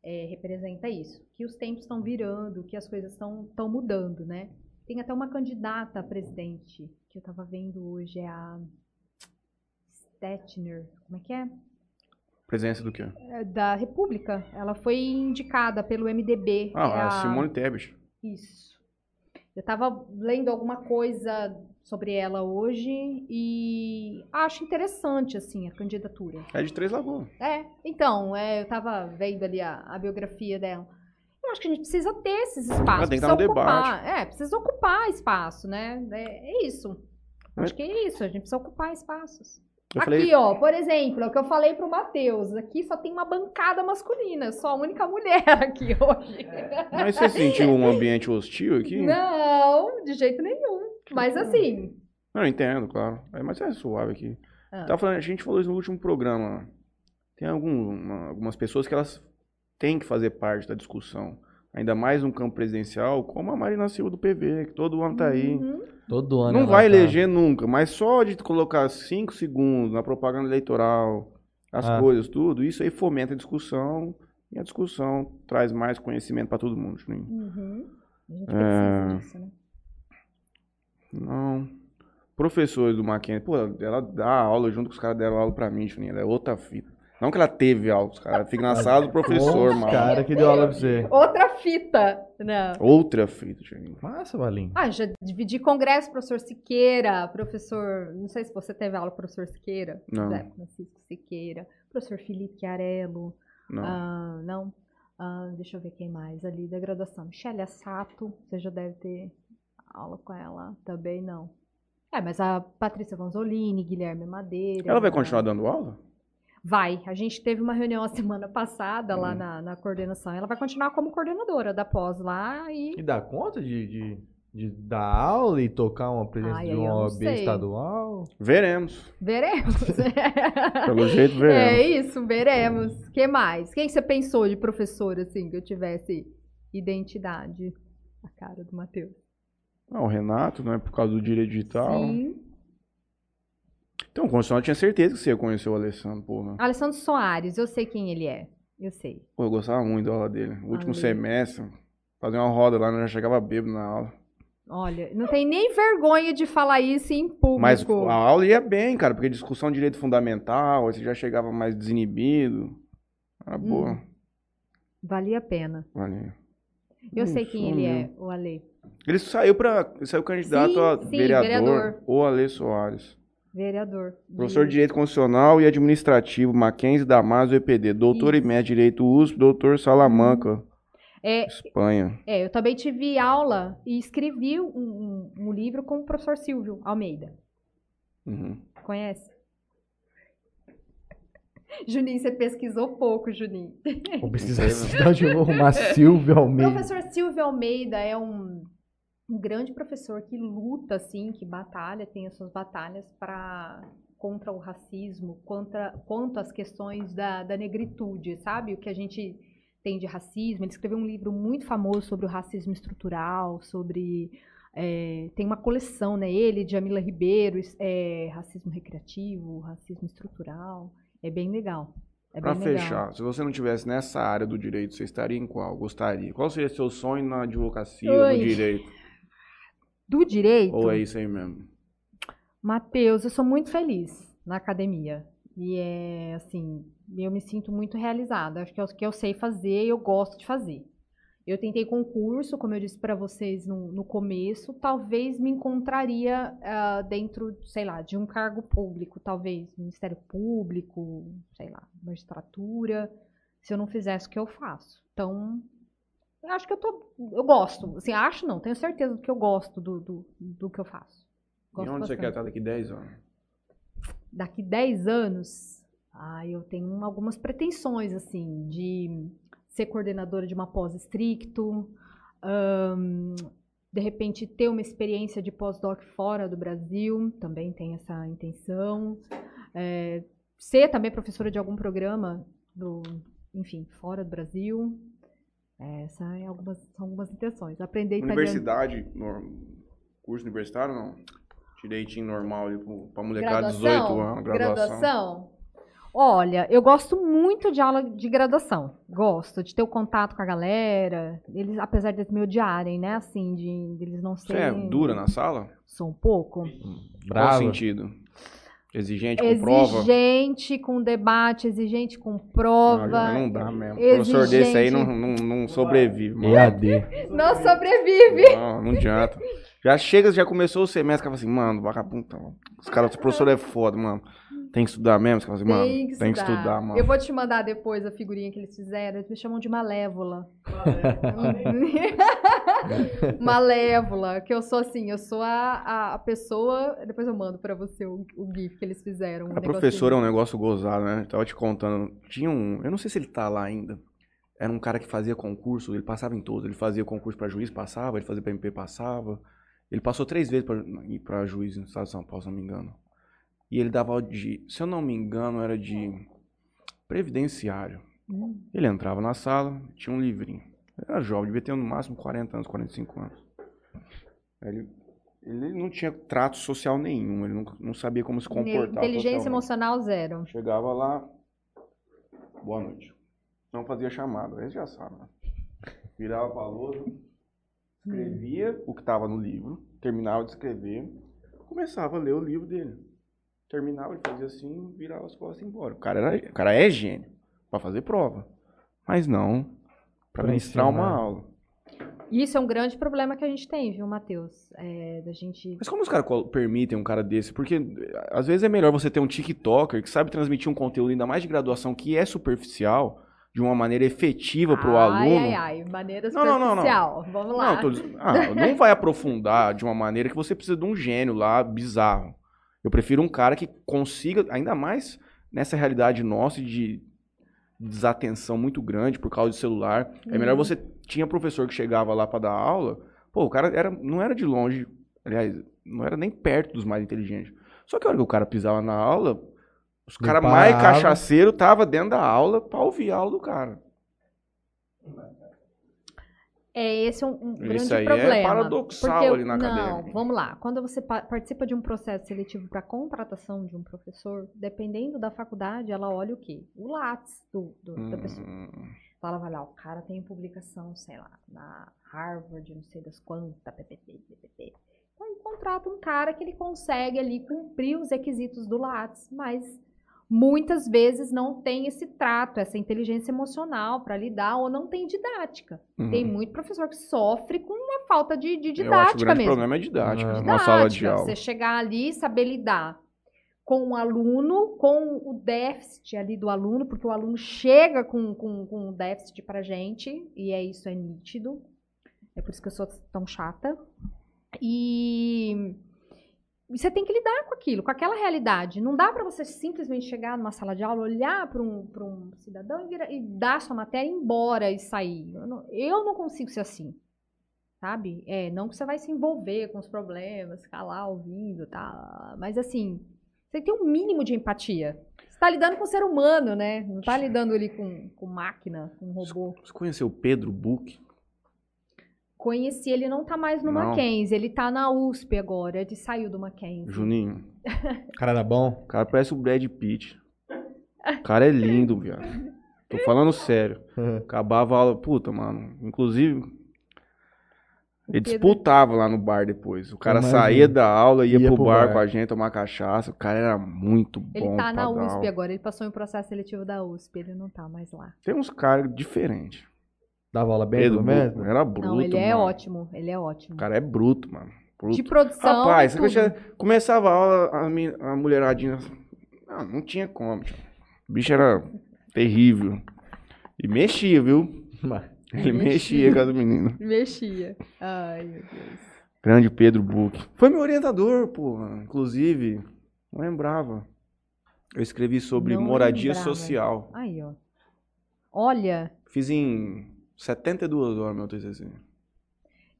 é, representa isso, que os tempos estão virando, que as coisas estão mudando, né? Tem até uma candidata a presidente que eu estava vendo hoje, é a Stetner, como é que é? Presença do quê? É Da República. Ela foi indicada pelo MDB. Ah, é a Simone Tebet. Isso. Eu estava lendo alguma coisa sobre ela hoje e acho interessante, assim, a candidatura. É de Três Lagoas. É, então, é, eu tava vendo ali a, a biografia dela. Eu acho que a gente precisa ter esses espaços. Ela tem que dar um ocupar, É, precisa ocupar espaço, né? É, é isso. Mas- Acho que é isso, a gente precisa ocupar espaços. Eu aqui, falei, ó, por exemplo, é o que eu falei pro Matheus. Aqui só tem uma bancada masculina. Eu sou a única mulher aqui hoje. mas você sentiu um ambiente hostil aqui? Não, de jeito nenhum. Mas assim. Não, eu entendo, claro. É, mas é suave aqui. Ah. Tava falando, a gente falou isso no último programa. Tem algum- uma- algumas pessoas que elas têm que fazer parte da discussão. Ainda mais no campo presidencial, como a Marina Silva do PV, que todo ano tá aí. uhum. Todo ano. Não vai tá- eleger nunca, mas só de colocar cinco segundos na propaganda eleitoral, as Ah. coisas, tudo, isso aí fomenta a discussão. E a discussão traz mais conhecimento pra todo mundo, Juninho. Uhum. A gente É. precisa disso, né? Não. Professores do Mackenzie, pô, ela dá aula junto com os caras deram aula pra mim, Juninho. Ela é outra fita. Não que ela teve aula, os caras ficam na sala do professor, mano. cara que deu aula pra você. Outra fita. Não. Outra fita, Juninho. Massa, Valim. Ah, já dividi congresso, professor Siqueira, professor. Não sei se você teve aula, professor Siqueira. Não. José Francisco Siqueira, professor Felipe Chiarello. Não. Ah, não. Ah, deixa eu ver quem mais ali da graduação. Michele Assato, você já deve ter aula com ela. Também não. É, mas a Patrícia Vanzolini, Guilherme Madeira. Ela vai né? continuar dando aula? Vai. A gente teve uma reunião a semana passada lá Hum. na, na coordenação. Ela vai continuar como coordenadora da pós lá e. E dá conta de, de, de dar aula e tocar uma presença Ai, de uma não OAB estadual? Veremos. Veremos. Pelo jeito, É veremos. isso, veremos. que mais? Quem você pensou de professor, assim, que eu tivesse identidade? A cara do Matheus. Ah, o Renato, né? Por causa do direito digital. Sim. Então, o Constitucional tinha certeza que você ia conhecer o Alessandro, porra. Alessandro Soares, eu sei quem ele é. Eu sei. Pô, eu gostava muito da aula dele. O último Ale. semestre, fazia uma roda lá, eu já chegava bêbado na aula. Olha, não tem nem vergonha de falar isso em público. Mas a aula ia bem, cara, porque discussão de direito fundamental, você já chegava mais desinibido. Era boa. Hum. Valia a pena. Valeu. Eu Hum, sei quem ele é, o Ale. Ele saiu para ele saiu candidato Sim, a sim, vereador, vereador. o Ale Soares. Vereador. Professor de Direito Constitucional e Administrativo, Mackenzie Damasio EPD. Doutor Isso. e mestre de Direito USP, doutor Salamanca, É, Espanha. é, eu também tive aula e escrevi um, um- um livro com o professor Silvio Almeida. Uhum. Conhece? Juninho, você pesquisou pouco, Juninho. Vou citar de novo uma Silvia O Almeida. professor Silvio Almeida é um, um grande professor que luta, assim, que batalha, tem as suas batalhas para contra o racismo, contra, quanto às questões da, da negritude, sabe? O que a gente tem de racismo. Ele escreveu um livro muito famoso sobre o racismo estrutural, sobre... é, tem uma coleção, né? Ele, Jamila Ribeiro, é, racismo recreativo, racismo estrutural. É bem legal. É legal. fechar, se você não tivesse nessa área do direito, você estaria em qual? Gostaria? Qual seria seu sonho na advocacia, Ui. no direito? Do direito, Ou é isso aí mesmo? Matheus, eu sou muito feliz na academia. E é assim, eu me sinto muito realizada. Acho que é o que eu sei fazer e eu gosto de fazer. Eu tentei concurso, como eu disse para vocês no, no começo, talvez me encontraria ah, dentro, sei lá, de um cargo público, talvez Ministério Público, sei lá, magistratura, se eu não fizesse o que eu faço. Então, acho que eu tô, eu gosto. Assim, acho não, tenho certeza que eu gosto do, do, do que eu faço. E Gosto onde você quer bastante estar daqui 10 anos? daqui 10 anos, ah, eu tenho algumas pretensões, assim, de ser coordenadora de uma pós estricto, ahn, de repente ter uma experiência de pós-doc fora do Brasil, também tem essa intenção, é, ser também professora de algum programa, do, enfim, fora do Brasil. É, Essa é algumas, são algumas intenções. Aprender italiano. Universidade, curso universitário não? Direitinho normal pra molecada de 18 anos, graduação. Graduação? Olha, eu gosto muito de aula de graduação. Gosto de ter o contato com a galera. Eles, apesar de me odiarem, né? Assim, de, de eles não Você é serem. dura na sala? Sou um pouco. Qual Brava. sentido? Exigente com prova? Exigente com debate, exigente com prova. Não, não dá mesmo. Professor desse aí não, exigente. não, não sobrevive, mano. EAD. Não sobrevive. Não, não adianta. Já chega, já começou o semestre, fala assim, mano, vagabundo. tá. Os caras, o professor é foda, mano. Tem que estudar mesmo? Você fala assim, mano, Tem que, tem que estudar. estudar, mano. Eu vou te mandar depois a figurinha que eles fizeram. Eles me chamam de Malévola. Malévola, que eu sou assim, eu sou a, a, pessoa. Depois eu mando pra você o, o GIF que eles fizeram. um A professora é um negócio gozado, né? Tava te contando. Tinha um. Eu não sei se ele tá lá ainda. Era um cara que fazia concurso, ele passava em todos. Ele fazia concurso pra juiz, passava. Ele fazia pra MP, passava. Ele passou três vezes pra pra juiz no estado de São Paulo, se não me engano. E ele dava aula de. Se eu não me engano, era de. Previdenciário. Hum. Ele entrava na sala, tinha um livrinho. Era jovem, devia ter no máximo 40 anos, 45 anos. Ele, ele não tinha trato social nenhum, ele não, não sabia como se comportar. Inteligência socialmente. emocional zero. Chegava lá, boa noite. Não fazia chamada, você já sabe. Né? Virava pra lousa, escrevia o que estava no livro, terminava de escrever, começava a ler o livro dele. Terminava, ele fazia assim, virava as costas e ia embora. O cara, era, o cara é gênio pra fazer prova. Mas não pra Pra ministrar uma aula. Isso é um grande problema que a gente tem, viu, Matheus? É, da gente. Mas como os caras permitem um cara desse? Porque eh, às vezes é melhor você ter um TikToker que sabe transmitir um conteúdo ainda mais de graduação que é superficial, de uma maneira efetiva pro ai, aluno. ai, ai, maneira Não, não, não, não. superficial. Vamos lá. Não, tô ah, não vai aprofundar de uma maneira que você precisa de um gênio lá bizarro. Eu prefiro um cara que consiga, ainda mais nessa realidade nossa de desatenção muito grande por causa de celular. É melhor Uhum. você tinha professor que chegava lá pra dar aula, pô, o cara era, não era de longe, aliás, não era nem perto dos mais inteligentes. Só que a hora que o cara pisava na aula, os caras mais cachaceiro tava dentro da aula pra ouvir a aula do cara. É, esse é um, um grande Isso aí é problema. paradoxal porque, ali na não, academia. vamos lá. Quando você pa- participa de um processo seletivo para contratação de um professor, dependendo da faculdade, ela olha o quê? O Lattes do, do- da pessoa. Hum, ela vai lá, o cara tem publicação, sei lá, na Harvard, não sei das quantas, PPT, PPT. Então ele contrata um cara que ele consegue ali cumprir os requisitos do Lattes, mas muitas vezes não tem esse trato, essa inteligência emocional para lidar ou não tem didática. uhum. Tem muito professor que sofre com uma falta de, de Eu acho que o didática mesmo. problema é didática, É. uma sala de Didática, aula. Você chegar ali e saber lidar com o aluno, com o déficit ali do aluno, porque o aluno chega com, com, com um déficit pra gente, e é isso, é nítido. É por isso que eu sou tão chata. E você tem que lidar com aquilo, com aquela realidade. Não dá pra você simplesmente chegar numa sala de aula, olhar para um, pra um cidadão e, e dar sua matéria, ir embora e sair. Eu não, eu não consigo ser assim. Sabe? É, não que você vai se envolver com os problemas, ficar lá ouvindo, tá? Mas assim, você tem um mínimo de empatia. Você tá lidando com o ser humano, né? Não tá lidando ali com, com máquina, com robô. Você conheceu o Pedro Buch? Conheci, ele não tá mais no Não. Mackenzie, ele tá na USP agora, ele saiu do Mackenzie. Juninho? Cara era bom. O cara parece o Brad Pitt. O cara é lindo, viado. Tô falando sério. Acabava a aula, puta, mano. Inclusive, ele disputava lá no bar depois. O cara Imagina. saía da aula, ia, Ia pro, pro bar, bar. com a gente tomar cachaça. O cara era muito bom. Ele tá na USP aula. agora, ele passou em processo seletivo da USP, ele não tá mais lá. Tem uns caras diferentes. Dava aula bem, Pedro pelo menos? Bruto, era bruto. não, ele é mano. ótimo, ele é ótimo. O cara é bruto, mano. Bruto. De produção, Rapaz, começava a aula, a, mi- a mulheradinha. Não, não tinha como. tio. O bicho era terrível. E mexia, viu? Mas- Ele Mexia. mexia com as meninas. Mexia. Ai, meu Deus. Grande Pedro Buch. Foi meu orientador, porra. Inclusive, não lembrava. Eu escrevi sobre Não moradia lembrava. social. Aí, ó. Olha, Fiz em 72 horas meu TCC.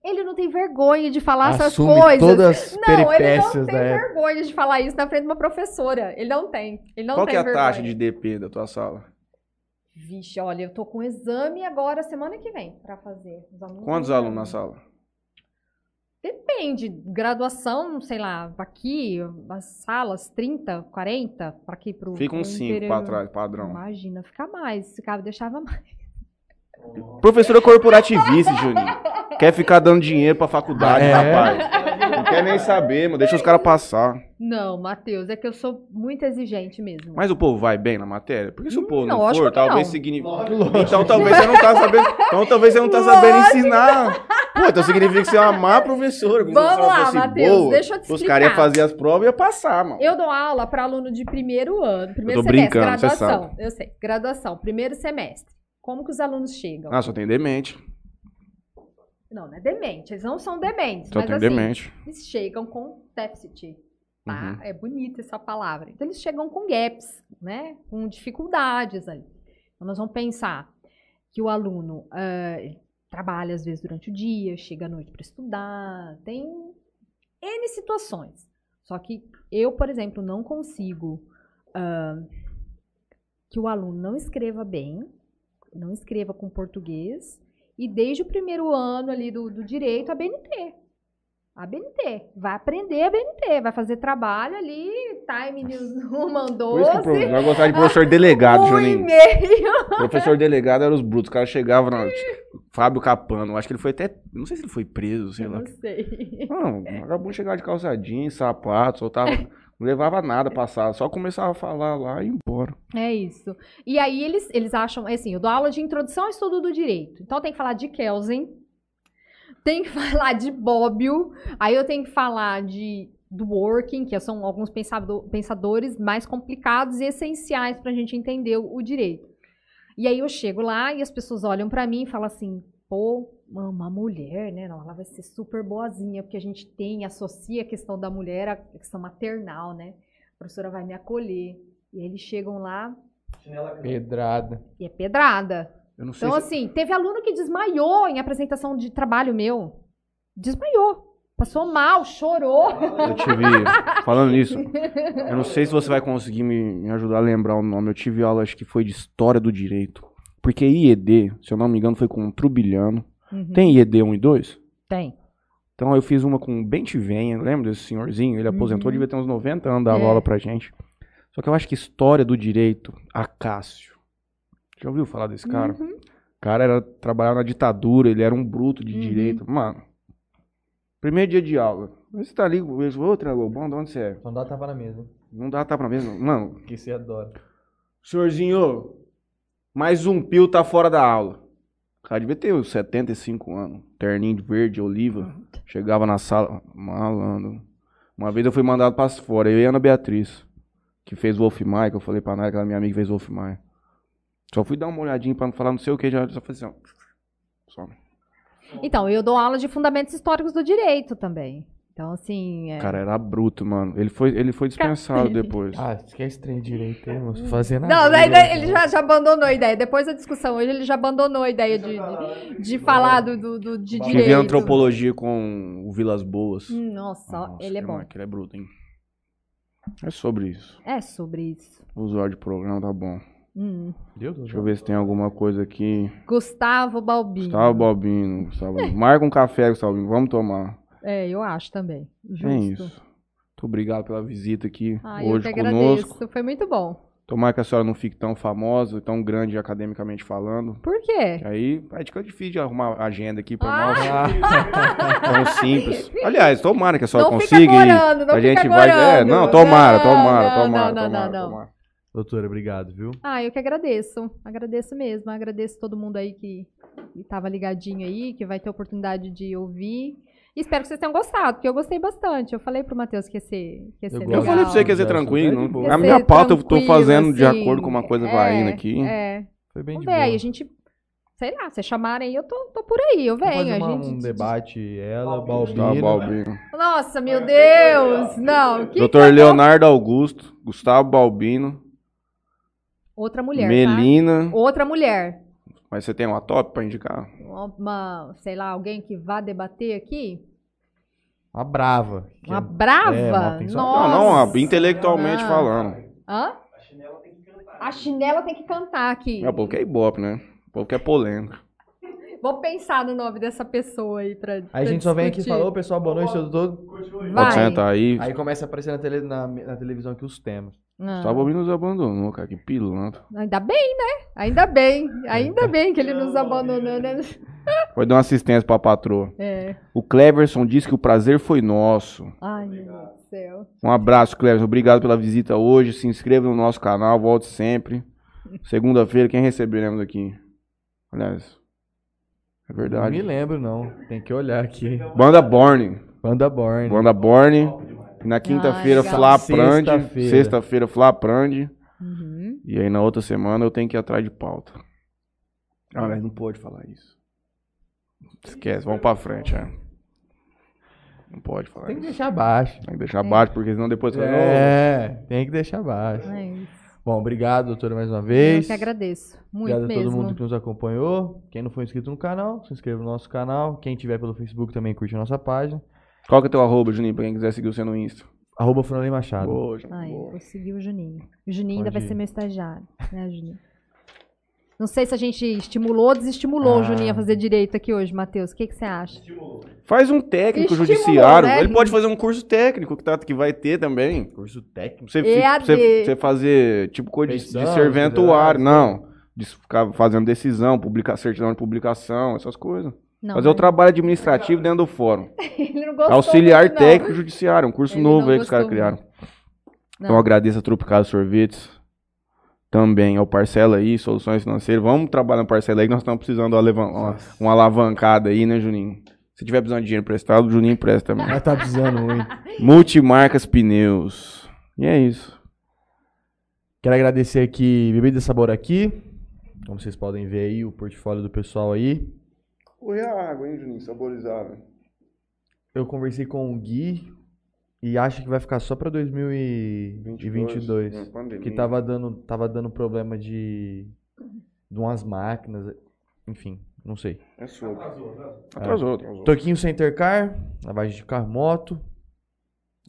ele não tem vergonha de falar essas Assume coisas. todas as Não, ele não tem da época. vergonha de falar isso na frente de uma professora. Ele não tem. Ele não Qual tem que é a vergonha. taxa de DP da tua sala? Vixe, olha, eu tô com exame agora semana que vem pra fazer. Os alunos Quantos alunos na sala? Depende. Graduação, sei lá, aqui, as salas, 30, 40, pra aqui pro. Fica uns 5 interior. pra trás, padrão. Imagina, fica mais. Esse cara deixava mais. Professora corporativista, Juninho. Quer ficar dando dinheiro pra faculdade, É. rapaz. Não quer nem saber, mano. Deixa os caras passar. Não, Matheus, é que eu sou muito exigente mesmo. Mas o povo vai bem na matéria? Porque se o povo não Lógico for, que talvez não. signifique. Então talvez você não tá sabendo. Então talvez você não tá sabendo ensinar. Pô, então significa que você é uma má professora. Vamos professora lá, fosse Matheus, deixa eu te Os explicar. caras iam fazer as provas e ia passar, mano. Eu dou aula para aluno de primeiro ano, primeiro tô semestre, brincando, você graduação. Eu sei, graduação, primeiro semestre. Como que os alunos chegam? Ah, só tem demente. Não, não é demente, eles não são dementes, Só mas tem assim, demente. eles chegam com déficit, tá? Uhum. É bonita essa palavra. Então eles chegam com gaps, né? Com dificuldades ali. Então nós vamos pensar que o aluno ele trabalha às vezes durante o dia, chega à noite para estudar, tem N situações. Só que eu, por exemplo, não consigo ah, que o aluno não escreva bem, não escreva com português, e desde o primeiro ano ali do, do direito, a BNT. A BNT. Vai aprender a BNT, vai fazer trabalho ali, Time News 1 Por isso que o mandou. vai gostar de professor delegado, Um Juninho. e-mail. Professor delegado era os brutos. Os caras chegavam na. Fábio Capano. Acho que ele foi até. Não sei se ele foi preso, sei Eu lá. não sei. Não, o vagabundo chegava de calça jeans, sapato, soltava. Não levava nada passado, só começava a falar lá e embora. É isso. E aí eles, eles acham, assim, eu dou aula de introdução ao estudo do direito. Então tem que falar de Kelsen, tem que falar de Bobbio, aí eu tenho que falar de do working, que são alguns pensado- pensadores mais complicados e essenciais para a gente entender o, o direito. E aí eu chego lá e as pessoas olham para mim e falam assim, pô, uma mulher, né? Não, ela vai ser super boazinha, porque a gente tem, associa a questão da mulher à questão maternal, né? A professora vai me acolher. E aí eles chegam lá Pedrada. e é pedrada. Eu não sei Então, se... assim, teve aluno que desmaiou em apresentação de trabalho meu. Desmaiou. Passou mal, chorou. Eu tive. Falando nisso, eu não sei se você vai conseguir me, ajudar a lembrar o nome. Eu tive aula, acho que foi de História do Direito. Porque IED, se eu não me engano, foi com o Trubilhano. Tem IED 1 e 2? Tem. Então eu fiz uma com o Venha, lembra desse senhorzinho? Ele aposentou, Uhum. devia ter uns 90 anos, dava É. aula pra gente. Só que eu acho que História do Direito, Acácio. Já ouviu falar desse cara? Uhum. O cara era, trabalhava na ditadura, ele era um bruto de Uhum. direito. Mano, primeiro dia de aula. Você tá ali, eu ô, Triângulo Bom, de onde você é? Não dá tapa na mesa. Não dá tapa na mesa. Mano, Que você adora. senhorzinho, mais um pio tá fora da aula. O cara devia ter uns 75 anos. Terninho de verde, oliva. Chegava na sala, malandro. Uma vez eu fui mandado pra fora, eu e a Ana Beatriz, que fez Wolf Maia, que eu falei pra Nara, aquela minha amiga que fez Wolf Maia. Só fui dar uma olhadinha pra não falar não sei o que, já só falei assim, ó. Então, eu dou aula de fundamentos históricos do direito também. Então, assim. é- O cara era bruto, mano. Ele foi, ele foi dispensado depois. Ah, esquece trem direito aí, mano. Fazer nada. Não, daí, daí ele já, já abandonou a ideia. Depois da discussão hoje, ele já abandonou a ideia de, de, de falar do, do, do- de Tive direito. antropologia com o Vilas Boas. Hum, Nossa, Nossa, ele é bom. ma- que ele é bruto, hein? É sobre isso. É sobre isso. O usuário de programa tá bom. Hum. Deus, Deixa eu ver se tem alguma coisa aqui. Gustavo Balbino. Gustavo Balbino. Gustavo... Marca um café, Gustavo. Balbino. Vamos tomar. É, eu acho também. Justo. É isso. Muito obrigado pela visita aqui Ah, eu hoje que conosco. agradeço. Foi muito bom. Tomara que a senhora não fique tão famosa, tão grande academicamente falando. Por quê? Que aí aí fica difícil de arrumar agenda aqui pra Ah. nós. Tão simples. Aliás, tomara que a senhora Não fica consiga. e agorando, não a fica gente vai. É, não, tomara, Não, tomara, não, tomara, não, não, tomara, não, não. tomara. Doutora, obrigado, viu? Ah, eu que agradeço. Agradeço mesmo. Agradeço todo mundo aí que estava ligadinho aí, que vai ter oportunidade de ouvir. E espero que vocês tenham gostado, porque eu gostei bastante. Eu falei pro Matheus que ia ser, que ia ser Eu Eu legal. falei pra você que ia ser tranquilo. de boa. A minha pauta eu tô fazendo de assim. acordo com uma coisa vai É, indo aqui. É. Foi bem de Vamos ver aí, boa. a gente. Sei lá, se chamarem aí, eu tô, tô por aí, eu Vamos venho. fazer A uma- gente. um debate, ela, Gustavo Balbino. Balbino. Nossa, meu Deus! Não, que Doutor Leonardo Augusto, Gustavo Balbino, Outra mulher. Melina. Tá? Outra mulher. Mas você tem uma top pra indicar? Uma, sei lá, alguém que vá debater aqui? Uma brava. que Uma é- brava? É, uma Nossa. Não, não, a- intelectualmente Não. falando. Hã? A chinela tem que cantar aqui. É, o povo quer ibope, né? O povo quer polêmica. Vou pensar no nome dessa pessoa aí pra. Aí pra a gente só vem aqui e discutir. fala, ô pessoal, boa noite, tudo todo. Vai. Pode sentar aí. Aí começa a aparecer na, tele, na, na televisão aqui os temas. Ah, Balbino nos abandonou, cara. Que pilantra. Ainda bem, né? Ainda bem. Ainda bem que ele nos abandonou, né? Foi dar uma assistência pra patroa. É. O Cleverson disse que o prazer foi nosso. Ai, meu Deus do céu. Um abraço, Cleverson. Obrigado pela visita hoje. Se inscreva no nosso canal, volte sempre. Segunda-feira, quem recebemos aqui? Aliás, é Não me verdade. lembro, não. Tem que olhar aqui. Banda Borne. Banda Born. Banda Borne. Na quinta-feira, legal. Flaprande. Sexta-feira. Sexta-feira, Flaprande. Uhum. E aí na outra semana eu tenho que ir atrás de pauta. Ah, mas não pode falar isso. Esquece, vamos pra frente, é. Não pode falar Tem que isso. deixar baixo. Tem que deixar baixo, porque senão depois fala, "Não, É, tem que deixar baixo. É isso. Bom, obrigado, doutora, mais uma Eu vez. que agradeço. Muito Obrigado a todo mesmo. mundo que nos acompanhou. Quem não for inscrito no canal, se inscreva no nosso canal. Quem tiver pelo Facebook também curte a nossa página. Qual que é teu arroba, Juninho, pra quem quiser seguir você no Insta? Arroba Franley Machado. Boa, Juninho, Ai, boa. vou seguir o Juninho. O Juninho ainda Pode vai ir. ser meu estagiário, né, Juninho? Não sei se a gente estimulou ou desestimulou o Ah. Juninho a fazer direito aqui hoje, Matheus. O que, que você acha? Faz um técnico Estimulou, judiciário. né? Ele pode fazer um curso técnico que, tá, que vai ter também. Curso técnico. Você, você, você fazer, tipo, coisa de, de serventuário. federais, Não. De ficar fazendo decisão, publicar certidão de publicação, essas coisas. Não, Fazer o mas trabalho administrativo dentro do fórum. ele não gostou Auxiliar muito, não. técnico judiciário, um curso Ele novo não aí que os caras gostou criaram. Não. Então eu agradeço a Tropicado Sorvetes. Também ao Parcela aí, Soluções Financeiras. Vamos trabalhar no Parcela aí que nós estamos precisando de uma, uma- uma alavancada aí, né, Juninho? Se tiver precisando de dinheiro emprestado, o Juninho empresta também. Mas tá precisando muito. Multimarcas Pneus. E é isso. Quero agradecer aqui Bebida Sabor aqui. Como vocês podem ver aí, o portfólio do pessoal aí. Corre a água, hein, Juninho? Saborizada. Eu conversei com o Gui e acho que vai ficar só pra 2022. Hum, pandemia. Que tava dando, tava dando problema de, de umas máquinas. Enfim, não sei. É sobre. Atrasou, atrasou. Toquinho Center Car, lavagem de carro moto.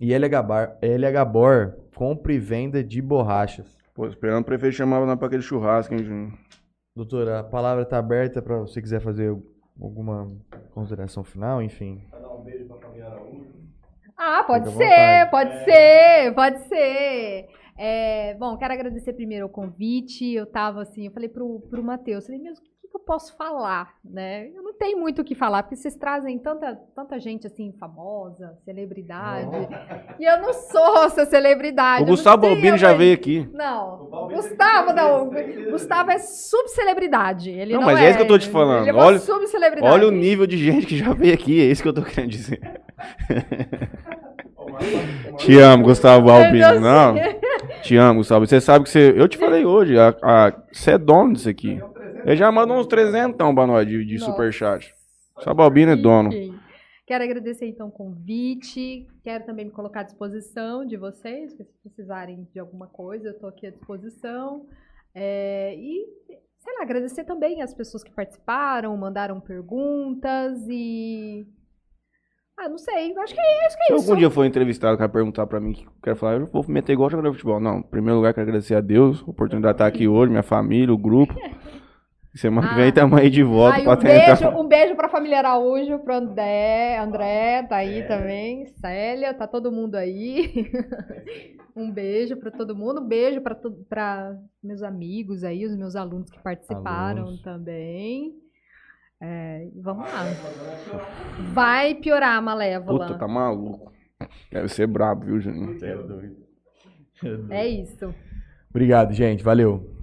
E LH, Bar, LH Bor, compra e venda de borrachas. Pô, esperando o prefeito chamar pra aquele churrasco, hein, Juninho? Doutora, a palavra tá aberta pra você quiser fazer alguma consideração final, enfim. Ah, pode Fica ser, pode ser, pode ser. É, bom, quero agradecer primeiro o convite. Eu tava assim, eu falei pro, pro Matheus, falei, mesmo, o que, eu posso falar, né? Eu não tenho muito o que falar, porque vocês trazem tanta, tanta gente assim, famosa, celebridade. E eu não sou essa celebridade. O Gustavo tenho Balbino já veio aqui. Não, Gustavo não. Gustavo é subcelebridade. Ele Não, não, mas é isso que eu tô te falando. Ele é uma Olha- subcelebridade. Olha o nível de gente que já veio aqui, é isso que eu tô querendo dizer. Te amo, Gustavo Balbino. Deus. Não, te amo, Gustavo. Você sabe que você. Eu te falei hoje, a, a- você é dono disso aqui. Ele já mandou uns 300 pra nós de, de Nossa. superchat. Gustavo Balbino é dono. Quero agradecer então o convite. Quero também me colocar à disposição de vocês, se precisarem de alguma coisa, eu estou aqui à disposição. É, e, sei lá, agradecer também as pessoas que participaram, mandaram perguntas e. Ah, não sei, acho que é, acho que Se é isso. algum dia for entrevistado, quer perguntar pra mim que quer falar, eu vou meter igual jogador de futebol. Não, em primeiro lugar, quero agradecer a Deus, a oportunidade de estar aqui hoje, minha família, o grupo. Semana que Ah. vem estamos aí de volta pra um, tentar. beijo, um beijo pra família Araújo, pro André, André tá aí também, Célia, tá todo mundo aí. um beijo pra todo mundo, um beijo pra pra meus amigos aí, os meus alunos que participaram Alunos. também. É, vamos lá. Vai piorar a Malévola. Puta, tá maluco. Deve ser brabo, viu, Juninho? É isso. Obrigado, gente. Valeu.